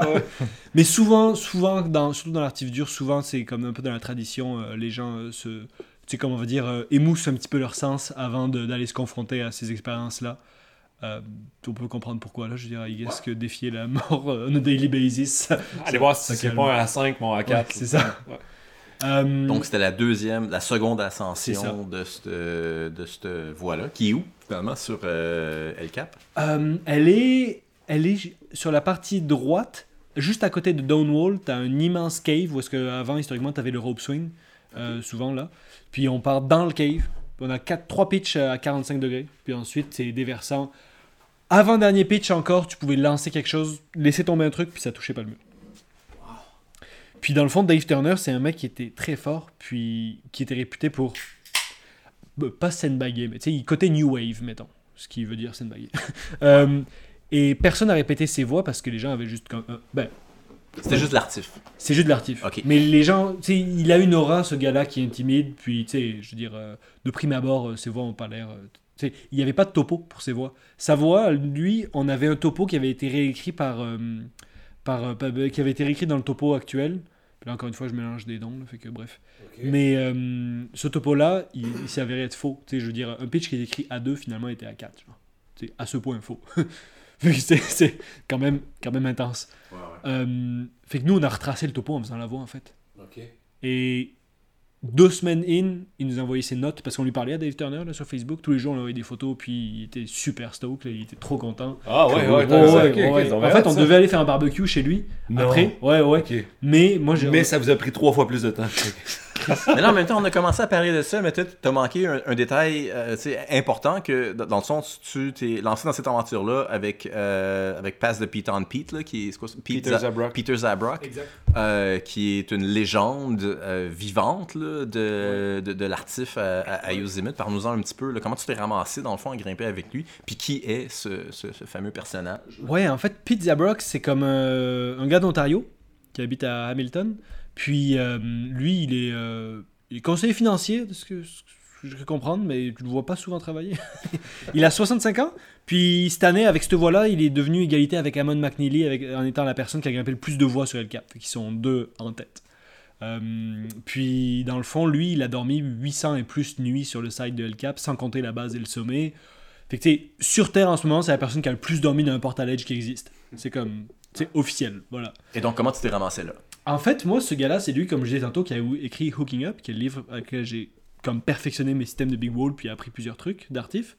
Mais souvent, souvent dans, surtout dans l'artif dur, souvent, c'est comme un peu dans la tradition, les gens se... Tu sais, comme on va dire, émoussent un petit peu leur sens avant d'aller se confronter à ces expériences-là. Euh, on peut comprendre pourquoi, là. Je dirais, I guess que défier la mort on a daily basis. Allez voir si c'est pas un A5, mon A4. Ouais, c'est ça. Ouais. Euh, Donc c'était la deuxième, la seconde ascension de cette, de cette voie-là, qui est où finalement sur euh, El Cap? Euh, elle est, elle est sur la partie droite, juste à côté de Downwall. T'as un immense cave où est-ce historiquement t'avais le rope swing, euh, souvent là. Puis on part dans le cave. On a quatre, trois pitches à 45 degrés. Puis ensuite c'est déversant. Avant dernier pitch encore, tu pouvais lancer quelque chose, laisser tomber un truc, puis ça touchait pas le mur. Puis dans le fond, Dave Turner, c'est un mec qui était très fort, puis qui était réputé pour bah, pas sandbagger, mais tu sais, il côté new wave, mettons, ce qui veut dire sandbagger. Euh, et personne n'a répété ses voix parce que les gens avaient juste comme. euh, ben, C'était juste l'artif. c'est juste l'artif. Ok. Mais les gens, tu sais, il a une aura, ce gars-là, qui est intimide. Puis, tu sais, je veux dire, euh, de prime abord, euh, ses voix n'ont pas l'air. euh, tu sais, il n'y avait pas de topo pour ses voix. Sa voix, lui, on avait un topo qui avait été réécrit par. Par, euh, par- qui avait été réécrit dans le topo actuel. Là, encore une fois, je mélange des dons, là, fait que bref. Mais euh, ce topo-là, il, il s'est avéré être faux. Tu sais, je veux dire, un pitch qui est écrit à 2 finalement était à 4. Genre. Tu sais, à ce point faux. C'est- quand même, quand même intense. Euh, fait que nous, on a retracé le topo en faisant la voix, en fait. Et deux semaines in, il nous a envoyé ses notes parce qu'on lui parlait à Dave Turner là, sur Facebook. Tous les jours, on lui envoyait des photos, puis il était super stoked, là, il était trop content. Ah ouais, ouais, Ouais, En fait, on ça. devait aller faire un barbecue chez lui Non. après. Ouais, ouais. Ok. Mais moi, j'ai. Mais ça vous a pris trois fois plus de temps. mais là, en même temps, on a commencé à parler de ça, mais tu as manqué un, un détail euh, important que, dans le sens, tu t'es lancé dans cette aventure-là avec, euh, avec Pass the Pete on Pete, là, qui est, quoi? Pete Peter Za- Zabrock. Peter Zabrock, Exact. euh, qui est une légende euh, vivante là, de, de, de l'artif à, à, à Yosemite. Parle-nous-en un petit peu. là, comment tu t'es ramassé, dans le fond, à grimper avec lui, puis qui est ce, ce, ce fameux personnage? Ouais, en fait, Pete Zabrock, c'est comme euh, un gars d'Ontario qui habite à Hamilton. Puis euh, lui, il est, euh, il est conseiller financier, de ce que, je peux comprendre, mais tu le vois pas souvent travailler. il a 65 ans. Puis cette année, avec cette voie-là, il est devenu égalité avec Amon McNeely en étant la personne qui a grimpé le plus de voies sur El Cap. Qu'ils sont deux en tête. Euh, puis dans le fond, lui, il a dormi 800 et plus nuits sur le site de El Cap, sans compter la base et le sommet. Fait sur Terre en ce moment, c'est la personne qui a le plus dormi d'un portal edge qui existe. C'est comme, c'est officiel, voilà. Et donc, comment tu t'es ramassé là? En fait, moi, ce gars-là, c'est lui, comme je disais tantôt, qui a écrit Hooking Up, qui est le livre avec lequel j'ai comme perfectionné mes systèmes de Big Wall, puis appris plusieurs trucs d'artif.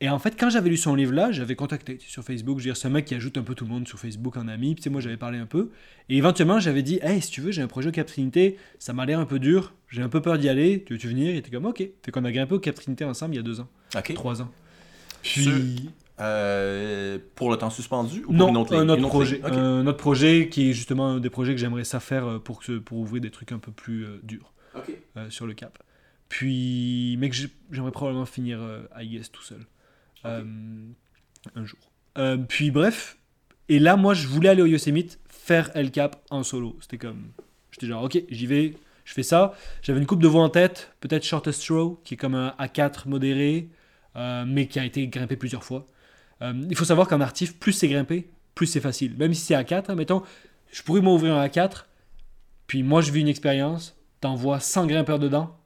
Et en fait, quand j'avais lu son livre-là, j'avais contacté sur Facebook. Je veux dire, un mec qui ajoute un peu tout le monde sur Facebook en ami. Puis, tu sais, moi, j'avais parlé un peu. Et éventuellement, j'avais dit Hey, si tu veux, j'ai un projet au Cap Trinité. Ça m'a l'air un peu dur. J'ai un peu peur d'y aller. Tu veux-tu venir? Il était comme Ok. Fait qu'on a grimpé au Cap Trinité ensemble il y a deux ans, Ok. trois ans. Puis. Euh, pour le temps suspendu ou pour Non, une autre un ligne? autre Une autre projet. autre projet qui est justement un des projets que j'aimerais ça faire euh, pour, que, pour ouvrir des trucs un peu plus euh, durs euh, sur le cap. Puis, mais que j'ai- j'aimerais probablement finir euh, I guess tout seul. Euh, un jour. Euh, puis bref, et là moi je voulais aller au Yosemite faire El Cap en solo. C'était comme, j'étais genre ok j'y vais, je fais ça. J'avais une coupe de voix en tête, peut-être Shortest Throw qui est comme un A4 modéré, euh, mais qui a été grimpé plusieurs fois. Euh, il faut savoir qu'en artif, plus c'est grimpé, plus c'est facile. Même si c'est A4, hein, mettons, je pourrais m'ouvrir un A4, puis moi je vis une expérience, t'envoies 100 grimpeurs dedans,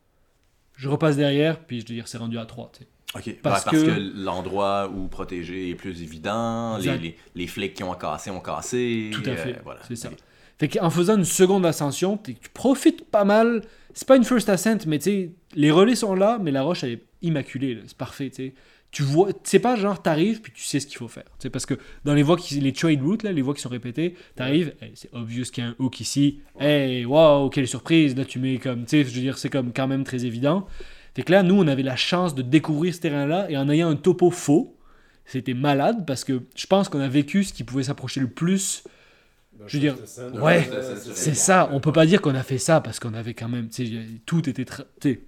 je repasse derrière, puis je veux dire, c'est rendu à 3. tu sais. OK. Parce Parce, que, que- l'endroit où protéger est plus évident, les, les, les flics qui ont cassé ont cassé. Tout à euh, fait. voilà. C'est ça. Fait qu'en faisant une seconde ascension, tu profites pas mal. C'est pas une first ascent, mais tu sais, les relais sont là, mais la roche, elle est immaculée. C'est parfait, tu sais. Tu vois, c'est pas genre t'arrives puis tu sais ce qu'il faut faire. Sais, parce que dans les voies qui, les trade routes, là, les voies qui sont répétées, t'arrives, hey, c'est obvious qu'il y a un hook ici. Hey, waouh, quelle surprise. Là, tu mets comme, tu sais, je veux dire, c'est comme quand même très évident. Fait que là, nous, on avait la chance de découvrir ce terrain-là et en ayant un topo faux, c'était malade parce que je pense qu'on a vécu ce qui pouvait s'approcher le plus je veux dire, ouais, c'est ça. On peut pas dire qu'on a fait ça parce qu'on avait quand même, tu sais, tout était, tra- tu sais,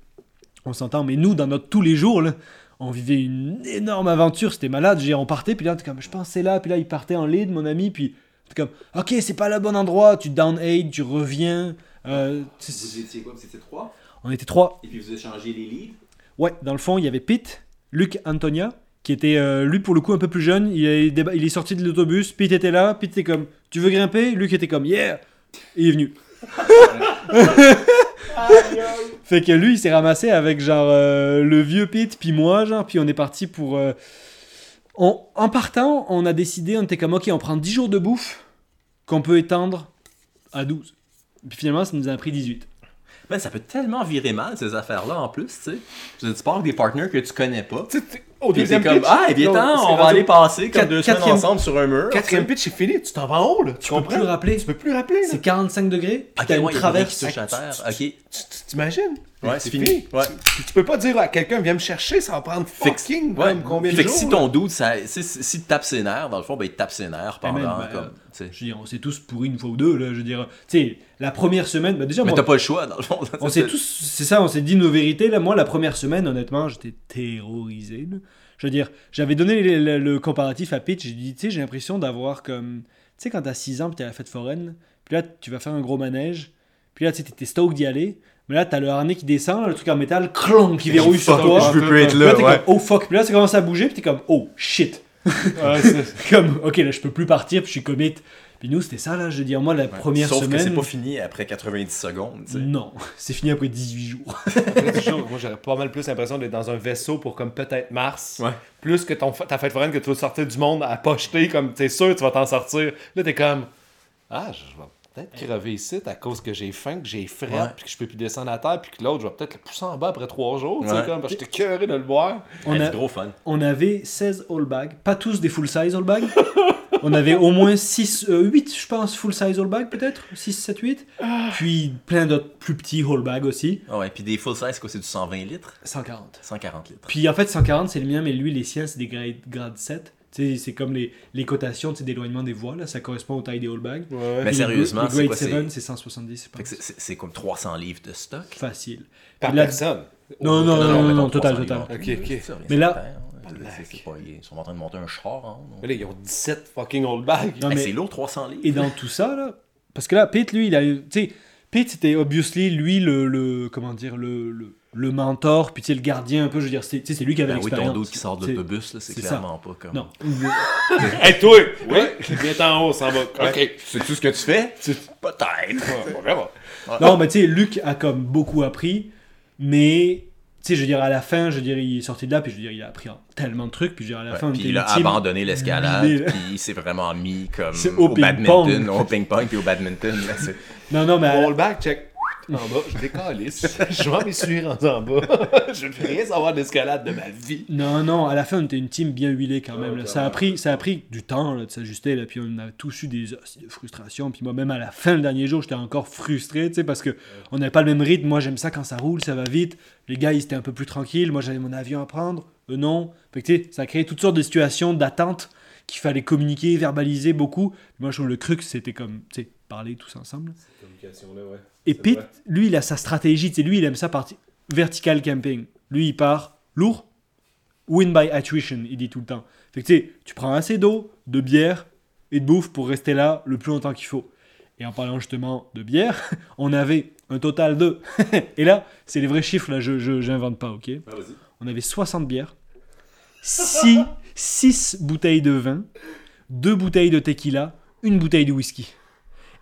on s'entend. Mais nous, dans notre tous les jours, là, on vivait une énorme aventure. C'était malade. Dire, on partait, puis là, t'es comme, je pense c'est là, puis là, il partait en lead, mon ami, puis t'es comme, ok, c'est pas le bon endroit. Tu down aid, tu reviens. Euh, tu Vous étiez quoi C'était trois? On était trois. Et puis vous échangez les leads? Ouais, dans le fond, il y avait Pete, Luc Antonia, qui était, euh, lui, pour le coup, un peu plus jeune. Il est, il est sorti de l'autobus, Pete était là, Pete était comme, tu veux grimper? Luc était comme, yeah Et il est venu. fait que lui, il s'est ramassé avec, genre, euh, le vieux Pete, puis moi, genre, puis on est parti pour... euh, on- en partant, on a décidé, on était comme, ok, on prend 10 jours de bouffe qu'on peut étendre à 12. Puis finalement, ça nous a pris 18. Ben, ça peut tellement virer mal, ces affaires-là, en plus, tu sais. Tu pars avec des partners que tu connais pas. Tu sais, t'es- Au deuxième comme, pitch, ah, non, ten c'est on va aller passer comme deux semaines quatrième- ensemble sur un mur. Quatrième pitch, c'est fini. Tu t'en vas en haut, là? Tu peux plus rappeler. Tu peux plus rappeler. C'est 45 degrés, Ok, il y a qui touche à terre. Ok. Tu- tu- T'imagines? Ouais, c'est fini. Ouais. Puis tu peux pas dire à quelqu'un, viens me chercher, ça va prendre fucking Ouais. comme combien de Fait que jours? si là? ton doute, ça, si, si si tu tapes ses nerfs, dans le fond, ben il te tape ses nerfs pendant même, ben, comme. tu. Je veux dire, on s'est tous pourris une fois ou deux, là. Je veux dire, tu sais, la première semaine, bah déjà, Mais t'as pas le choix, dans le fond. on s'est tous, c'est ça, on s'est dit nos vérités, là. Moi, la première semaine, honnêtement, j'étais terrorisé, là. Je veux dire, j'avais donné le, le- le comparatif à Pitch, j'ai dit, tu sais, j'ai l'impression d'avoir comme. Tu sais, quand t'as 6 ans, puis t'es à la fête foraine, puis là, tu vas faire un gros manège, puis là, tu sais, t'es stoked d'y aller, mais là, t'as le harnais qui descend, le truc en métal, clonk, qui verrouille sur Fuck, toi. je veux plus être Puis là, t'es ouais. comme, oh fuck, puis là, ça commence à bouger, puis t'es comme, oh shit. Ouais, c'est- comme, ok, là, je peux plus partir, puis je suis commit. Puis nous, c'était ça, là, je veux dire, moi, la première Sauf que c'est semaine. pas fini après 90 secondes, tu sais. Non, c'est fini après 18 jours. Après dix jours, Moi, j'aurais pas mal plus l'impression d'être dans un vaisseau pour comme peut-être Mars. Ouais. Plus que ton, ta fête foraine que tu vas sortir du monde à pocheter, comme t'es sûr tu vas t'en sortir. Là, t'es comme, ah, je vais peut-être crever ici à cause que j'ai faim, que j'ai fret, Ouais. puis que je peux plus descendre à terre, puis que l'autre, je vais peut-être le pousser en bas après trois jours. tu sais, comme, parce que j'étais cœuré de le voir. On, Hey, a, C'est gros fun. on avait 16 all bags, pas tous des full size all bags. on avait au moins 6, 8, je pense, full size all bags peut-être 6, 7, 8. Puis plein d'autres plus petits all bags aussi. Ah ouais, puis des full size, quoi, c'est du 120 litres? 140. 140 litres. Puis en fait, 140, c'est le mien, mais lui, les siens, c'est des grade, grade 7. C'est comme les, les cotations d'éloignement des voies, là, ça correspond aux tailles des all bags. Ouais. Mais sérieusement, c'est quoi, c'est- 7, c'est 170, je Fait que pense. c'est- comme 300 livres de stock? Facile. Par là- personne? Non, non, non, non, non, total, 300 total. livres. Ok, ok. C'est ça, rien Mais là- pas- Ils sont en train de monter un char, hein? Mais là, ils ont 17 fucking old bags. Hey, C'est lourd, 300 livres. Et dans tout ça, là, parce que là, Pete, lui, il a eu. Tu sais, Pete, c'était obviously, lui, le, le. Comment dire, le, le, le mentor, puis tu sais, le gardien un peu, je veux dire, c'est tu sais, c'est lui qui avait Ben oui, ton l'expérience. doute qui sort de l'autobus, là, c'est c'est clairement pas comme. Non. Hey, toi! Oui! Viens en haut, s'en va. Ok. C'est tout ce que tu fais? Peut-être. Ouais, vraiment. non, mais tu sais, Luc a comme beaucoup appris, mais. Tu sais, je veux dire, à la fin, je veux dire, il est sorti de là, puis je veux dire, il a appris tellement de trucs, puis je veux dire, à la Ouais, fin, puis il a abandonné l'escalade, puis il s'est vraiment mis comme C'est au, au badminton, ping-pong. au ping-pong puis au badminton. là, c'est- Non, non, mais. à la- Roll back, check. En bas, je décalisse. je vais m'essuyer en bas. je ne veux rien savoir d'escalade de ma vie. Non, non, à la fin, on était une team bien huilée quand même. Là. quand Ça, a pris, ça a pris du temps là, de s'ajuster, là, puis on a tous eu des hosties de frustration. Puis moi, même à la fin, le dernier jour, j'étais encore frustré, tu sais, parce que on n'avait pas le même rythme. Moi, j'aime ça quand ça roule, ça va vite. Les gars, ils étaient un peu plus tranquilles. Moi, j'avais mon avion à prendre. Eux, non. Fait que, ça a créé toutes sortes de situations d'attente qu'il fallait communiquer, verbaliser beaucoup. Moi, je trouve le crux, c'était comme, tu sais, parler tous ensemble. Communication-là, ouais. Et C'est Pete, vrai. lui, il a sa stratégie. Tu sais, lui, il aime ça partir vertical camping. Lui, il part lourd, win by attrition, il dit tout le temps. Fait que tu sais, tu prends assez d'eau, de bière et de bouffe pour rester là le plus longtemps qu'il faut. Et en parlant justement de bière, on avait un total de. et là, c'est les vrais chiffres, là, je j'invente pas, ok? On avait 60 bières, 6, 6 bouteilles de vin, 2 bouteilles de tequila, une bouteille de whisky.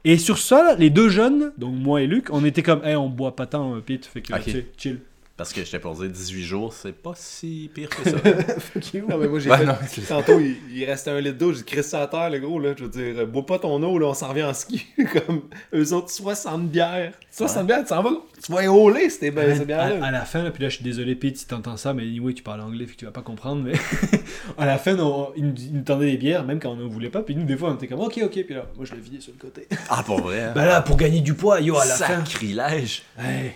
Et sur ça, les deux jeunes, donc moi et Luc, on était comme, hey, on boit pas tant, euh, Pete, fait que chill. Parce que j'étais pour dire 18 jours, c'est pas si pire que ça. Non, mais moi, j'ai Ouais, fait... non, Tantôt, il, il restait un litre d'eau, j'ai crissé à terre, le gros, là. Je veux dire, bois pas ton eau, là, on s'en revient en ski. Comme eux autres, 60 bières. 60 bières, tu s'en vas, tu vas éoler, c'était ben, ces à, bières-là. à la fin, là, puis là je suis désolé Pete si t'entends ça, mais anyway tu parles anglais, que tu vas pas comprendre, mais à la fin on- ils, nous, ils nous tendaient des bières, même quand on ne voulait pas, puis nous des fois on était comme ok ok, puis là moi je l'ai vidé sur le côté. ah, pour vrai. hein? bah là pour gagner du poids, yo à la fin. Sacrilège. Hey,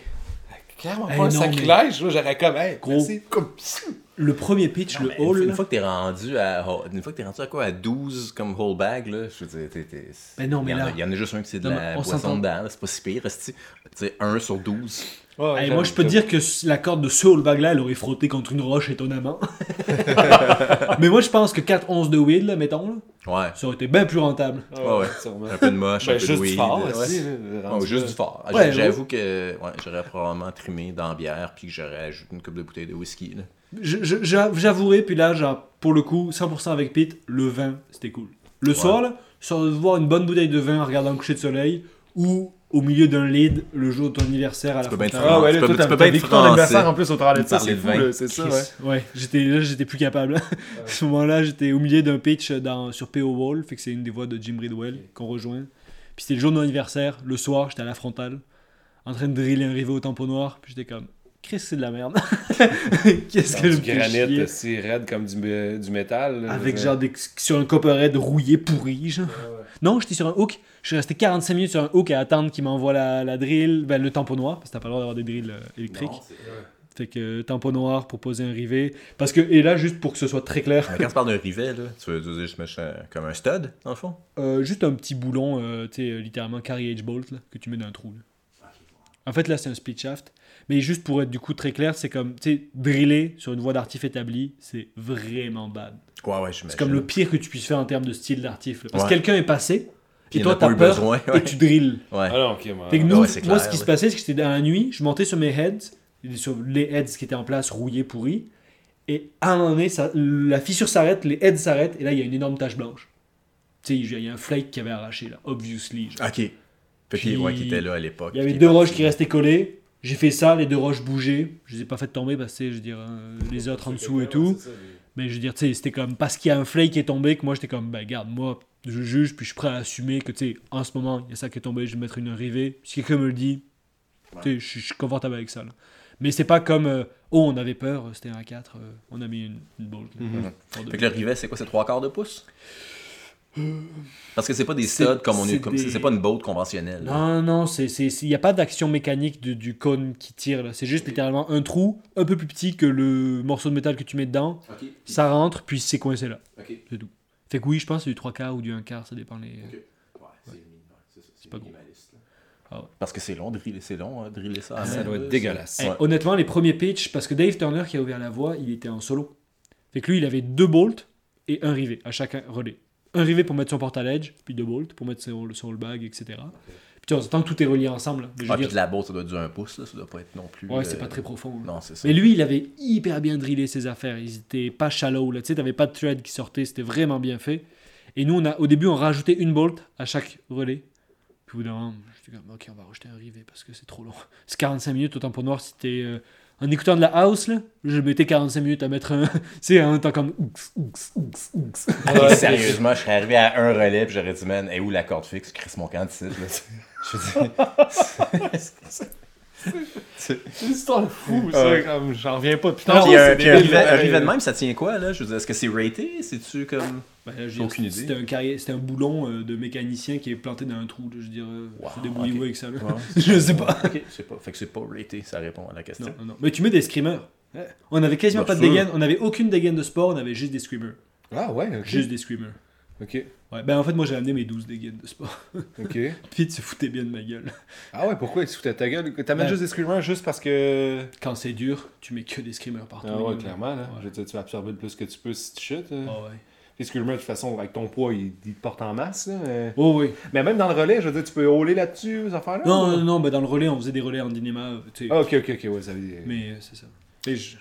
Clairement Eh pas un non, sacrilège, j'aurais comme, hey. Comme... le premier pitch, Non, le hall, fois- une fois que t'es rendu à une fois que t'es rendu à quoi à 12 comme whole bag là, je veux dire Ben non, mais il y en a- là- il y en a juste un qui c'est de Non, la mais on boisson s'entend. dedans, c'est pas si pire. Tu sais 1 sur 12. Hey, moi, je peux te dire que la corde de ce hallbag là, elle aurait frotté contre une roche étonnamment. Mais moi, je pense que 4 onces de weed, là, mettons, là, Ouais. ça aurait été bien plus rentable. Ouais, ouais. sûrement. Un peu de moche, Ben, un peu juste de weed. fort, ouais. aussi, là, Ouais, rendu juste du fort. J'avoue que ouais, j'aurais probablement trimé dans la bière puis que j'aurais ajouté une coupe de bouteille de whisky. J'avouerai, puis là, genre, pour le coup, 100% avec Pete, le vin, c'était cool. Le soir, là, sur voir une bonne bouteille de vin en regardant le coucher de soleil, ou au milieu d'un lead le jour de ton anniversaire à la te Ah ouais, toi, t'as pas vécu ton anniversaire en plus au travers de ça, c'est de fou, c'est ça, ouais. Ouais, j'étais là, j'étais plus capable. à ce moment-là, j'étais au milieu d'un pitch dans, sur PO Wall, fait que c'est une des voix de Jim Ridwell qu'on rejoint. Puis c'était le jour de mon anniversaire, le soir, j'étais à la frontale, en train de driller un rivet au tempo noir, puis j'étais comme, Chris, c'est de la merde. Qu'est-ce que chier. granit si raide comme du, euh, du métal. là, Avec genre des, sur un copperhead rouillé pourri, genre. Non, j'étais sur un hook. Je suis resté 45 minutes sur un hook à attendre qu'il m'envoie la, la drill, ben, le tempo noir, parce que t'as pas le droit d'avoir des drills euh, électriques. Fait que euh, tempo noir pour poser un rivet. Parce que, et là, juste pour que ce soit très clair, Mais quand tu parles d'un rivet, là, tu veux dire je mets ça comme un stud, dans le fond? euh, juste un petit boulon, euh, tu sais, euh, littéralement carry edge bolt, là, que tu mets dans un trou. là. En fait, là, c'est un split shaft. Mais juste pour être du coup très clair, c'est comme, tu sais, driller sur une voie d'artif établie, c'est vraiment bad. Ouais, ouais, je C'est comme le pire que tu puisses faire en termes de style d'artif. Parce Ouais. que quelqu'un est passé, et toi, t'as eu peur, besoin, et ouais. tu drilles. Ouais. Ah non, ok, moi. Fait que nous, ouais, moi, ce qui se passait, c'est que c'était dans la nuit, je montais sur mes heads, sur les heads qui étaient en place, rouillés, pourris, et à un moment donné, ça- la fissure s'arrête, les heads s'arrêtent, et là, il y a une énorme tache blanche. Tu sais, il y a un flake qui avait arraché, là, obviously. genre. Ok. Fait Puis, qui était là à l'époque. Il y avait deux roches qui restaient collées, j'ai fait ça, les deux roches bougeaient, je les ai pas fait tomber parce que, je veux dire, euh, les autres en dessous et tout. Mais je veux dire, tu sais, c'était comme parce qu'il y a un flake qui est tombé que moi j'étais comme, ben garde, moi je juge, puis je suis prêt à assumer que, tu sais, en ce moment, il y a ça qui est tombé, je vais mettre une rivée. Si quelqu'un me le dit, tu sais, je suis- confortable avec ça. là. Mais c'est pas comme, euh, oh, on avait peur, c'était un 4, euh, on a mis une, une bolt. de- Fait que le rivet, c'est quoi C'est trois quarts de pouce? Parce que c'est pas des studs comme on est. comme- des- C'est pas une boat conventionnelle. là. Non, non, c'est, c'est, il n'y a pas d'action mécanique de- du cône qui tire. là. C'est juste littéralement un trou un peu plus petit que le morceau de métal que tu mets dedans. Ça rentre, puis c'est coincé là. Ok. C'est tout. Fait que oui, je pense que c'est du 3 quarts ou du 1 quart, ça dépend les. C'est pas gros. Ah ouais. Parce que c'est long, driller, c'est long, hein, driller ça. à Ça doit être dégueulasse. Eh, Ouais. Honnêtement, les premiers pitchs, parce que Dave Turner qui a ouvert la voie, il était en solo. Fait que lui, il avait deux bolts et un rivet à chaque relais. Un rivet pour mettre son porte à ledge, puis deux bolts pour mettre son, son bag, etc. Puis tu tant que tout est relié ensemble. Ah, puis dire, de la boat, ça doit durer un pouce, là, ça doit pas être non plus. ouais, c'est euh, pas très profond. hein. Non, c'est ça. Mais lui, il avait hyper bien drillé ses affaires. Ils étaient pas shallow. Là. Tu sais, t'avais pas de thread qui sortait. C'était vraiment bien fait. Et nous, on a, au début, on rajoutait une bolt à chaque relais. Puis au bout d'un moment, j'étais comme, ok, on va rajouter un rivet parce que c'est trop long. C'est 45 minutes, autant pour noir, c'était. euh, en écoutant de la house, là, je mettais 45 minutes à mettre un. tu sais, en temps comme. Ouks, ouks, ouks, ouks. Hey, sérieusement, je serais arrivé à un relais puis j'aurais dit, man, et où la corde fixe? Chris mon camp là. Je veux dire, C'est une histoire de fou, ça. Comme, j'en reviens pas. Putain, Puis c'est un, des- puis euh, de même, ça tient quoi, là? Je veux dire, est-ce que c'est raté? C'est-tu comme. Ben, là, je J'ai aucune idée. C'était un, un boulon euh, de mécanicien qui est planté dans un trou. là, je veux dire, euh, Wow, faut débrouiller ok. avec ça. là. Je sais pas. Ok, c'est pas. Fait que c'est pas raté, ça répond à la question. Non, non, non. Mais tu mets des screamers. On avait quasiment Bien pas de dégaine. On avait aucune dégaine de sport. On avait juste des screamers. Ah ouais, ok. Juste des screamers. Ok, Ouais, ben en fait, moi j'ai amené mes 12 dégaines de sport. ok. Pete se foutait bien de ma gueule. Ah ouais, pourquoi il se foutait de ta gueule? T'amènes Ben- juste des screamers juste parce que. Quand c'est dur, tu mets que des screamers partout. Ah ouais, clairement, là. Ouais. Je veux dire, tu vas absorber le plus que tu peux si tu chutes. euh. Ah ouais. Les screamers, de toute façon, avec ton poids, ils, ils te portent en masse, là. mais- Oh oui. Mais même dans le relais, je veux dire, tu peux hauler là-dessus, ces affaires-là Non, ou- non, non, ben dans le relais, on faisait des relais en dynéma. tu sais. Ah, ok, ok, ok, ouais, ça veut dire. Mais euh, c'est ça. Et je-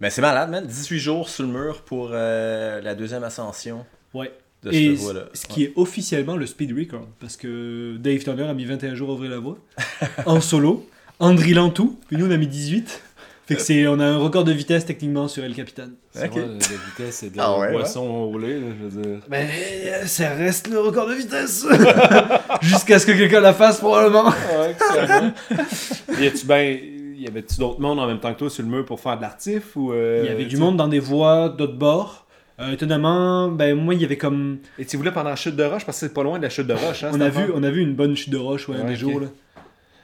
Mais c'est malade, man. 18 jours sur le mur pour euh, la deuxième ascension Ouais. de Et cette voie-là. ce qui est officiellement le speed record. Parce que Dave Turner a mis 21 jours à ouvrir la voie. en solo. En drillant tout. Puis nous, on a mis 18. Fait que c'est, on a un record de vitesse techniquement sur El Capitan. C'est Ok. vrai, la vitesse et de Ah la ouais, au lait, là, je veux dire. Mais euh, ça reste le record de vitesse. Jusqu'à ce que quelqu'un la fasse probablement. Ouais, clairement. y a-tu ben, y avait-tu d'autres mondes en même temps que toi sur le mur pour faire de l'artif ou euh, Il y avait du monde dans des voies d'autres bords. Euh, étonnamment, ben moi il y avait comme Et tu voulais pendant la chute de roche? Parce que c'est pas loin de la chute de roche. Hein, on a vu on a vu une bonne chute de roche ouais, un Ouais, des ok. jours là.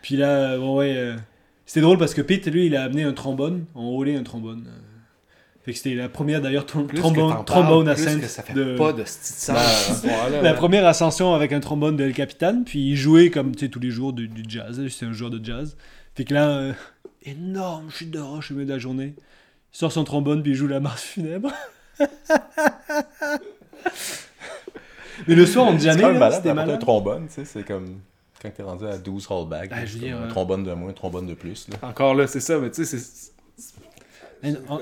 Puis là euh, ouais, ouais euh, c'était drôle parce que Pete lui il a amené un trombone, en haut un trombone. Fait que c'était la première d'ailleurs trombone trombone ascent que ça fait de pas de histoire-là, la ouais. première ascension avec un trombone de El Capitan, puis il jouait comme tu sais tous les jours du, du jazz, c'est un joueur de jazz. Fait que là euh, énorme chute de roche au milieu de la journée. Il sort son trombone puis il joue la marche funèbre. Mais le soir on dit C'est jamais là, malade un malade. trombone, tu sais, c'est comme quand t'es rendu à 12 holdback, Ben, je c'est dire, un euh, trombone de moins, un trombone de plus. Là. Encore là, c'est ça, mais tu sais, c'est.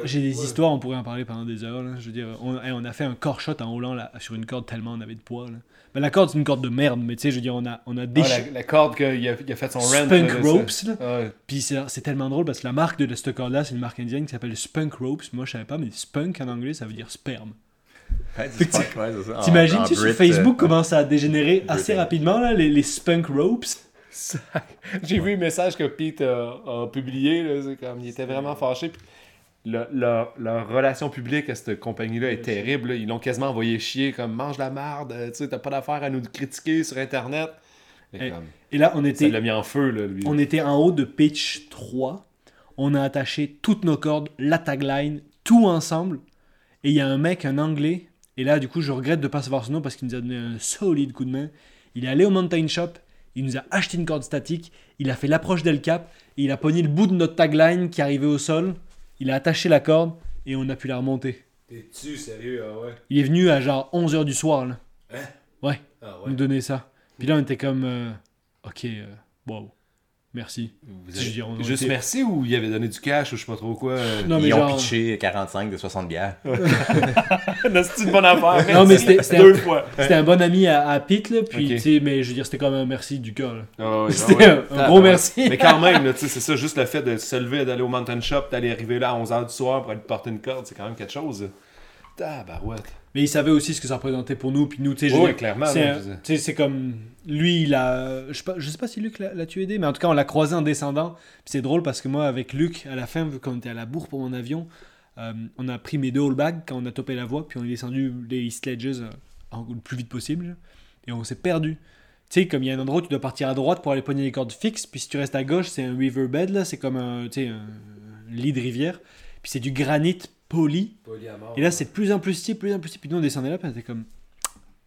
J'ai des histoires, on pourrait en parler pendant des heures. Là. Je veux dire, on, on a fait un corps shot en roulant là, sur une corde tellement on avait de poids. Là. Ben, la corde, c'est une corde de merde, mais tu sais, je veux dire, on a, on a déchiré. la, la corde qu'il a, il a fait son rent. Spunk là. Ropes, là. Ouais. Puis c'est c'est tellement drôle parce que la marque de, de cette corde-là, c'est une marque indienne qui s'appelle Spunk Ropes. Moi, je savais pas, mais Spunk en anglais, ça veut dire sperme. Ouais, T'imagines, tu sais, sur Facebook, euh, comment ça a dégénéré assez rapidement, là, les, les Spunk Ropes? J'ai vu le message que Pete a, a publié, là, c'est comme il était vraiment fâché. puis le- leur, leur relation publique à cette compagnie-là est terrible. là. Ils l'ont quasiment envoyé chier comme mange la marde, euh, tu sais, t'as pas d'affaire à nous critiquer sur internet. Et comme, Et là, on ça était, l'a mis en feu, là, lui. on était en haut de pitch 3. On a attaché toutes nos cordes, la tagline, tout ensemble. Et il y a un mec, un anglais. Et là, du coup, je regrette de pas savoir son nom parce qu'il nous a donné un solide coup de main. Il est allé au Mountain Shop. Il nous a acheté une corde statique. Il a fait l'approche d'El Cap. Et il a pogné le bout de notre tagline qui arrivait au sol. Il a attaché la corde. Et on a pu la remonter. T'es-tu sérieux, ah ouais? Il est venu à genre 11h du soir, là, Ah nous donner ça. Puis là, on était comme. euh, ok, euh, wow. Merci. Vous dire, Juste merci ou il avait donné du cash ou je sais pas trop quoi? Non, mais Ils ont pitché 45 de 60 bières. c'est une bonne affaire. Non, mais c'était- c'était deux un- fois. C'était un bon ami à, à Pete, là, puis, Ok. tu sais, mais je veux dire, c'était comme un merci du cœur. Ah C'était ah ouais. un, un gros merci. Mais quand même, là, tu sais, c'est ça, juste le fait de se lever, d'aller au Mountain Shop, d'aller arriver là à 11h du soir pour aller te porter une corde, c'est quand même quelque chose. Tabarouette. Mais il savait aussi ce que ça représentait pour nous, puis nous, tu sais, Oui, clairement. c'est comme lui, il a. Je sais pas, je sais pas si Luc l'a l'a tué aidé, mais en tout cas, on l'a croisé en descendant. Puis c'est drôle parce que moi, avec Luc, à la fin, vu qu'on était à la bourre pour mon avion, euh, on a pris mes deux bags quand on a topé la voie, puis on est descendu les East Ledges euh, le plus vite possible, et on s'est perdu. Tu sais, comme il y a un endroit où tu dois partir à droite pour aller pogner les cordes fixes, puis si tu restes à gauche, c'est un riverbed, là, c'est comme un, un lit de rivière, puis c'est du granit poli. Et là, c'est de plus en plus steep, plus en plus steep. Puis nous, on descendait là, puis on était comme.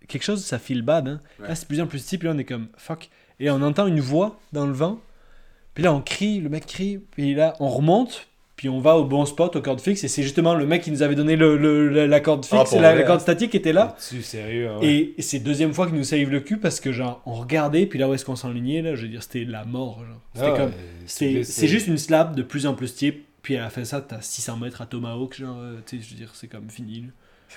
Quelque chose, ça file bad, hein. Là, c'est de plus en plus steep, puis là, on est comme fuck. Et on entend une voix dans le vent. Puis là, on crie, le mec crie, puis là, on remonte, puis on va au bon spot, aux cordes fixes. Et c'est justement le mec qui nous avait donné le, le- la- corde Ah, fixe, la, corde hein. statique était là. Tu sérieux, ouais. Et, et c'est deuxième fois qu'il nous save le cul parce que, genre, on regardait, puis là où est-ce qu'on s'enlignait, là, je veux dire, c'était la mort. C'était Ah, comme. C'est juste une slab de plus en plus steep, puis la fin de ça, t'as 600 mètres à Tomahawk, genre, euh, tu sais, je veux dire, c'est comme fini.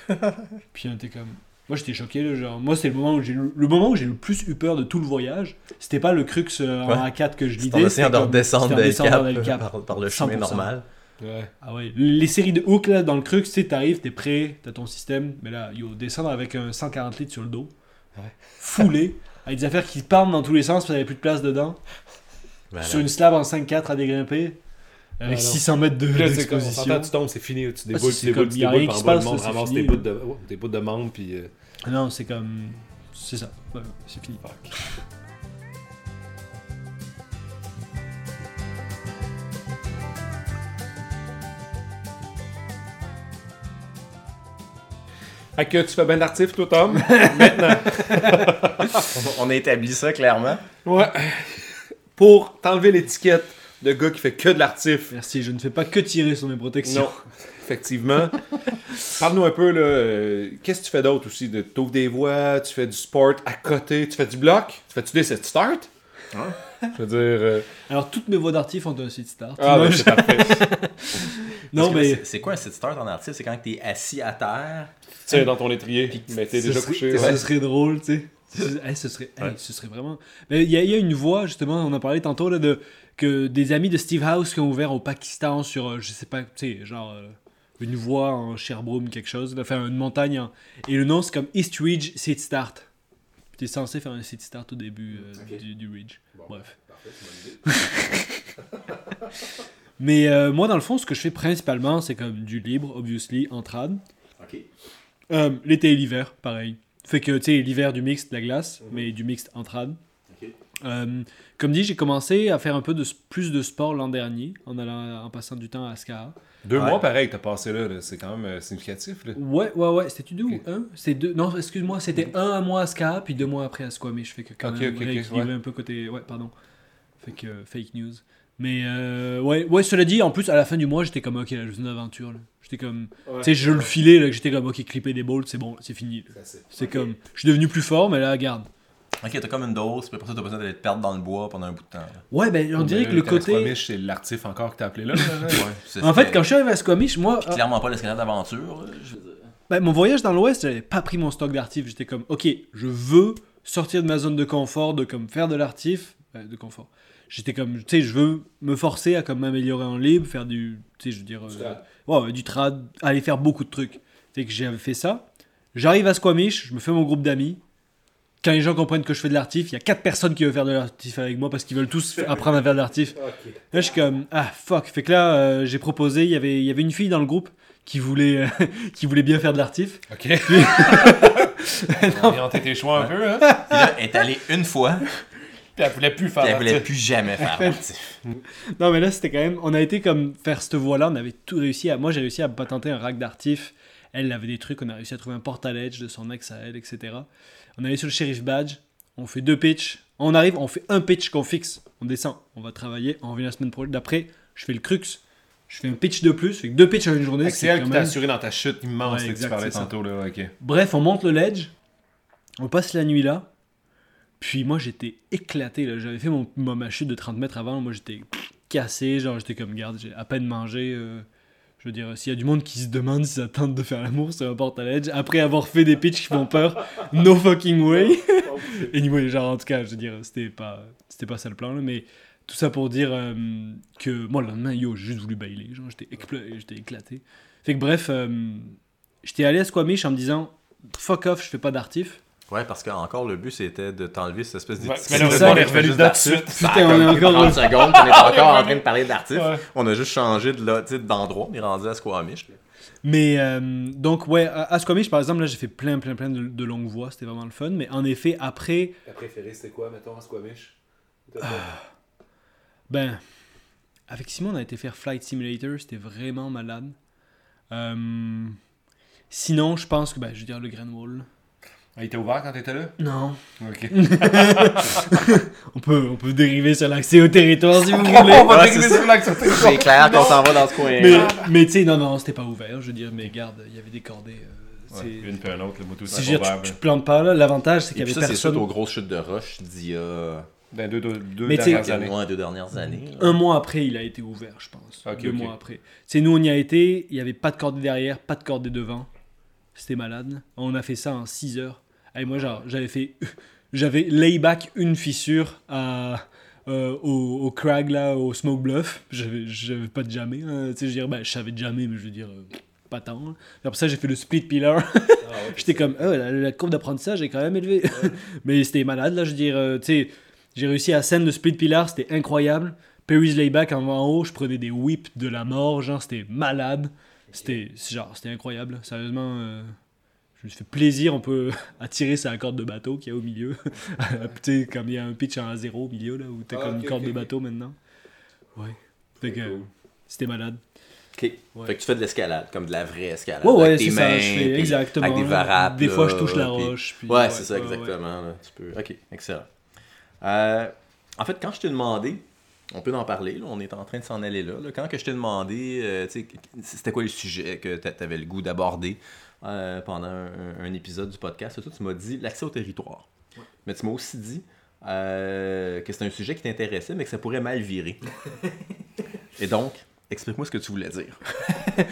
puis était comme. Moi j'étais choqué, là, genre, moi c'est le moment où j'ai le, le moment où j'ai le plus eu peur de tout le voyage. C'était pas le crux euh, en Ouais. A4 que je C'est en lidais. essayant de redescendre c'était en d'El Cap, par, par le chemin 100%. normal. Ouais. Ah ouais, les séries de hooks là dans le crux, tu sais, t'arrives, t'es prêt, t'as ton système, mais là, yo, descendre avec un 140 litres sur le dos, Ouais. foulé, avec des affaires qui partent dans tous les sens parce qu'il n'y avait plus de place dedans, Voilà. sur une slab en 5-4 à dégrimper, avec Ah non. 600 mètres de là, c'est comme, on d'exposition. s'entend, tu tombes, c'est fini, tu Ah, déboules, tu déboules, tu y a déboules, bas, le passe, monde ramasse fini, tes bouts de, oh, tes bouts de membres, puis... euh, Ah Non, c'est comme. C'est ça. C'est fini. Fait que tu fais bien l'artif, toi, Tom? Maintenant. On a établi ça clairement. Ouais. Pour t'enlever l'étiquette de gars qui fait que de l'artif. Merci, je ne fais pas que tirer sur mes protections. Non, effectivement. Parle-nous un peu, là. euh, Qu'est-ce que tu fais d'autre aussi? De, t'ouvres des voies, tu fais du sport à côté, tu fais du bloc? Tu fais-tu des set start? Je veux dire. euh, Alors, toutes mes voix d'artif ont un site start. Ah, ben, je- c'est parfait. non, mais. c'est- C'est quoi un sit start en artiste? C'est quand t'es assis à terre. Tiens, dans ton étrier, mais t'es déjà serait- couché. Ce ouais. serait drôle, tu sais. Hey, ce, serait, hey, Ouais. ce serait vraiment. Mais Il y, a- il y a une voix, justement, on en parlait tantôt, là, de, que des amis de Steve House qui ont ouvert au Pakistan sur, euh, je sais pas, tu sais, genre euh, une voie en Sherbrooke, quelque chose, là, enfin une montagne. Et le nom, c'est comme East Ridge Seed Start. T'es censé faire un seed start au début euh, du, du Ridge. Bref. Parfait. Mais euh, moi, dans le fond, ce que je fais principalement, c'est comme du libre, obviously, en trad. Ok. Euh, L'été et l'hiver, pareil. Fait que, tu sais, l'hiver du mixte, de la glace, mais du mixte en trad. Ok. Euh, comme dit, j'ai commencé à faire un peu de, plus de sport l'an dernier, en, allant, en passant du temps à Ska. Deux Ouais. mois pareil que t'as passé là, là. c'est quand même euh, significatif. Là. Ouais, ouais, ouais. C'était deux ou un? C'est deux. Non, excuse-moi, c'était un mois à Ska, puis deux mois après à Squamish. Fait que quand Ok, même, ok, ok, rééquilibrer ouais. un peu côté. Ouais, pardon. Fait que euh, fake news. Mais euh, ouais, ouais, cela dit, en plus, à la fin du mois, j'étais comme, ok, là, je veux une aventure. J'étais comme. Tu sais, je le filais, là, j'étais comme, ok, clipper des balls, c'est bon, c'est fini. C'est comme. Je suis devenu plus fort, mais là, regarde. Ok, t'as comme une dose, puis après ça, t'as besoin d'aller te perdre dans le bois pendant un bout de temps. là. Ouais, ben, on dirait que le côté. Squamish, c'est l'artif encore que t'as appelé là. là, là. Ouais, c'est- En fait, quand je suis arrivé à Squamish, moi, euh, Clairement pas l'escalade d'aventure. je ben, mon voyage dans l'Ouest, j'avais pas pris mon stock d'artif. J'étais comme, ok, je veux sortir de ma zone de confort, de comme faire de l'artif, euh, de confort. J'étais comme, tu sais, je veux me forcer à comme m'améliorer en libre, faire du, tu sais, je veux dire, euh, ouais, du trad, aller faire beaucoup de trucs. Fait que j'avais fait ça. J'arrive à Squamish, je me fais mon groupe d'amis. Quand les gens comprennent que je fais de l'artif, il y a quatre personnes qui veulent faire de l'artif avec moi parce qu'ils veulent tous apprendre à faire de l'artif. Là, je suis comme, ah fuck. Fait que là, euh, j'ai proposé, il y avait- il y avait une fille dans le groupe qui voulait, euh, qui voulait bien faire de l'artif. Ok. Orienter tes choix un peu, hein. Puis là, elle est allée une fois, Puis elle voulait plus faire puis elle voulait plus jamais faire. Non, mais là, c'était quand même. On a été comme faire cette voie-là. On avait tout réussi à. Moi, j'ai réussi à patenter un rack d'artif. Elle avait des trucs. On a réussi à trouver un portaledge de son ex à elle, etc. On allait sur le sheriff badge. On fait deux pitchs. On arrive, on fait un pitch qu'on fixe. On descend. On va travailler. On revient la semaine prochaine. D'après, je fais le crux. Je fais un pitch de plus. Fait que deux pitchs en une journée. C'est elle qui t'a même- assuré dans ta chute immense Ouais, là, que exact, tu parlais tantôt. Là. ok. Bref, on monte le ledge. On passe la nuit là. Puis moi, j'étais éclaté. là. J'avais fait mon, ma, chute de 30 mètres avant. Moi, j'étais cassé. Genre, j'étais comme, garde, j'ai à peine mangé. euh, je veux dire, s'il y a du monde qui se demande si ça tente de faire l'amour sur un portaledge, après avoir fait des pitchs qui font peur, no fucking way. anyway, genre, en tout cas, je veux dire, c'était pas, c'était pas ça le plan, là, mais tout ça pour dire euh, que moi, le lendemain, yo, j'ai juste voulu bailer. Genre, j'étais éclaté. Fait que bref, euh, j'étais allé à Squamish en me disant, fuck off, je fais pas d'artif. Ouais, parce qu'encore le but c'était de t'enlever cette espèce Ouais, petite mais là, on est revenu de suite. Putain, on est encore- 30 secondes, on est encore en train de parler d'artif. Ouais. On a juste changé de là, tu sais, d'endroit, on est rendu à Squamish. Mais euh, donc, ouais, à, Squamish, par exemple, là, j'ai fait plein, plein, plein de, de longues voies, c'était vraiment le fun. Mais en effet, après, Ta préférée, c'était quoi, mettons, à Squamish? Ben, avec Simon, on a été faire Flight Simulator, c'était vraiment malade. Euh, sinon, je pense que, ben, je veux dire, le Grand Wall. Il était ouvert quand t'étais là? Non. Ok. On peut, on peut dériver sur l'accès au territoire si vous voulez. On va Ouais, dériver c'est sur l'axe sur tes C'est clair qu'on s'en va dans ce coin. Mais, mais tu sais, non, non, c'était pas ouvert. Je veux dire, mais garde, il y avait des cordées. euh, c'est- Une puis un autre, le moto, Si c'est ouvert. tu, tu te plantes pas là. L'avantage, c'est qu'il y avait ça, c'est suite personne. aux grosses chutes de roche d'il y a Dans deux, deux, deux Mais tu dernières années. ouais, deux dernières années. Un mois après, il a été ouvert, je pense. Ok, Deux ok. mois après. C'est nous, on y a été. Il y avait pas de cordée derrière, pas de cordée devant. C'était malade. On a fait ça en 6 heures. Et moi, genre, j'avais fait. J'avais layback une fissure à, euh, au, au crag, là, au smoke bluff. J'avais pas de jamais. hein. Tu sais, je veux dire, ben, je savais de jamais, mais je veux dire, euh, pas tant. hein. Après ça, j'ai fait le split pillar. J'étais comme, oh, la, la courbe d'apprentissage est quand même élevée. mais c'était malade, là, je veux dire, euh, tu sais, j'ai réussi à scène le split pillar, c'était incroyable. Perry's layback en en haut, je prenais des whips de la mort, genre, c'était malade. C'était, genre, c'était incroyable. Sérieusement, je me suis fait plaisir, on peut attirer sa corde de bateau qu'il y a au milieu. tu sais, comme il y a un pitch en zéro au milieu, là, où t'as Ah, comme une corde de bateau maintenant. Ouais. Fait que, c'était malade. Ok. Ouais. Fait que tu fais de l'escalade, comme de la vraie escalade. Ouais, ouais, avec c'est tes ça, mains, je fais puis exactement. Avec des varapes. Des fois, là, je touche la puis- roche. puis- Ouais, c'est ça, exactement. là. Tu peux... Ok, excellent. Euh, en fait, quand je t'ai demandé, on peut en parler, là, on est en train de s'en aller là. Quand que je t'ai demandé, euh, tu sais, c'était quoi le sujet que tu avais le goût d'aborder euh, pendant un, un épisode du podcast, tu m'as dit l'accès au territoire. Mais tu m'as aussi dit euh, que c'était un sujet qui t'intéressait, mais que ça pourrait mal virer. Et donc, Explique-moi ce que tu voulais dire.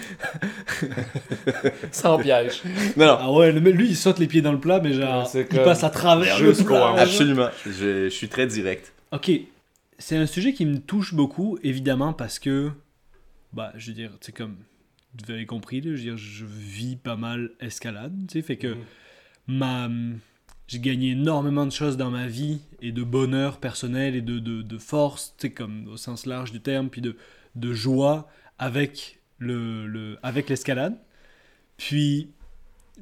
Sans piège. Non, non. Ah ouais, lui, il saute les pieds dans le plat, mais genre, c'est il comme passe à travers le plat. Absolument. Je, je suis très direct. Ok, c'est un sujet qui me touche beaucoup, évidemment, parce que, bah, je veux dire, c'est comme, vous avez compris, là, je veux dire, je vis pas mal escalade, tu sais, fait que ma, j'ai gagné énormément de choses dans ma vie, et de bonheur personnel, et de, de, de force, tu sais, comme au sens large du terme, puis de, de joie avec le, le avec l'escalade. Puis,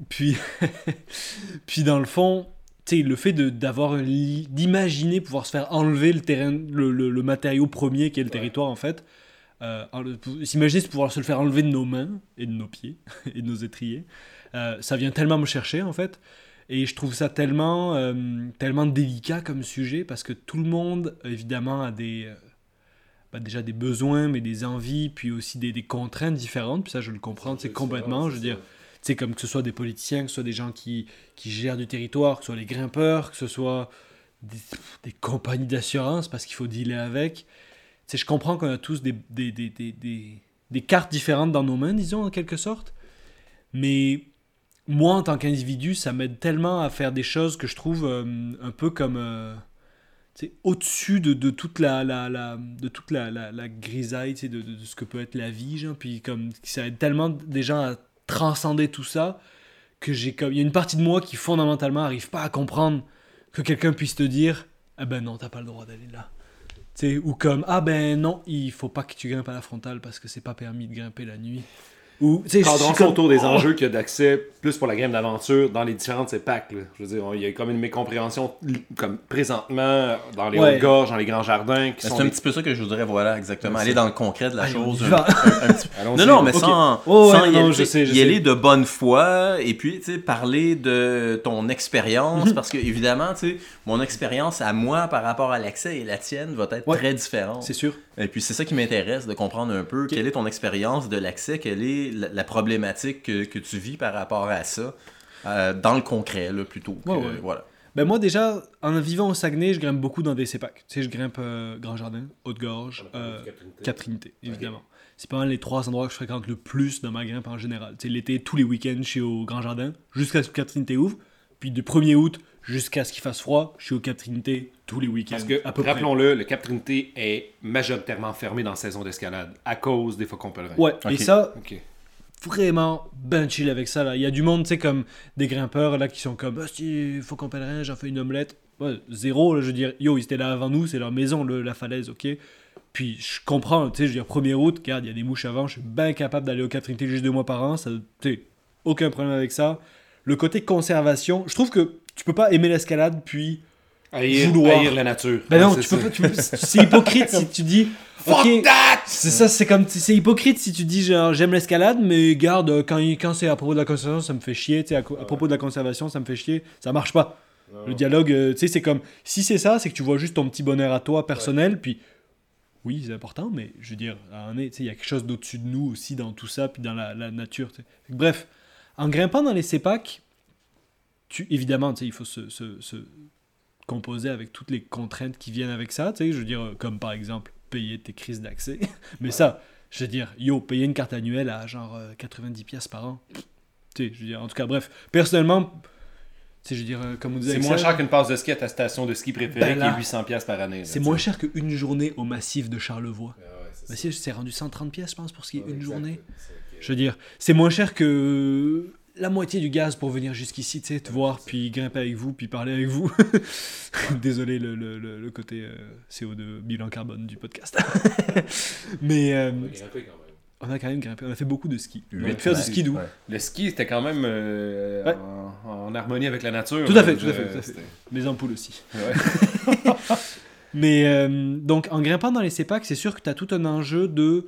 puis, puis dans le fond, tu sais, le fait d'avoir d'imaginer pouvoir se faire enlever le terrain, le, le- le matériau premier qui est le territoire en fait. Euh, S'imaginer de pouvoir se le faire enlever de nos mains et de nos pieds et de nos étriers, euh, ça vient tellement me chercher en fait. Et je trouve ça tellement, euh, tellement délicat comme sujet parce que tout le monde évidemment a des, euh, bah, déjà des besoins, mais des envies, puis aussi des, des contraintes différentes. Puis ça, je le comprends, c'est complètement. Je veux dire, sais, comme que ce soit des politiciens, que ce soit des gens qui, qui gèrent du territoire, que ce soit les grimpeurs, que ce soit des, des compagnies d'assurance, parce qu'il faut dealer avec. Je comprends qu'on a tous des, des, des, des, cartes différentes dans nos mains, disons, en quelque sorte. Mais moi, en tant qu'individu, ça m'aide tellement à faire des choses que je trouve euh, un peu comme... euh, au-dessus de, de toute la, la, de toute la, la, grisaille de, de, ce que peut être la vie genre, puis comme ça aide tellement des gens à transcender tout ça que j'ai comme il y a une partie de moi qui fondamentalement arrive pas à comprendre que quelqu'un puisse te dire ah ben non t'as pas le droit d'aller là ou comme ah ben non il faut pas que tu grimpes à la frontale parce que c'est pas permis de grimper la nuit ou Cadrons comme- autour des Oh! enjeux qu'il y a d'accès plus pour la game d'aventure dans les différentes CEPAC. là. Je veux dire, il y a comme une mécompréhension comme présentement dans les Ouais. hautes gorges, dans les grands jardins Ben, C'est un des- petit peu ça que je voudrais, voilà, exactement. Aller dans le concret de la Allez, chose. un- un- un petit. Non, non, mais sans, Oh, ouais, sans y, non, aller, je sais, je y sais. aller de bonne foi et puis tu sais, parler de ton expérience parce que évidemment, tu sais, mon expérience à moi par rapport à l'accès et la tienne va être Ouais. très différente. c'est sûr Et puis c'est ça qui m'intéresse de comprendre un peu quelle est ton expérience de l'accès, quelle est la, la problématique que, que tu vis par rapport à ça euh, dans le concret là plutôt. que- Ouais, ouais. Voilà. Ben moi déjà, en vivant au Saguenay, je grimpe beaucoup dans des CEPAC. Tu sais, je grimpe euh, Grand Jardin, Haute-Gorge, euh, évidemment. C'est pas mal les trois endroits que je fréquente le plus dans ma grimpe en général. Tu sais, l'été, tous les week-ends, je suis au Grand Jardin, jusqu'à ce que Cap-Trinité ouvre. Puis du 1er août jusqu'à ce qu'il fasse froid, je suis au Cap-Trinité tous les week-ends. Parce que, rappelons-le, le Cap Trinité est majoritairement fermé dans la saison d'escalade à cause des faucons pèlerins. Ouais, et ça, vraiment ben chill avec ça là. Il y a du monde, tu sais, comme des grimpeurs là qui sont comme, ah, si, faut qu'on pèlerin, j'en fais une omelette. Ouais, zéro, là, je veux dire, yo, ils étaient là avant nous, c'est leur maison, le- la falaise, ok. Puis je comprends, tu sais, je veux dire, première route, regarde, il y a des mouches avant, je suis bien capable d'aller au Cap Trinité juste deux mois par an, ça, tu sais, aucun problème avec ça. Le côté conservation, je trouve que tu peux pas aimer l'escalade puis. Haïr, Vouloir. haïr la nature. Ben non, c'est tu peux pas, tu peux- c'est hypocrite si tu dis. Fuck ok, that! c'est ça, c'est comme c'est hypocrite si tu dis genre j'aime l'escalade, mais garde quand, quand c'est à propos de la conservation, ça me fait chier, tu sais, à, à propos de la conservation, ça me fait chier, ça marche pas. Le dialogue, euh, tu sais, c'est comme si c'est ça, c'est que tu vois juste ton petit bonheur à toi personnel, puis oui, c'est important, mais je veux dire, il y a quelque chose d'au-dessus de nous aussi dans tout ça, puis dans la, la nature. Bref, en grimpant dans les CEPAC, tu, évidemment, tu sais, il faut se, se- se composer avec toutes les contraintes qui viennent avec ça, tu sais, je veux dire, euh, comme par exemple payer tes crises d'accès. Mais ça, je veux dire, yo, payer une carte annuelle à genre euh, 90 pièces par an. Tu sais, je veux dire, en tout cas, bref, personnellement, tu sais, je veux dire, euh, comme on disait, C'est moins cher qu'une passe de ski à ta station de ski préférée Ben là, qui est 800$ piastres par année. c'est moins sais. cher qu'une journée au massif de Charlevoix. Ah ouais, c'est c'est rendu 130 pièces, je pense, pour skier Ouais, une exact. journée. Je veux dire, c'est moins cher que la moitié du gaz pour venir jusqu'ici, tu sais, te voir, puis grimper avec vous, puis parler avec vous. Désolé le, le, le, le côté euh, CO2, bilan carbone du podcast. Mais euh, On quand même. on a quand même grimpé, on a fait beaucoup de ski. On Huit a faire du ski doux. Ouais. Le ski, c'était quand même euh, Ouais. en, en harmonie avec la nature. Tout à fait, tout à fait, tout à fait. Les ampoules aussi. Ouais. Mais euh, donc, en grimpant dans les CEPAC, c'est sûr que tu as tout un enjeu de.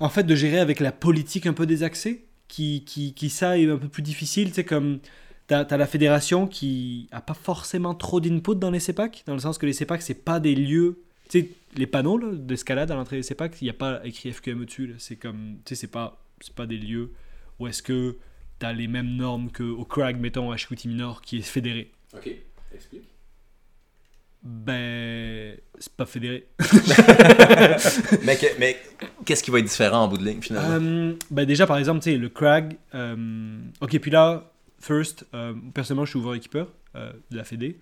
En fait, de gérer avec la politique un peu des accès, qui, qui, qui ça est un peu plus difficile. Sais, comme. Tu as, la fédération qui a pas forcément trop d'input dans les CEPAC, dans le sens que les CEPAC, c'est pas des lieux. Tu sais, les panneaux d'escalade à l'entrée des CEPAC, il n'y a pas écrit FQME dessus. C'est comme. Tu sais, c'est pas, c'est pas des lieux où est-ce que tu as les mêmes normes qu'au CRAG, mettons, à Chicoutimi qui est fédéré. Ok, explique. Ben, c'est pas fédéré. mais mais qu'est-ce qui va être différent en bout de ligne, finalement? Euh, ben déjà, par exemple, tu sais, le Crag. euh, ok, puis là, first, euh, personnellement, je suis ouvreur équipeur de la Fédé.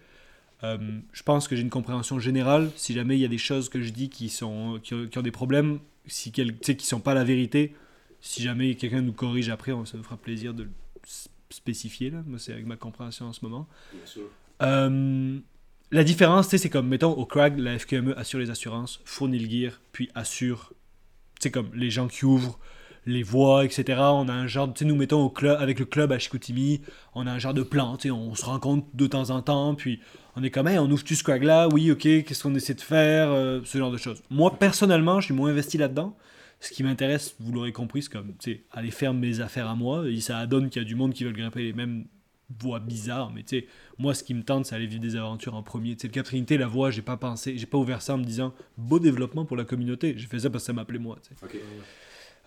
Je pense que j'ai une compréhension générale. Si jamais il y a des choses que je dis qui, sont, qui, ont, qui ont des problèmes, si quel, tu sais, qui sont pas la vérité, si jamais quelqu'un nous corrige après, on, ça nous fera plaisir de le spécifier. Là. Moi, c'est avec ma compréhension en ce moment. Euh, la différence, c'est comme, mettons, au CRAG, la FQME assure les assurances, fournit le gear, puis assure, sais, comme les gens qui ouvrent les voies, etc. On a un genre, tu sais, nous mettons au club, avec le club à Chicoutimi, on a un genre de plan, tu sais, on se rencontre de temps en temps, puis on est comme, hey, on ouvre-tu ce CRAG-là? Oui, ok, qu'est-ce qu'on essaie de faire? Euh, ce genre de choses. Moi, personnellement, je suis moins investi là-dedans. Ce qui m'intéresse, vous l'aurez compris, c'est comme, tu sais, aller faire mes affaires à moi. Et ça donne qu'il y a du monde qui veut grimper les mêmes voies bizarres, mais tu sais, moi, ce qui me tente, c'est aller vivre des aventures en premier. Tu sais, le Cap Trinité, la voie, j'ai pas pensé, j'ai pas ouvert ça en me disant beau développement pour la communauté. J'ai fait ça parce que ça m'appelait moi. tu sais.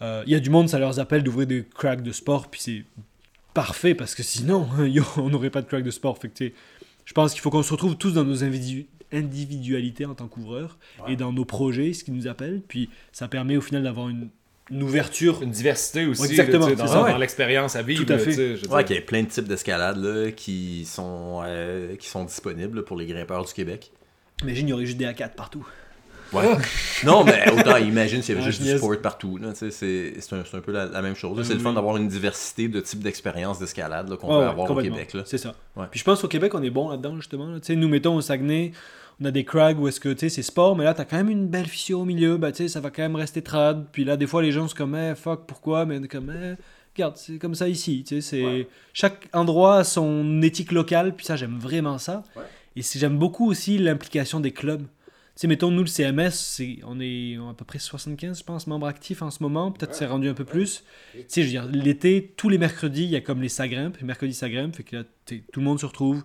Euh, Il y a du monde, ça leur appelle d'ouvrir des cracks de sport, puis c'est parfait parce que sinon, on n'aurait pas de crack de sport. Fait que, tu sais, je pense qu'il faut qu'on se retrouve tous dans nos individu- individualités en tant qu'ouvreurs et dans nos projets, ce qui nous appelle. Puis ça permet au final d'avoir une, une ouverture. Une diversité aussi, Exactement, là, dans, l'expérience à vivre. Tout à fait. je veux Ouais, dire. qu'il y a plein de types d'escalades là, qui, sont, euh, qui sont disponibles pour les grimpeurs du Québec. Imagine, il y aurait juste des A4 partout. Ouais. non, mais autant imagine s'il y avait Ah, juste du sport partout. C'est c'est un, c'est un peu la, la même chose. Ah, C'est le fun oui. d'avoir une diversité de types d'expériences d'escalade là, qu'on Ouais, peut ouais, avoir au. Québec. Là. C'est ça. Ouais. Puis je pense qu'au Québec, on est bon là-dedans, justement. là. Tu sais, nous, mettons au Saguenay, on a des crags où est-ce que, tu sais, c'est sport, mais là, t'as quand même une belle fissure au milieu. Bah, tu sais, ça va quand même rester trad. Puis là, des fois, les gens sont comme, eh, fuck, pourquoi? Mais comme, eh, regarde, c'est comme ça ici. Tu sais, c'est... Chaque endroit a son éthique locale, puis ça, j'aime vraiment ça. Ouais. Et j'aime beaucoup aussi l'implication des clubs. Tu sais, mettons, nous, le CMS, on est à peu près 75, je pense, membres actifs en ce moment. Peut-être c'est rendu un peu plus. Tu sais, je veux dire, l'été, tous les mercredis, il y a comme les sagrimpes. Mercredi, sagrimpe. Fait que là, tout le monde se retrouve.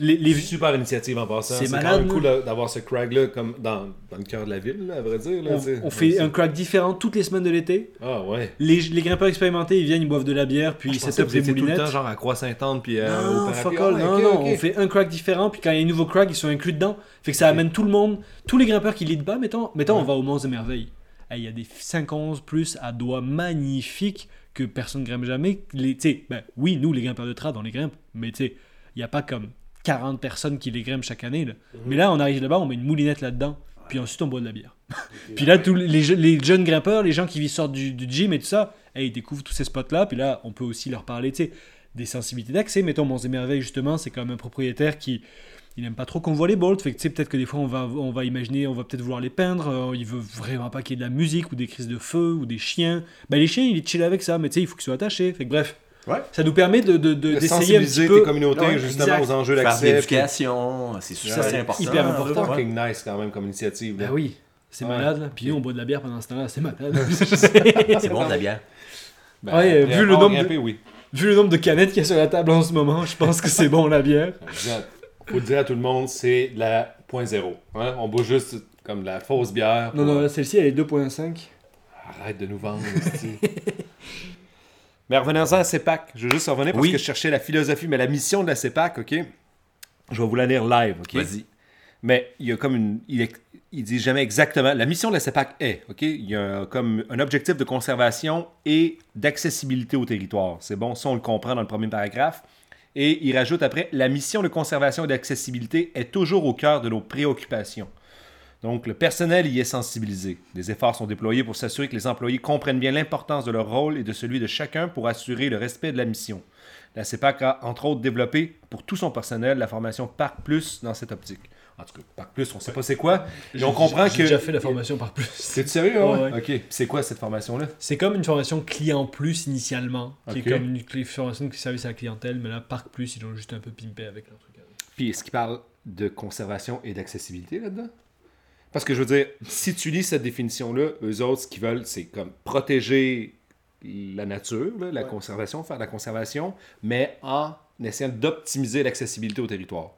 Les, les... Super initiative en passant. C'est malade, quand même là. cool d'avoir ce crag-là comme dans, dans le cœur de la ville, là, à vrai dire. Là, On, on fait un crack différent toutes les semaines de l'été. Ah ouais. Les, les grimpeurs expérimentés, ils viennent, ils boivent de la bière, puis Je ils pensais set que up vous des étiez tout le moulinettes. temps genre à Croix-Saint-Anne puis euh, non, au fuck all, Ah, non, ok, non, ok. on fait un crack différent, puis quand il y a un nouveau crack, ils sont inclus dedans. Fait que ça amène tout le monde, tous les grimpeurs qui lead bas, mettons, mettons Ouais. on va au Mons de Merveille. Hey, Il y a des 5-11 plus à doigts magnifiques que personne ne grimpe jamais. Les, ben, oui, nous, les grimpeurs de trad, on les grimpe, mais tu sais, il n'y a pas comme 40 personnes qui les grimpent chaque année. Là. Mhm. Mais là, on arrive là-bas, on met une moulinette là-dedans, puis ensuite on boit de la bière. puis là, tous les, je- les jeunes grimpeurs, les gens qui sortent du, du gym et tout ça, hey, ils découvrent tous ces spots-là, puis là, on peut aussi leur parler, tu sais, des sensibilités d'accès. Mettons, Mons Merveilles, justement, c'est comme un propriétaire qui il n'aime pas trop qu'on voit les bolts, fait que tu sais, peut-être que des fois on va, on va imaginer, on va peut-être vouloir les peindre, euh, il veut vraiment pas qu'il y ait de la musique ou des crises de feu ou des chiens. Ben les chiens, il est chill avec ça, mais tu sais, il faut qu'ils soient attachés. Fait que bref, Ouais. ça nous permet de, de, de- De d'essayer un petit sensibiliser peu. tes communautés Ouais, justement exact. aux enjeux Faire de d'accès. puis- l'éducation, c'est super Ça, c'est important. hyper important. Fucking nice quand même comme initiative. là. Ben oui, c'est Ouais. malade. là. Puis nous, on boit de la bière pendant ce temps-là, c'est malade. C'est bon de la bière. Ben, Ouais, après, vu le nombre de- grimper, oui. Vu le nombre de canettes qu'il y a sur la table en ce moment, je pense que c'est bon la bière. Faut le dire à tout le monde, c'est de la point zéro. Hein? On boit juste comme de la fausse bière. Non, pour- non, là, celle-ci, elle est 2.5. Arrête de nous vendre. Mais revenons-en à CEPAC. Je veux juste revenir parce Oui. que je cherchais la philosophie, mais la mission de la CEPAC, OK? Je vais vous la lire live, OK? Vas-y. Mais il y a comme une. Il, il dit jamais exactement. La mission de la CEPAC est, OK? Il y a comme un objectif de conservation et d'accessibilité au territoire. C'est bon, ça on le comprend dans le premier paragraphe. Et il rajoute après La mission de conservation et d'accessibilité est toujours au cœur de nos préoccupations. Donc, le personnel y est sensibilisé. Des efforts sont déployés pour s'assurer que les employés comprennent bien l'importance de leur rôle et de celui de chacun pour assurer le respect de la mission. La CEPAC a, entre autres, développé pour tout son personnel la formation Parc Plus dans cette optique. En tout cas, Parc Plus, on ne sait pas c'est quoi. Et on comprend J'ai que. déjà fait la formation par plus. C'est sérieux, hein? Ouais, ouais. Ok. C'est quoi cette formation-là? C'est comme une formation client plus initialement, qui est comme une formation qui service à la clientèle, mais là, Parc Plus, ils ont juste un peu pimpé avec leur truc. Puis est-ce qu'il parle de conservation et d'accessibilité là-dedans? Parce que je veux dire, si tu lis cette définition-là, eux autres, ce qu'ils veulent, c'est comme protéger la nature, là, la conservation, faire de la conservation, mais en essayant d'optimiser l'accessibilité au territoire.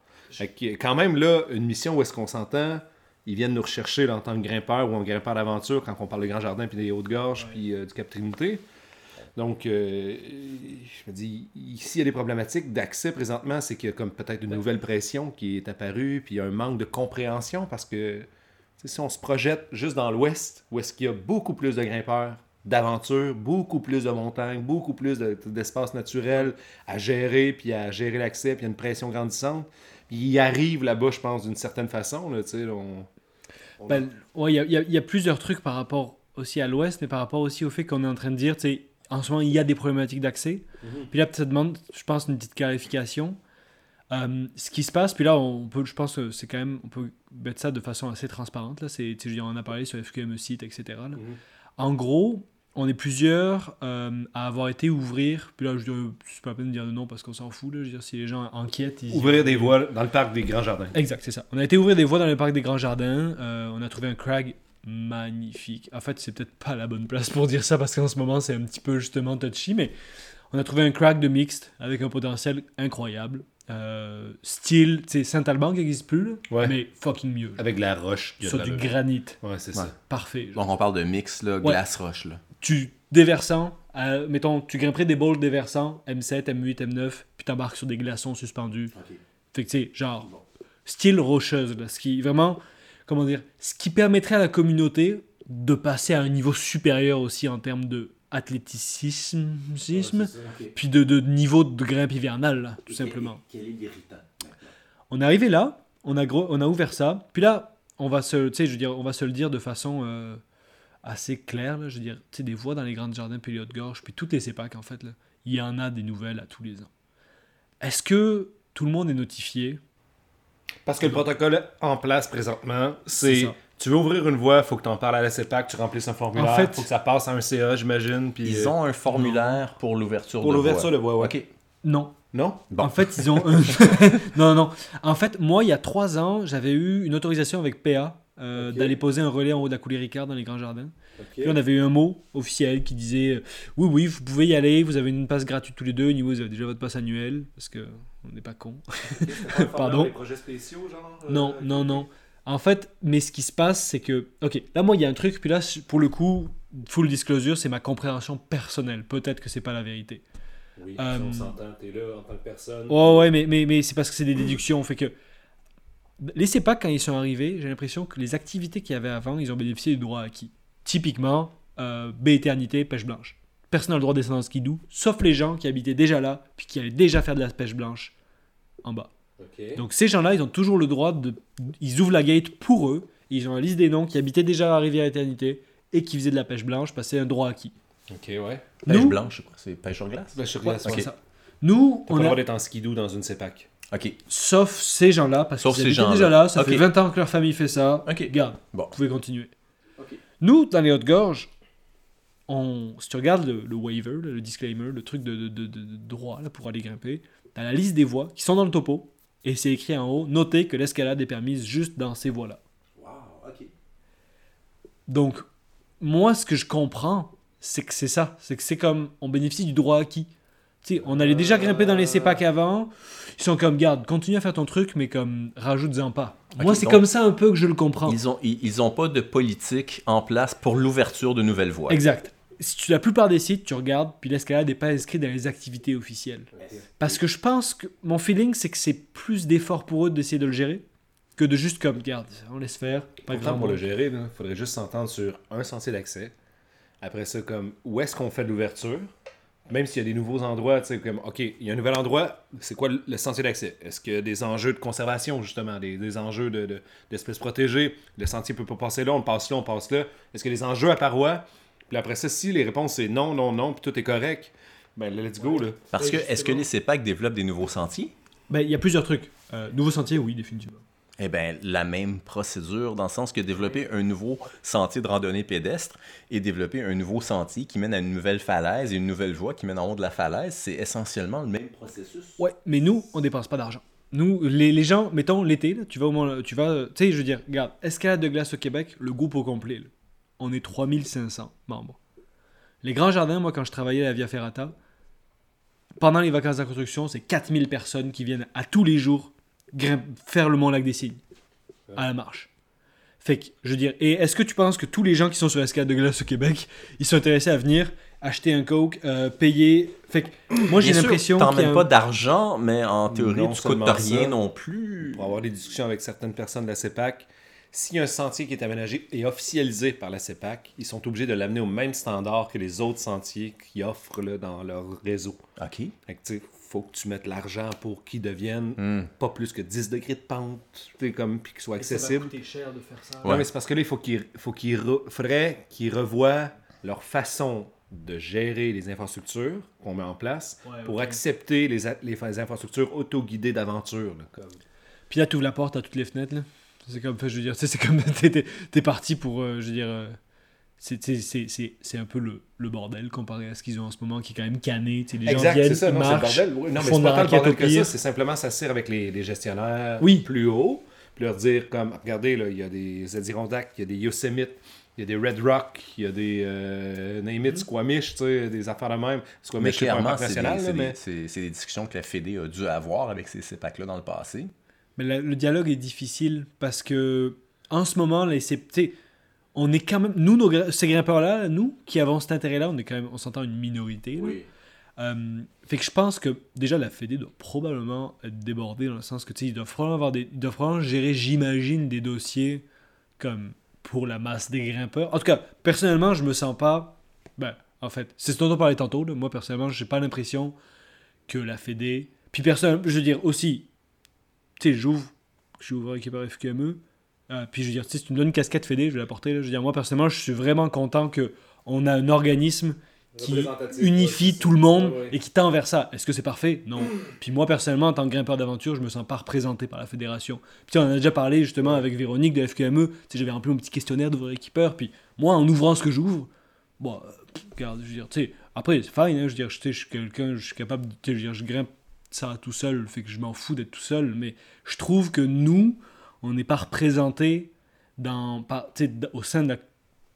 Quand même, là, une mission où est-ce qu'on s'entend, ils viennent nous rechercher en tant que grimpeur ou en grimpeur d'aventure quand on parle de Grand Jardin, puis des Hautes-Gorges, puis euh, du Cap Trinité. Donc, euh, je me dis, ici, il y a des problématiques d'accès présentement, c'est qu'il y a comme peut-être une nouvelle pression qui est apparue, puis il y a un manque de compréhension parce que si on se projette juste dans l'ouest, où est-ce qu'il y a beaucoup plus de grimpeurs, d'aventure, beaucoup plus de montagnes, beaucoup plus de- d'espace naturel à gérer, puis à gérer l'accès, puis il y a une pression grandissante. Puis il arrive là-bas, je pense, d'une certaine façon. Là, on... on- Ben, ouais, il y y a- il y a plusieurs trucs par rapport aussi à l'Ouest, mais par rapport aussi au fait qu'on est en train de dire, tu sais, en ce moment, il y a des problématiques d'accès. Puis là, ça demande, je pense, une petite clarification. Euh, ce qui se passe, puis là, on peut, je pense que c'est quand même, on peut mettre ça de façon assez transparente. Là, c'est, tu sais, je veux dire, on en a parlé sur FQME site, etc. là. Mhm. En gros, on est plusieurs euh, à avoir été ouvrir. Puis là, je dirais, c'est pas la peine de dire de nom parce qu'on s'en fout. Là, je veux dire, si les gens enquêtent, ils Ouvrir des voies dans le parc des Grands Jardins. Exact, c'est ça. On a été ouvrir des voies dans le parc des Grands Jardins. Euh, on a trouvé un crag magnifique. En fait, c'est peut-être pas la bonne place pour dire ça parce qu'en ce moment, c'est un petit peu justement touchy, mais on a trouvé un crag de mixte avec un potentiel incroyable. Euh, style, tu sais, Saint-Alban qui n'existe plus, là, Ouais. mais fucking mieux. là. Avec de la roche. Sur du granit. Ouais, c'est Ouais. ça. Parfait. genre. Donc, on parle de mix, là, Ouais. glace-roche. Là. Tu déversant, euh, mettons, tu grimperais des bowls déversants, M7, M8, M9, puis t'embarques sur des glaçons suspendus. Fait que, tu sais, genre, style rocheuse, là, ce qui vraiment, comment dire, ce qui permettrait à la communauté de passer à un niveau supérieur aussi en termes de athléticisme, puis de, de niveau de grimpe hivernale, là, tout simplement. Quel est l'irritant On est arrivé là, on a, gros, on a ouvert ça, puis là, on va se, tu sais, je veux dire, on va se le dire de façon euh, assez claire, là, je veux dire, tu sais, des voies dans les grandes jardins, puis les Hautes-Gorges, puis toutes les CEPAC, en fait, là, il y en a des nouvelles à tous les ans. Est-ce que tout le monde est notifié? Parce que le protocole en place présentement, C'est. Tu veux ouvrir une voie, faut que tu en parles à la CEPAC, tu remplisses un formulaire, En fait- faut que ça passe à un CA, j'imagine. Puis Ils euh, ont un formulaire pour l'ouverture pour de l'ouverture de voie. voie, ouais. OK. Non. Non? Bon. En fait, ils ont. non, non. En fait, moi, il y a trois ans, j'avais eu une autorisation avec PA euh, d'aller poser un relais en haut de la coulée Ricard dans les grands jardins. Ok. Puis on avait eu un mot officiel qui disait euh, Oui, oui, vous pouvez y aller, vous avez une passe gratuite tous les deux. Niveau, vous avez déjà votre passe annuelle, parce que on n'est pas con. Pardon? Les projets spéciaux, genre euh, Non, non, non. En fait, mais ce qui se passe, c'est que. Ok, là, moi, il y a un truc, puis là, pour le coup, full disclosure, c'est ma compréhension personnelle. Peut-être que c'est pas la vérité. Oui, Euh, on s'entend, t'es là en tant que personne. Ouais, ouais, mais, mais, mais c'est parce que c'est des déductions. Fait que. Les CEPAC, quand ils sont arrivés, j'ai l'impression que les activités qu'il y avait avant, ils ont bénéficié du droit acquis. Typiquement, euh, baie éternité, pêche blanche. Personne n'a le droit de descendre en skidoo, sauf les gens qui habitaient déjà là, puis qui allaient déjà faire de la pêche blanche en bas. Donc ces gens-là, ils ont toujours le droit de. Ils ouvrent la gate pour eux, ils ont la liste des noms qui habitaient déjà à Rivière Éternité et qui faisaient de la pêche blanche, c'est un droit acquis. Ok, ouais. Pêche Nous- blanche, c'est pêche sur glace? Sur Ouais, glace, c'est ouais. ça. Nous, T'as on le a, droit d'être en skidoo dans une CEPAC. OK. Sauf ces gens-là, parce Sauf qu'ils gens-là. déjà là, ça fait 20 ans que leur famille fait ça. Ok. Garde, Bon. vous pouvez continuer. Ok. Nous, dans les Hautes-Gorges, on, si tu regardes le, le waiver, le disclaimer, le truc de, de, de- de- de droit là, pour aller grimper, tu as la liste des voies qui sont dans le topo, et c'est écrit en haut, notez que l'escalade est permise juste dans ces voies-là. Wow, OK. Donc, moi, ce que je comprends, c'est que c'est ça. C'est que c'est comme, on bénéficie du droit acquis. Tu sais, on allait déjà grimper dans les CEPAC avant. Ils sont comme, garde, continue à faire ton truc, mais comme, rajoute-en pas. Moi, c'est comme ça un peu que je le comprends. Ils ont, ils, ils ont pas de politique en place pour l'ouverture de nouvelles voies. Exact. La plupart des sites, tu regardes, puis l'escalade n'est pas inscrite dans les activités officielles. Parce que je pense que mon feeling, c'est que c'est plus d'effort pour eux d'essayer de le gérer que de juste comme, garde, on laisse faire. Pas Pourtant, grand pour le gérer, il faudrait juste s'entendre sur un sentier d'accès. Après ça, comme où est-ce qu'on fait de l'ouverture? Même s'il y a des nouveaux endroits, tu sais, comme OK, il y a un nouvel endroit, c'est quoi le le sentier d'accès? Est-ce qu'il y a des enjeux de conservation, justement, des, des enjeux de- de- d'espèces protégées? Le sentier peut pas passer là, on passe là, on passe là. Est-ce qu'il y a des enjeux à paroi Puis après ça, si les réponses c'est non, non, non, puis tout est correct, ben let's go, là. Parce que, est-ce que les CEPAC développent des nouveaux sentiers? Ben, il y a plusieurs trucs. Euh, nouveau sentier, oui, définitivement. Eh bien, la même procédure, dans le sens que développer un nouveau sentier de randonnée pédestre et développer un nouveau sentier qui mène à une nouvelle falaise et une nouvelle voie qui mène en haut de la falaise, c'est essentiellement le même processus. Ouais, mais nous, on dépense pas d'argent. Nous, les, les gens, mettons l'été, là, tu vas au moins, tu vas, tu sais, je veux dire, regarde, escalade de glace au Québec, le groupe au complet, là, on est 3500 membres. Les grands jardins, moi, quand je travaillais à la Via Ferrata, pendant les vacances de la construction, c'est 4000 personnes qui viennent à tous les jours faire le Mont Lac des Cygnes à la marche. Fait que, je veux dire, et est-ce que tu penses que tous les gens qui sont sur l'escalade de glace au Québec, ils sont intéressés à venir acheter un coke, euh, payer? Fait que, moi, j'ai l'impression T'en qu'il y a mets un- pas d'argent, mais en théorie, Non tu coûtes rien ça. non plus. Pour avoir des discussions avec certaines personnes de la CEPAC, s'il y a un sentier qui est aménagé et officialisé par la CEPAC, ils sont obligés de l'amener au même standard que les autres sentiers qui offrent là, dans leur réseau. OK. Fait que, tu sais, faut que tu mettes l'argent pour qu'ils deviennent Hmm. pas plus que 10 degrés de pente, comme, puis qu'ils soient accessibles. cher de faire ça. Ouais. Non, mais c'est parce que là, il faut qu'ils, faut qu'ils re- faudrait qu'ils revoient leur façon de gérer les infrastructures qu'on met en place Ouais, pour accepter les, les, les infrastructures autoguidées d'aventure. comme. Puis là, tu ouvres la porte à toutes les fenêtres, là. C'est comme, je veux dire, tu sais, c'est comme, t'es, parti pour, euh, je veux dire, euh, c'est, c'est, c'est, c'est, c'est un peu le, le bordel comparé à ce qu'ils ont en ce moment, qui est quand même cané, tu sais, les gens Exact, viennent, c'est ça. ils Non, c'est le marchent, bordel. Non, mais font c'est de pas tant le bordel que ça. C'est simplement s'asseoir avec les, les gestionnaires Oui. plus haut, puis leur dire comme, regardez, là, il y a des Adirondacks, il y a des Yosemite, il y a des Red Rock, il y a des euh, Name. It, Squamish, tu sais, des affaires de même. Squamish, c'est pas un national, mais... c'est des discussions que la Fédé a dû avoir avec ces CEPAC-là dans le passé. Mais la- le dialogue est difficile parce que en ce moment, les, c'est- on est quand même, nous, nos, ces grimpeurs-là, nous, qui avons cet intérêt-là, on est quand même, on s'entend une minorité. là. Euh, fait que je pense que déjà la Fédé doit probablement être débordée dans le sens que tu sais, ils doivent probablement avoir des, ils doivent probablement gérer, j'imagine, des dossiers comme pour la masse des grimpeurs. En tout cas, personnellement, je me sens pas. Ben, en fait, c'est ce dont on parlait tantôt. là. Moi, personnellement, j'ai pas l'impression que la Fédé. Puis personnellement, je veux dire aussi, tu sais, j'ouvre, j'ouvre par FQME. euh, puis je veux dire, tu sais, si tu me donnes une casquette Fédé, je vais la porter. là. Je veux dire, moi, personnellement, je suis vraiment content que on a un organisme qui unifie ouais, tout le monde Ouais, ouais. et qui tend vers ça. Est-ce que c'est parfait? Non. Puis moi, personnellement, en tant que grimpeur d'aventure, je me sens pas représenté par la fédération. Puis on en a déjà parlé justement avec Véronique de FQME. Tu sais, j'avais rempli mon petit questionnaire d'ouvrir équipeur. Puis moi, en ouvrant ce que j'ouvre, bon, euh, regarde, je veux dire, tu sais, après, c'est fine, hein, je veux dire, je, suis quelqu'un, je suis capable, de- tu sais, je veux dire, je grimpe ça tout seul, fait que je m'en fous d'être tout seul, mais je trouve que nous, on n'est pas représenté dans, par- au sein de, la-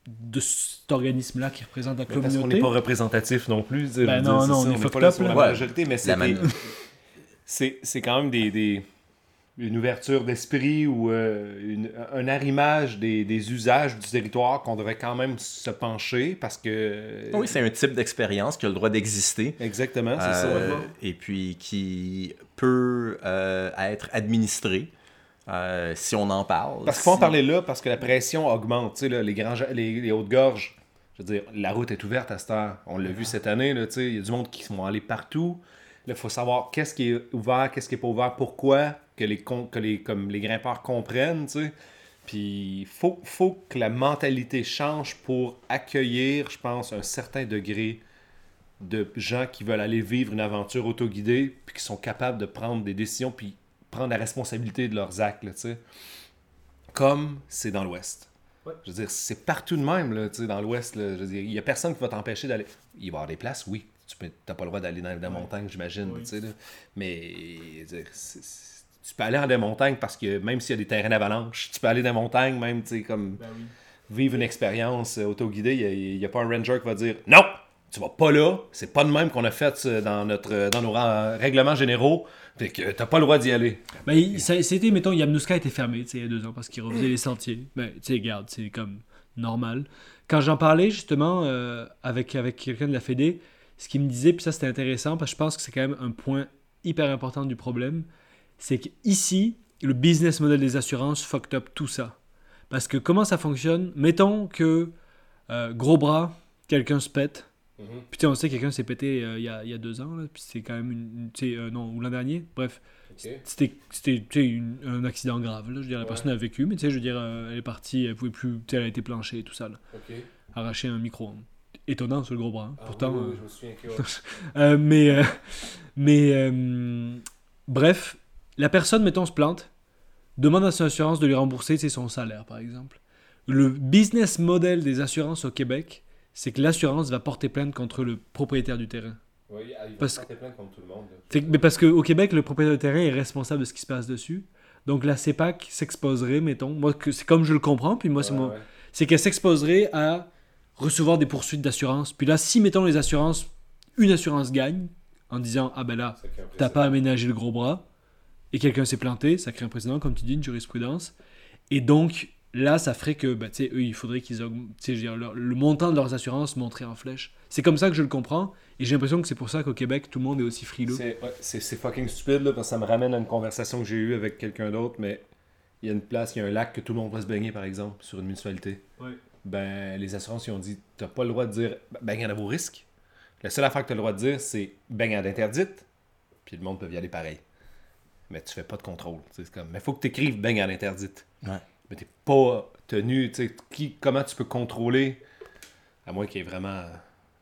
de cet organisme-là qui représente la Mais Parce qu'on communauté. n'est pas représentatif non plus. Ben non, dire, non, c'est on ça, est n'est pas là up, sur la majorité, mais c'est man- c'est c'est quand même des, des- une ouverture d'esprit ou euh, une- un arrimage des, des usages du territoire qu'on devrait quand même se pencher parce que... Oui, c'est un type d'expérience qui a le droit d'exister. Exactement, c'est euh, ça. et puis qui peut euh, être administré euh, si on en parle. Parce qu'il faut en parler là, parce que la pression augmente. Là, les, grands, les, les hautes gorges, je veux dire, la route est ouverte à cette heure. On l'a vu cette année. Il y a du monde qui sont allés partout. Il faut savoir qu'est-ce qui est ouvert, qu'est-ce qui n'est pas ouvert, pourquoi, que les, con- que les, comme les grimpeurs comprennent. tu sais. Puis il faut, faut que la mentalité change pour accueillir, je pense, un certain degré de gens qui veulent aller vivre une aventure autoguidée, puis qui sont capables de prendre des décisions, puis prendre la responsabilité de leurs actes, là, tu sais. Comme c'est dans l'Ouest. Ouais. Je veux dire, c'est partout de même, là, tu sais, dans l'Ouest. Je veux dire, il y a personne qui va t'empêcher d'aller... Il va y avoir des places, oui. Tu n'as pas le droit d'aller dans la montagne, j'imagine, Oui. Mais, je veux dire, c'est- c'est- tu peux aller dans des montagnes parce que même s'il y a des terrains d'avalanche, tu peux aller dans les montagnes, même, tu sais, comme Ben oui. vivre une expérience euh, autoguidée, il n'y a, pas un ranger qui va dire non, tu vas pas là, c'est pas de même qu'on a fait dans notre euh, dans nos règlements généraux, fait que t'as pas le droit d'y aller. Ben, c'était, mettons, Yamnuska était fermé, tu sais, il y a deux ans, parce qu'il refaisait les sentiers. Ben, tu sais, regarde, c'est comme normal. Quand j'en parlais, justement, euh, avec, avec quelqu'un de la Fédé, ce qu'il me disait, puis ça, c'était intéressant, parce que je pense que c'est quand même un point hyper important du problème, c'est qu'ici, le business model des assurances fucked up tout ça. Parce que comment ça fonctionne? Mettons que, euh, gros bras, quelqu'un se pète, tu sais, on sait que quelqu'un s'est pété euh, il y, a, y a deux ans, là, puis c'est quand même une. une- tu sais, euh, non, ou l'an dernier, bref. C'était c'était, un accident grave, là, je veux dire, la Ouais. personne a vécu, mais tu sais, je veux dire, euh, elle est partie, elle pouvait plus, tu sais, elle a été planchée et tout ça, là. arraché un micro. Étonnant sur le gros bras, hein. pourtant. euh, je me souviens que mais, mais bref, la personne, mettons, se plante, demande à son assurance de lui rembourser son salaire, par exemple. Le business model des assurances au Québec, c'est que l'assurance va porter plainte contre le propriétaire du terrain. Oui, il va Parce- porter plainte contre tout le monde. Fait mais parce qu'au Québec, le propriétaire du terrain est responsable de ce qui se passe dessus. Donc la CEPAC s'exposerait, mettons, moi que c'est comme je le comprends, puis moi c'est ouais. c'est qu'elle s'exposerait à recevoir des poursuites d'assurance. Puis là, si mettons les assurances, une assurance gagne en disant ah ben là t'as pas aménagé le gros bras et quelqu'un s'est planté, ça crée un précédent comme tu dis une jurisprudence. Et donc là, ça ferait que bah, tu sais, eux, il faudrait qu'ils augmentent, dire, leur- le montant de leurs assurances monterait en flèche. C'est comme ça que je le comprends et j'ai l'impression que c'est pour ça qu'au Québec tout le monde est aussi frileux. C'est ouais, fucking stupide, là, parce que ça me ramène à une conversation que j'ai eue avec quelqu'un d'autre, mais il y a une place, il y a un lac que tout le monde va se baigner, par exemple, sur une municipalité. Ouais. Ben, les assurances, ils ont dit, t'as pas le droit de dire baignade à vos risques. La seule affaire que t'as le droit de dire, c'est baignade interdite, puis le monde peut y aller pareil. Mais tu fais pas de contrôle. C'est comme, mais faut que tu écrives baignade interdite. Ouais. Mais t'es pas tenu, tu sais, qui, comment tu peux contrôler, à moins qu'il y ait vraiment,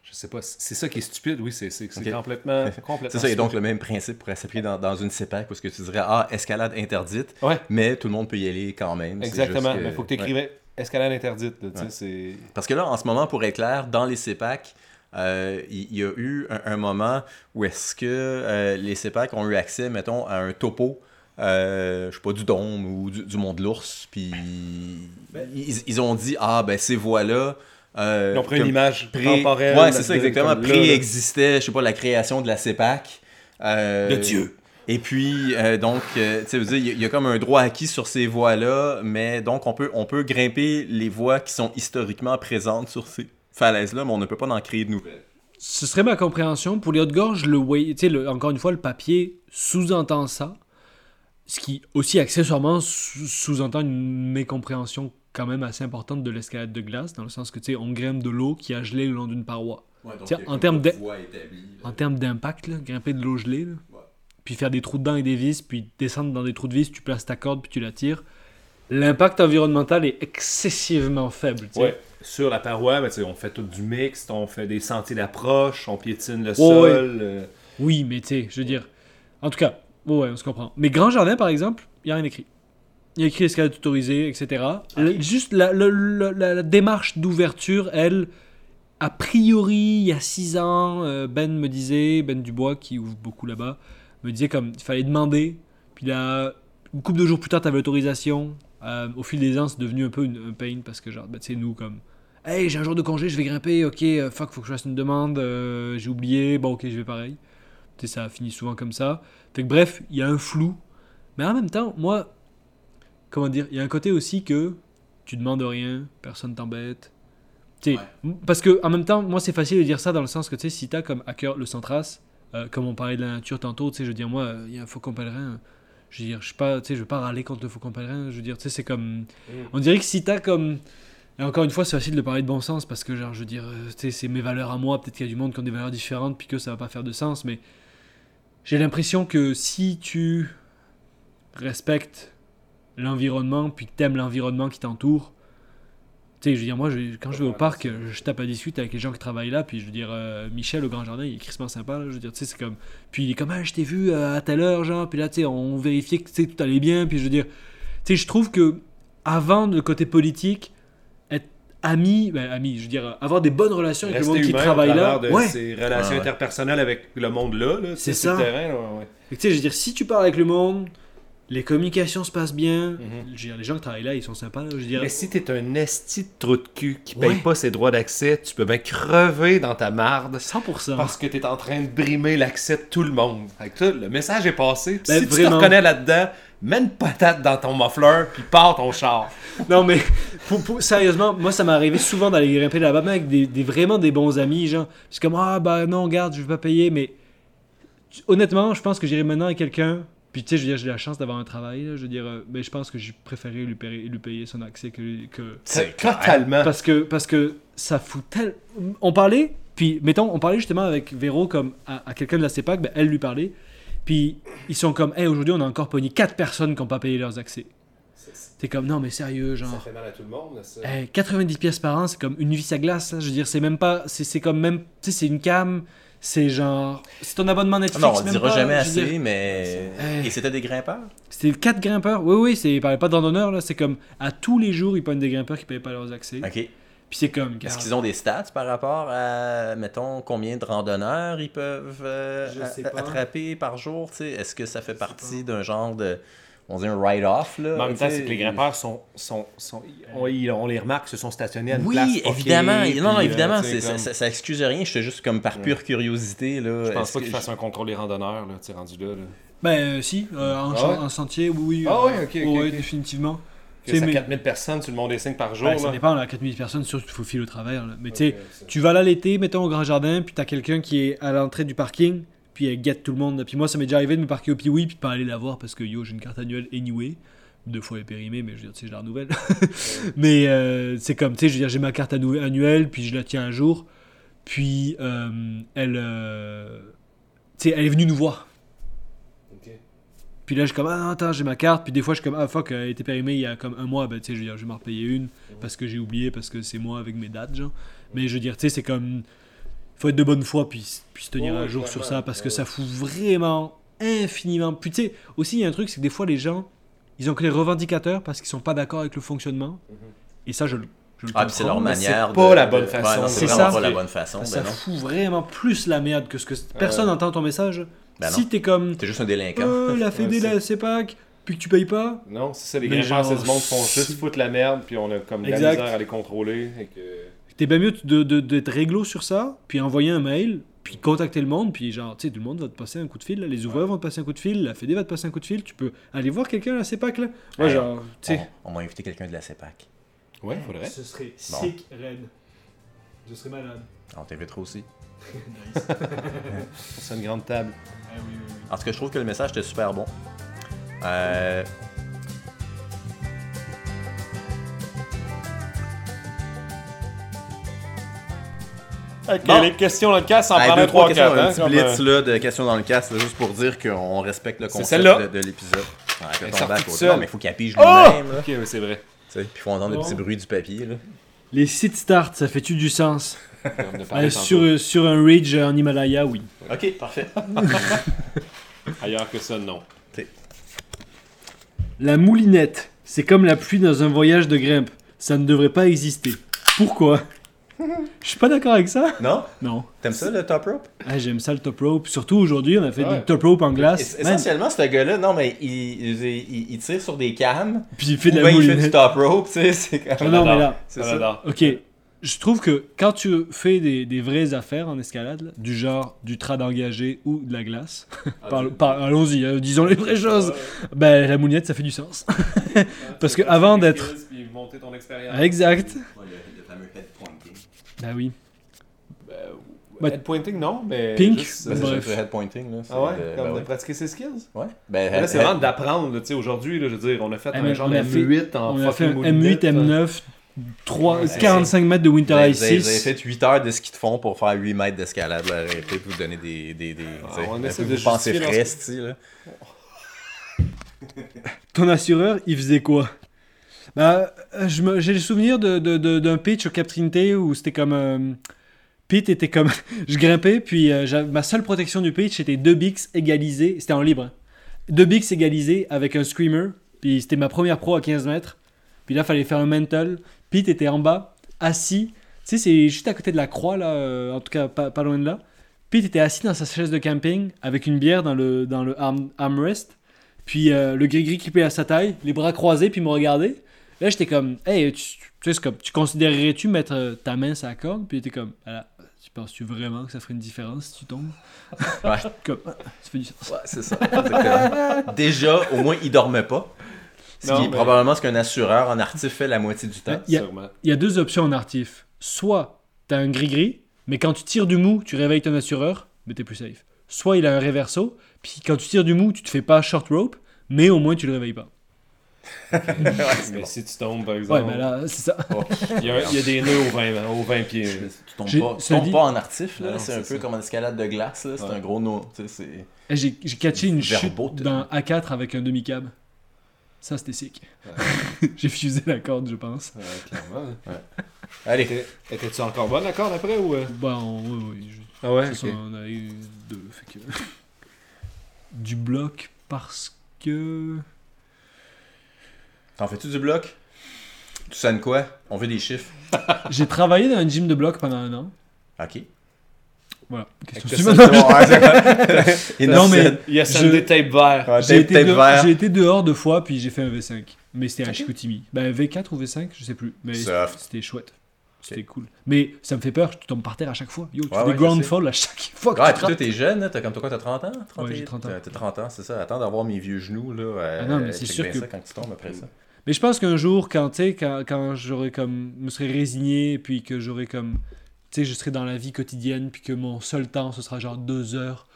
je sais pas, c'est ça qui est stupide, oui, c'est c'est- c'est Ok. complètement, complètement C'est ça, et donc le même principe pourrait s'appliquer dans, dans une CEPAC, parce que tu dirais, ah, escalade interdite, Ouais, mais tout le monde peut y aller quand même. exactement, mais faut que tu ouais. écrivais escalade interdite, là, tu sais, Ouais. Parce que là, en ce moment, pour être clair, dans les CEPAC, euh, il y, a eu un, un moment où est-ce que euh, les CEPAC ont eu accès, mettons, à un topo, euh, je sais pas, du Dôme ou du, du Mont de l'Ours, puis ils, ils ont dit, ah, ben ces voies-là... euh, Ils ont pris une image pré- temporelle. Ouais, c'est ça, exactement. Préexistait, je sais pas, la création de la CEPAC. euh, De Dieu. Et puis, euh, donc, euh, tu sais, il y y, a comme un droit acquis sur ces voies-là, mais donc, on peut, on peut grimper les voies qui sont historiquement présentes sur ces falaises-là, mais on ne peut pas en créer de nouvelles. Ce serait ma compréhension. Pour les Hautes-Gorges, le way, tu sais, le- encore une fois, le papier sous-entend ça. Ce qui aussi accessoirement sous- sous-entend une mécompréhension quand même assez importante de l'escalade de glace, dans le sens que tu sais, on grimpe de l'eau qui a gelé le long d'une paroi. Tiens, en termes de- En termes d'impact, là, grimper de l'eau gelée, là, Ouais. puis faire des trous dedans et des vis, puis descendre dans des trous de vis, tu places ta corde, puis tu la tires. L'impact environnemental est excessivement faible. tu sais. Ouais, sur la paroi, sais, on fait tout du mixte, on fait des sentiers d'approche, on piétine le sol. euh, Oui, mais tu sais, je veux dire. En tout cas, ouais, ouais, on se comprend. Mais Grand Jardin, par exemple, il n'y a rien écrit. Il y a écrit escalade autorisée, etc. Le- juste la, le- le- la- la démarche d'ouverture, elle, a priori, il y a 6 ans, euh, Ben me disait, Ben Dubois, qui ouvre beaucoup là-bas, me disait comme il fallait demander. Puis là, une couple de jours plus tard, tu avais l'autorisation. Euh, au fil des ans, c'est devenu un peu une, un pain parce que, genre, ben, tu sais, nous, comme. Hey, j'ai un jour de congé, je vais grimper, ok, euh, fuck, faut que je fasse une demande, euh, j'ai oublié, bon, ok, je vais pareil. Tu sais, ça finit souvent comme ça. Fait que bref, il y a un flou. Mais en même temps, moi, comment dire, il y a un côté aussi que tu demandes rien, personne t'embête. Tu sais, m- Parce que en même temps, moi, c'est facile de dire ça dans le sens que, tu sais, si t'as comme cœur le Centras, euh, comme on parlait de la nature tantôt, tu sais, je veux dire, moi, il y a un faucon pèlerin. Je veux dire, je sais pas, tu sais, je veux pas râler contre le faucon pèlerin. Je veux dire, tu sais, c'est comme. On dirait que si t'as comme. Et encore une fois, c'est facile de parler de bon sens parce que, genre, je veux dire, euh, c'est mes valeurs à moi. Peut-être qu'il y a du monde qui ont des valeurs différentes puis que ça va pas faire de sens, mais j'ai l'impression que si tu respectes l'environnement puis que t'aimes l'environnement qui t'entoure, tu sais, je veux dire, moi, je- quand je vais au parc, je tape à discuter avec les gens qui travaillent là, puis je veux dire, euh, Michel au Grand Jardin, il est crissement sympa, là, je veux dire, tu sais, c'est comme. Puis il est comme, ah, je t'ai vu euh, à telle heure, genre, puis là, tu sais, on vérifiait que tout allait bien, puis je veux dire, tu sais, je trouve que avant le côté politique, ami, ben, ami, je veux dire, avoir des bonnes relations avec le monde qui travaille là. de Ouais. ses relations ouais. interpersonnelles avec le monde là, là C'est ça. le terrain, là, ouais, Tu sais, je veux dire, si tu parles avec le monde, les communications se passent bien, Mhm. je veux dire, les gens qui travaillent là, ils sont sympas, là, je veux dire. Mais si t'es un esti de trou de cul qui Ouais. paye pas ses droits d'accès, tu peux bien crever dans ta marde 100%. parce que t'es en train de brimer l'accès de tout le monde. Fait que toi, le message est passé. Ben, si tu te reconnais là-dedans, mets une patate dans ton muffler puis pars ton char. Non, mais pour- pour- sérieusement, moi, ça m'est arrivé souvent d'aller grimper là-bas, avec des, des- vraiment des bons amis. Genre, je suis comme, ah, bah non, regarde, je vais pas payer. Mais honnêtement, je pense que j'irai maintenant avec quelqu'un. Puis, tu sais, je veux dire, j'ai la chance d'avoir un travail. là, je veux dire, euh, mais je pense que j'ai préféré lui payer, lui payer son accès que. que... C'est totalement. Parce que, parce que ça fout tel. On parlait, puis mettons, on parlait justement avec Véro comme à, à quelqu'un de la CEPAC, ben, elle lui parlait. Puis ils sont comme, hey, aujourd'hui on a encore pogné 4 personnes qui n'ont pas payé leurs accès. T'es comme, non mais sérieux, genre. fait mal à tout le monde, ça. Hey, 90 pièces par an, c'est comme une vis à glace. là. Je veux dire, c'est même pas. C'est c'est comme même. Tu sais, c'est une cam. C'est genre. C'est ton abonnement Netflix. Non, on même dira pas, jamais assez, dire. mais. Et c'était des grimpeurs? C'était 4 grimpeurs? Oui, oui, c'est. Il parlait pas de randonneurs, là. C'est comme. À tous les jours, ils prennent des grimpeurs qui payent pas leurs accès. OK. Puis c'est comme. Est-ce qu'ils ont des stats par rapport à, mettons, combien de randonneurs ils peuvent euh, a- attraper par jour? tu sais? Est-ce que ça fait partie d'un genre de. On dit un write-off, là? Mais en même temps, c'est que les grimpeurs sont. sont, sont on, les remarque, se sont stationnés à une Oui, place. fuckée, évidemment. puis, non, non, euh, évidemment, c'est- ça, comme- ça, ça excuse rien. Je juste comme par pure curiosité. Là, Je pense pas que qu'ils fassent un contrôle des randonneurs, là, rendu là. là. Ben, euh, si. euh, en, Ah en sentier, oui, oui. Ah euh, ouais, ok. définitivement. Tu c'est mais- 4000 personnes sur le monde des signes par jour. Ben, ça dépend, là, 4000 personnes, sûr qu'il faut filer au travers. là. Mais tu sais, tu vas là l'été, mettons au grand jardin, puis t'as quelqu'un qui est à l'entrée du parking, puis elle guette tout le monde. Puis moi, ça m'est déjà arrivé de me parquer au Piwi, puis de pas aller la voir parce que yo, j'ai une carte annuelle anyway. deux fois est périmée, mais je veux dire, tu sais, je la renouvelle. mais euh, c'est comme, tu sais, je veux dire, j'ai ma carte annu- annuelle, puis je la tiens un jour. Puis euh, elle, euh, tu sais, elle est venue nous voir. Puis là, je suis comme, ah non, attends, j'ai ma carte. Puis des fois, je suis comme, ah fuck, elle a été périmée il y a comme un mois. Ben, tu sais, je veux dire, je vais m'en repayer une parce que j'ai oublié, parce que c'est moi avec mes dates, genre. Mais je veux dire, tu sais, c'est comme, faut être de bonne foi, puis, puis se tenir ouais, jour sur ça, parce que ça fout vraiment infiniment. Puis tu sais, aussi, il y a un truc, c'est que des fois, les gens, ils ont que les revendicateurs parce qu'ils sont pas d'accord avec le fonctionnement. Et ça, je, le- Ah, c'est leur mais c'est manière. pas de- la bonne façon. Ouais, c'est vraiment ça. pas la bonne façon. Ça Ben non. fout vraiment plus la merde que ce que personne n'entend ton message. Ben si t'es comme, T'es juste un délinquant. euh, la Fédé, Ouais, la CEPAC, puis que tu payes pas, Non, c'est ça, les grimpeurs, genre, c'est du monde qui font juste foutre la merde, puis on a comme de la misère à les contrôler. et que... T'es bien mieux de- de- d'être réglo sur ça, puis envoyer un mail, puis contacter le monde, puis genre, tu sais, tout le monde va te passer un coup de fil, là, les ouvreurs vont te passer un coup de fil, la Fédé va te passer un coup de fil, tu peux aller voir quelqu'un à la CEPAC, là. Moi, Ouais. genre, tu sais. On, on va inviter quelqu'un de la CEPAC. Ouais, faudrait. Ce serait Bon. sick, raide. Je serais malade. On t'invitera aussi. C'est une grande table. Ah oui, oui, oui. En tout cas, je trouve que le message était super bon. Euh, Ok, Bon. les questions dans le cas, ça en hey, prend deux, un trois 3 questions, 4 un hein, petit comme, blitz euh, là, de questions dans le cast, là, juste pour dire qu'on respecte le concept celle-là. de, de l'épisode. Ouais, sortie toute seule. Non, mais il faut qu'il pige Oh! lui-même. là. Ok, oui, c'est vrai. Tu sais, Puis il faut entendre le Bon. petit bruit du papier. Là. Les sites start, ça fait-tu du sens? Euh, sur, sur un ridge en Himalaya, oui. Ok, parfait. Ailleurs que ça, non. La moulinette, c'est comme la pluie dans un voyage de grimpe. Ça ne devrait pas exister. Pourquoi? Je suis pas d'accord avec ça. Non? Non. T'aimes ça le top rope? Ah, J'aime ça le top rope. Surtout aujourd'hui, on a fait Ouais. du top rope en glace. Es- Man, Essentiellement, ce gars-là, non, mais il, il, il- il tire sur des cams. Puis il fait de la bien il fait du moulinette. top rope, tu sais. C'est Ah comme. non, mais J'adore. là, C'est Ça, ça. j'adore. ok. Je trouve que quand tu fais des, des vraies affaires en escalade, là, du genre du trad engagé ou de la glace, par- allons-y, hein, disons les vraies choses, ben la moulinette ça fait du sens. Parce que avant d'être- Puis monter ton expérience. exact. Ouais, le, le fameux head pointing. Bah oui. Bah, head pointing, non, mais. Pink, juste, Ben, euh, c'est Bref. head pointing. Là, Ah ouais, le- comme ben de ouais. pratiquer ses skills? Ouais. Ben, Là, c'est vraiment d'apprendre, là, tu sais, aujourd'hui, je veux dire, on a fait Ah, un genre on de a fait- M8 en On a fait un fucking M8, moulinette, hein. M9, 3, Ouais, 45 mètres de Winter Ice vous avez- vous avez 6. fait 8 heures de ski de fond pour faire 8 mètres d'escalade. Arrêtez de vous donner des. des, des Ah, on essaie de vous pensez justifier frais, là. Ton assureur, il faisait quoi? Bah, j'ai le souvenir de- de- de- d'un pitch au Cap Trinité où c'était comme. euh, Pete était comme. je grimpais, puis euh, ma seule protection du pitch c'était deux bics égalisés. C'était en libre. hein. Deux bics égalisés avec un screamer. Puis c'était ma première pro à 15 mètres. Puis là, fallait faire un mental. Pete était en bas, assis. Tu sais, c'est juste à côté de la croix, là, euh, en tout cas pas, pas loin de là. Pete était assis dans sa chaise de camping avec une bière dans le, dans le arm- armrest. Puis euh, le gris-gris qui paye à sa taille, les bras croisés, puis il me regardait. Là, j'étais comme, hey, tu, tu sais, comme, tu considérerais-tu mettre euh, ta main sur la corde? Puis il était comme, tu penses-tu vraiment que ça ferait une différence si tu tombes? Ouais. comme, ça fait du sens. Ouais, c'est ça. Déjà, au moins, il dormait pas. Ce Non, qui est mais- probablement ce qu'un assureur en artif fait la moitié du temps. Il y a- Sûrement. Il y a deux options en artif. Soit t'as un gris-gris, mais quand tu tires du mou, tu réveilles ton assureur, mais t'es plus safe. Soit il a un reverso, puis quand tu tires du mou, tu te fais pas short rope, mais au moins tu le réveilles pas. Mais si tu tombes, par Ouais, exemple, mais là, c'est ça. il, y a, il y a des nœuds aux 20, au 20 pieds. Tu tombes, pas, tu tombes dit- pas en artif, là. C'est un peu ça. comme en escalade de glace, là. C'est Ouais. un gros tu c'est- Eh, J'ai j'ai catché une chute d'un A4 avec un demi-cab. Ça, c'était sick. J'ai fusé la corde, je pense. Ouais, clairement. Allez. Étais- Étais-tu encore bonne, d'accord, après ou. euh? Bon, oui, oui. je- Ah ouais, façon, on a eu deux. fait que- Du bloc parce que. T'en fais-tu du bloc? Tu sonnes quoi? On veut des chiffres. J'ai travaillé dans un gym de bloc pendant un an. Ok. Voilà. Question que suivante. non, mais- Il y a Je- celle des tapes verts. Ouais, J'ai tape, été, tape de- vert. j'ai été dehors deux fois, puis j'ai fait un V5. Mais c'était à. Chicoutimi. Ben, V4 ou V5, je sais plus. Mais Soft. c'était chouette. C'était cool. Mais ça me fait peur, tu tombes par terre à chaque fois. Yo, tu Ouais, fais ouais, des je ground falls à chaque fois que Ouais, tu toi, t'es jeune, là. T'as comme toi, t'as 30 ans? 30 Ouais, j'ai 30 ans. T'as 30 ans, c'est ça. Attends d'avoir mes vieux genoux, là. euh, Ah non, mais c'est sûr que- ça quand tu tombes après ça. Mais je pense qu'un jour, quand, quand, quand j'aurais comme, me serais résigné, puis que j'aurais comme, tu sais, je serais dans la vie quotidienne, puis que mon seul temps, ce sera genre deux heures,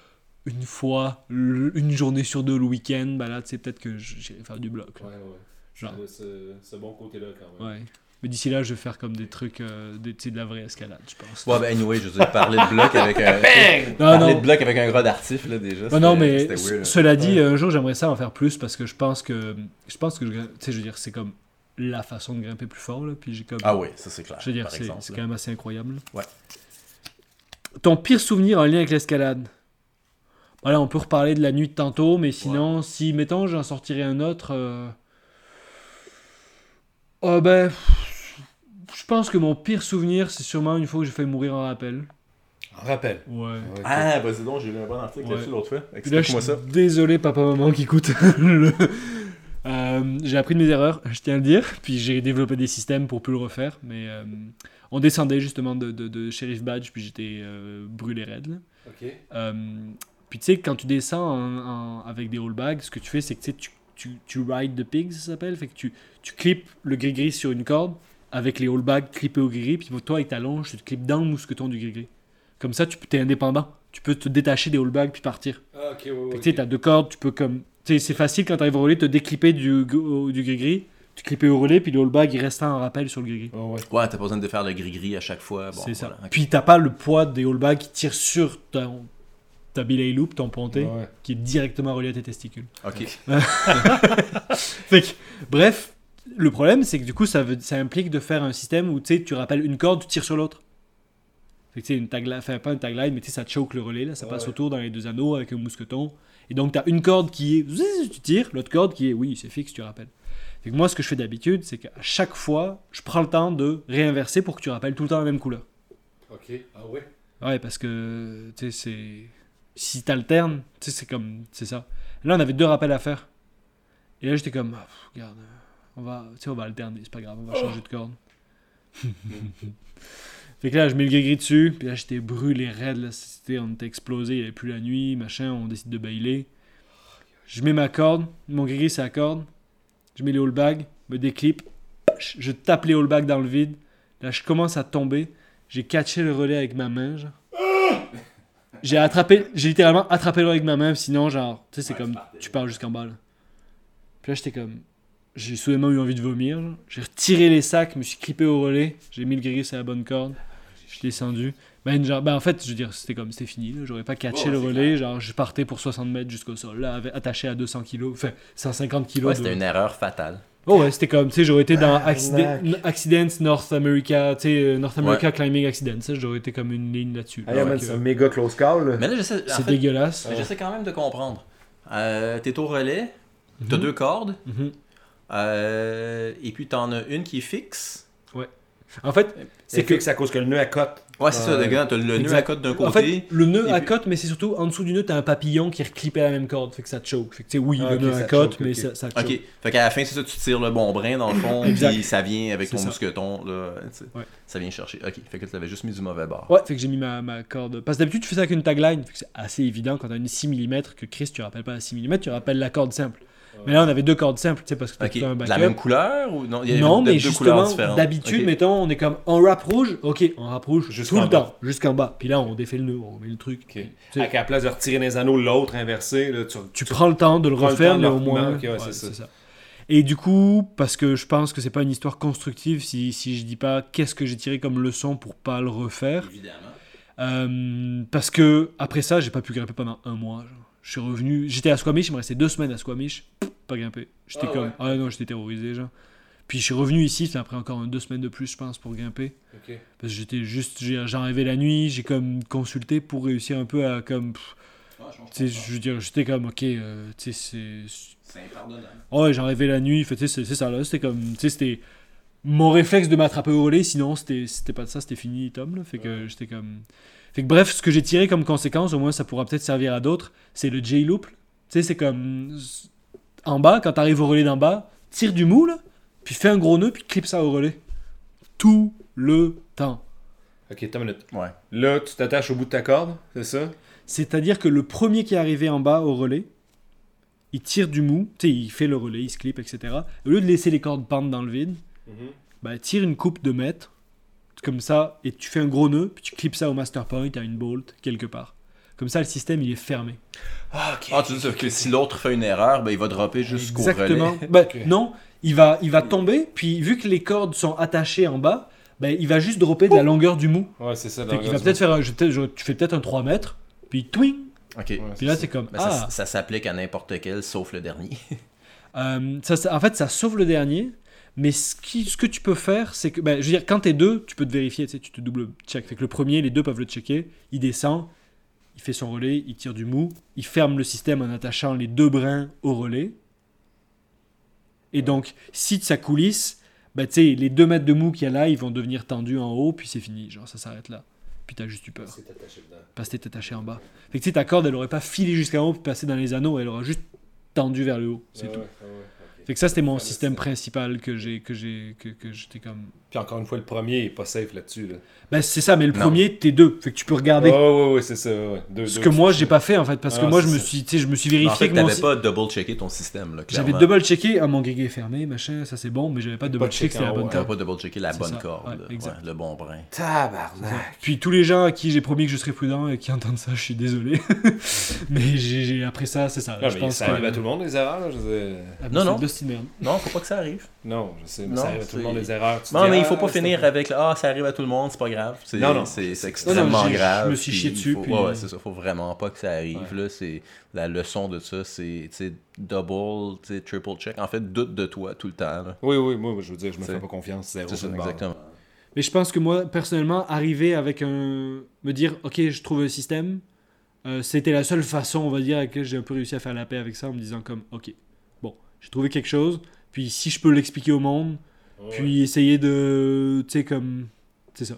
une fois, une journée sur deux le week-end, bah là, tu sais, peut-être que j'irai faire du bloc. là. Ouais, ouais. Genre. Ce, ce bon côté-là, quand même. Ouais. Mais d'ici là, je vais faire comme des trucs, euh, des, tu sais, de la vraie escalade, je pense. Ouais, ben anyway, je veux dire, parler de bloc avec un. Non, parler non. de bloc avec un gras d'artif, là, déjà. Non, non, mais weird, cela dit, un jour j'aimerais ça en faire plus parce que je pense que, je pense que, tu sais, je veux dire, c'est comme la façon de grimper plus fort là. Puis j'ai comme, Ah oui, ça c'est clair. je veux dire, c'est quand même assez incroyable. Ouais. Ton pire souvenir en lien avec l'escalade? Voilà, on peut reparler de la nuit de tantôt, mais sinon, si mettons j'en sortirais un autre, euh... oh ben, je pense que mon pire souvenir, c'est sûrement une fois que j'ai fait mourir en rappel. En rappel? Ouais. Ah, vas-y donc, j'ai lu un bon article Ouais. là-dessus l'autre fois. Explique-moi ça. désolé, papa-maman qui écoute. le- Euh, j'ai appris de mes erreurs, je tiens à le dire. Puis j'ai développé des systèmes pour plus le refaire. Mais euh, on descendait justement de, de, de Sheriff Badge, puis j'étais euh, brûlé raide. Euh, puis tu sais, quand tu descends en- en- avec des all bags, ce que tu fais, c'est que tu tu, tu, ride the pig, ça s'appelle. Fait que tu, tu clips le gris-gris sur une corde avec les all bags clippés au gris-gris. Puis toi, avec ta longe, tu te clips dans le mousqueton du gris-gris. Comme ça, tu es indépendant. Tu peux te détacher des all bags puis partir. Ah, ok, ouais, ouais. tu sais, t'as deux cordes, tu peux comme. C'est facile quand t'arrives au relais, te déclipper du, du gris-gris. Tu clipper au relais, puis le all bag, il reste en rappel sur le gris-gris. Ah, ouais. Ouais, t'as pas besoin de faire le gris-gris à chaque fois. Bon, c'est ça. Puis t'as pas le poids des all bags qui tire sur ton, ta belay loop, ton ponté, Ouais. qui est directement relié à tes testicules. Ok. Fait que, bref, le problème, c'est que du coup, ça, veut, ça implique de faire un système où tu sais, tu rappelles une corde, tu tires sur l'autre. Fait que tu sais, une tagline, enfin pas une tagline, mais tu sais, ça choke le relais, là, ça passe Ouais. autour dans les deux anneaux avec un mousqueton. Et donc, tu as une corde qui est, tu tires, l'autre corde qui est, oui, c'est fixe, tu rappelles. Fait que moi, ce que je fais d'habitude, c'est qu'à chaque fois, je prends le temps de réinverser pour que tu rappelles tout le temps la même couleur. Ok. Ah, ouais. Ouais, parce que, tu sais, c'est. Si t'alternes, tu sais, c'est comme. C'est ça. Là, on avait deux rappels à faire. Et là, j'étais comme, ah, regarde, on va, tu sais, on va alterner, c'est pas grave, on va changer de corde. fait que là, je mets le gris dessus, puis là, j'étais brûlé raide, là, c'était, on était explosé, il n'y avait plus la nuit, machin, on décide de bailer. Je mets ma corde, mon gris c'est la corde, je mets les all bags, me déclipe, je tape les all bags dans le vide, là, je commence à tomber, j'ai catché le relais avec ma main, genre. J'ai attrapé, j'ai littéralement attrapé le relais avec ma main, sinon, genre, tu sais, c'est comme, tu pars jusqu'en bas, là. Puis là, j'étais comme, j'ai soudainement eu envie de vomir, genre. J'ai retiré les sacs, me suis clippé au relais, j'ai mis le gris sur la bonne corde, je suis descendu. Ben, genre, ben, en fait, je veux dire, c'était comme, c'était fini, là. J'aurais pas catché Ouais, le relais, genre, je partais pour 60 mètres jusqu'au sol, là, attaché à 200 kilos, enfin, 150 kilos. Ouais, de- c'était une erreur fatale. Oh ouais, c'était comme, tu sais, j'aurais été dans Ah, accident. Accidents North America, tu sais, euh, North America Ouais. Climbing Accidents, ça, j'aurais été comme une ligne là-dessus. Ah, Donc, c'est euh, un méga close call. là. Mais là, j'essaie, c'est fait, dégueulasse. j'essaie quand même de comprendre. Euh, T'es au relais, t'as Mhm. deux cordes, Mhm. euh, et puis t'en as une qui est fixe. En fait, C'est que à cause que le nœud à cote. Ouais, c'est ça, le gars, t'as le nœud à côte d'un côté. En fait, le nœud à puis- cote, mais c'est surtout en dessous du nœud, t'as un papillon qui à la même corde, fait que ça te choke. Fait que tu sais, oui, Ah, le nœud ça à te cote, choke, mais ça, ça te choke. Ok, fait qu'à la fin, c'est ça, tu tires le bon brin dans le fond, puis ça vient avec ton ça. mousqueton, là, tu sais. Ouais. Ça vient chercher. Ok, fait que tu l'avais juste mis du mauvais bord. Ouais, fait que j'ai mis ma, ma corde. Parce que d'habitude, tu fais ça avec une tagline, fait que c'est assez évident quand t'as une 6 mm que Chris, tu rappelles pas la 6 mm, tu rappelles la corde simple. Mais là, on avait deux cordes simples, tu sais, parce que t'as Ok, tout un de la backup. même couleur ou non Il y avait Non, mais deux justement, d'habitude, mettons, on est comme en rap rouge, ok, on rap rouge tout le bas. temps, jusqu'en bas. Puis là, on défait le nœud, on met le truc. Ok. Tu sais. À la place de retirer les anneaux, l'autre inversé, là, tu, Tu prends le temps de le refaire, mais au moins. reprendre, ok, ouais, ouais, c'est ça. Et du coup, parce que je pense que c'est pas une histoire constructive si, si je dis pas qu'est-ce que j'ai tiré comme leçon pour pas le refaire. Évidemment. Euh, parce que après ça, j'ai pas pu grimper pendant un mois. genre. Je suis revenu, j'étais à Squamish, il me restait deux semaines à Squamish, pas grimper. J'étais Ah comme, ouais. ah non, j'étais terrorisé, genre. Puis je suis revenu ici, ça après encore deux semaines de plus, je pense, pour grimper. Ok. Parce que j'étais juste, j'ai- j'en rêvais la nuit, j'ai comme consulté pour réussir un peu à comme, pff, tu sais, je veux dire, j'étais comme, ok, euh, tu sais, c'est, C'est impardonnable. Ouais, j'en rêvais la nuit, tu sais, c'est ça là, c'était comme, tu sais, c'était mon réflexe de m'attraper au relais, sinon c'était c'était pas de ça, c'était fini, Tom, là, fait que j'étais comme... Fait que bref, ce que j'ai tiré comme conséquence, au moins ça pourra peut-être servir à d'autres, c'est le J-loop, tu sais, c'est comme, en bas, quand t'arrives au relais d'en bas, tire du mou, là, puis fais un gros nœud, puis clip ça au relais. Tout le temps. Ok, attends une minute. Ouais. Là, tu t'attaches au bout de ta corde, c'est ça? C'est-à-dire que le premier qui est arrivé en bas au relais, il tire du mou, tu sais, il fait le relais, il se clip, etc. Au lieu de laisser les cordes pendre dans le vide, bah, tire une coupe de mètre, comme ça, et tu fais un gros nœud, puis tu clips ça au master point à une bolt quelque part. Comme ça, le système, il est fermé. Ah, ok. Ah, tu dis que si l'autre fait une erreur, ben, il va dropper jusqu'au Exactement. relais. Bah, Ok. Non, il va, il va tomber, puis vu que les cordes sont attachées en bas, ben, il va juste dropper de la longueur du mou. Ouais, c'est ça. Fait va peut-être faire un, je- peut-être- je- tu fais peut-être un 3 mètres, puis twing. Ok. Ouais. Puis là, c'est comme, ça, ah, ça s'applique à n'importe quel, sauf le dernier. Euh, ça, ça- en fait, ça sauve le dernier. Mais ce, qui, ce que tu peux faire, c'est que, ben, je veux dire, quand t'es deux, tu peux te vérifier, tu sais, tu te double check. Fait que le premier, les deux peuvent le checker. Il descend, il fait son relais, il tire du mou, il ferme le système en attachant les deux brins au relais. Et donc, si ça coulisse, ben, tu sais, les deux mètres de mou qu'il y a là, ils vont devenir tendus en haut, puis c'est fini. Genre, ça s'arrête là. Puis t'as juste eu peur. Parce que t'es attaché en bas. Fait que tu sais, ta corde, elle aurait pas filé jusqu'en haut puis passé dans les anneaux, elle aura juste tendu vers le haut. C'est tout. Fait que ça, c'était mon système. principal que j'ai, que j'ai, que, que j'étais comme. Puis encore une fois, le premier est pas safe là-dessus. Là. Ben, c'est ça, mais le Non. premier, t'es deux. Fait que tu peux regarder. Ouais, ouais, ouais, c'est ça. Ouais. Deux, Ce deux, que moi, j'ai pas fait en fait, parce que Ah, moi, je me suis, tu sais, je me suis vérifié en fait, que mon. t'avais pas double-checké ton système, là, J'avais double-checké, ah, mon est fermé, machin, ça c'est bon, mais j'avais pas double-checké que checké c'était la bonne T'avais corde. pas double-checké la bonne corde, le bon brin. Tabarnak. Puis tous les gens à qui j'ai promis que je serais prudent et qui entendent ça, je suis désolé. mais j'ai, après ça, c'est ça. Non, je pense ça arrive à tout le monde, les erreurs. Ah, Non, non. Non, faut pas que ça arrive. Non, je sais, mais ça arrive à tout le monde, les erreurs. Il faut pas finir avec ah, ça arrive à tout le monde, c'est pas grave. C'est, Non, non. C'est, extrêmement grave. je me suis chié dessus, Ouais, c'est ça. Faut vraiment pas que ça arrive. Là, c'est, la leçon de ça, c'est, double, triple check. En fait, doute de toi tout le temps. là. Oui, oui, moi, je veux dire, je me fais pas confiance. Zéro C'est ça, exactement. Mais je pense que moi, personnellement, arriver avec un. me dire, ok, je trouve un système, euh, c'était la seule façon, on va dire, à laquelle j'ai un peu réussi à faire la paix avec ça, en me disant, comme, ok, bon, j'ai trouvé quelque chose, puis si je peux l'expliquer au monde, puis essayer de. Tu sais, comme. C'est ça.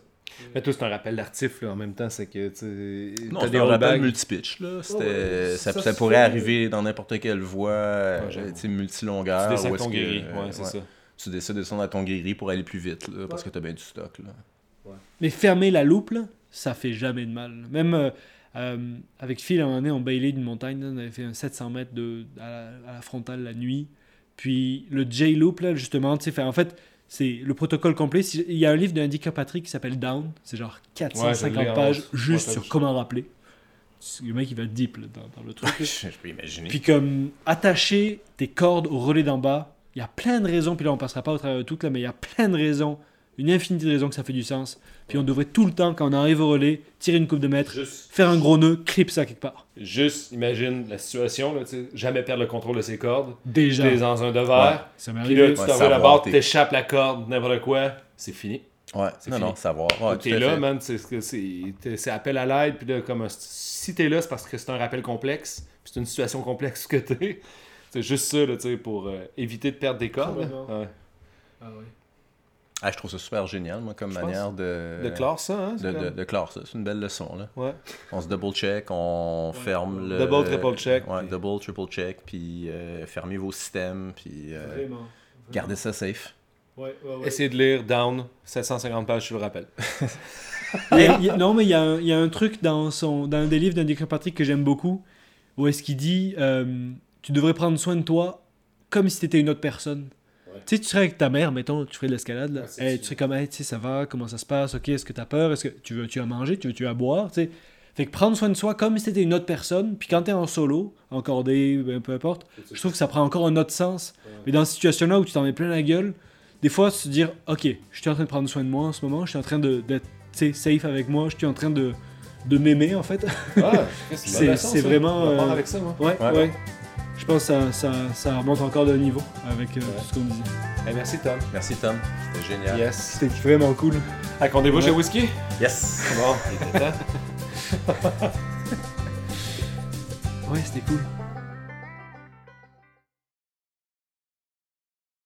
Mais toi, c'est un rappel d'artif, là, en même temps, c'est que, tu Non, c'est des un rappel multipitch. Là. Ouais, ça, ça ça se pourrait arriver dans n'importe quelle voie, euh, tu sais, multilongueur. Tu est-ce ton que- guéri, euh, ouais, c'est ouais. ça. Tu décides de descendre à ton guéri pour aller plus vite, là, parce que t'as bien du stock. Là. Mais fermer la loupe, là, ça fait jamais de mal. Même euh, euh, avec Phil, à un moment donné, on bailait d'une montagne, là, on avait fait un 700 mètres de, à, la, à la frontale la nuit. Puis le J-Loop, là, justement, tu sais, fait- en fait, c'est le protocole complet. Il y a un livre d'Andy Kirkpatrick qui s'appelle Down. C'est genre 450 Ouais, je l'ai en- pages juste sur comment rappeler. Le mec, il va deep là, dans, dans le truc. Je peux imaginer. Puis comme attacher tes cordes au relais d'en bas, il y a plein de raisons, puis là on passera pas au travers de toutes là, mais il y a plein de raisons, une infinité de raisons que ça fait du sens. Puis on devrait tout le temps, quand on arrive au relais, tirer une coupe de mètre, Juste, faire un gros nœud, clip ça quelque part. juste imagine la situation, là, jamais perdre le contrôle de ses cordes. Déjà. T'es dans un devers, Ça m'est puis là, tu Ouais, t'en vas la barre, t'échappes la corde, n'importe quoi, c'est fini. Ouais, C'est non, fini. non, savoir. Ouais, t'es là, fait. man, c'est ce que c'est t'es- c'est appel à l'aide, puis là, comme un- si t'es là, c'est parce que c'est un rappel complexe, puis c'est une situation complexe que t'es. C'est juste ça, là, tu sais, pour euh, éviter de perdre des cordes. Complètement. Ouais. Ah, je trouve ça super génial, moi, comme Je manière de. De classe, ça, hein? De, clore ça. C'est une belle leçon, là. Ouais. On se double-check, on ferme le... Double, triple check, Ouais, puis- double, triple check, puis euh, fermez vos systèmes, puis euh, gardez ça safe. Essayez de lire Down, 750 pages, je le rappelle. Il a- non, mais il y, a un- il y a un truc dans, son, dans un des livres d'Andy Kirkpatrick que j'aime beaucoup, où est-ce qu'il dit euh, Tu devrais prendre soin de toi comme si t'étais une autre personne. Tu sais, tu serais avec ta mère, mettons, tu ferais de l'escalade, là. Ouais, c'est Hey, sûr. tu serais comme, hey, tu sais, ça va, comment ça se passe, ok, est-ce que t'as peur, est-ce que tu veux, tu as manger, tu veux, tu as boire, tu sais. Fait que prendre soin de soi comme si t'étais une autre personne, puis quand t'es en solo, en cordée, ben, peu importe, je trouve que ça prend encore un autre sens. Mais dans cette situation-là où tu t'en mets plein la gueule, des fois, se dire, ok, je suis en train de prendre soin de moi en ce moment, je suis en train de- d'être safe avec moi, je suis en train de, de m'aimer en fait. Ah, C'est- c'est vraiment, On va euh, avec ça, moi. ouais, Ouais. ouais. Je pense que ça, ça, ça remonte encore d'un niveau avec euh, Ouais. tout ce qu'on disait. Eh, merci, Tom. Merci, Tom. C'était génial. Yes. C'était vraiment cool. Ah, qu'on débouche Ouais. le whisky? Yes! Bon, il était temps. Ouais, c'était cool.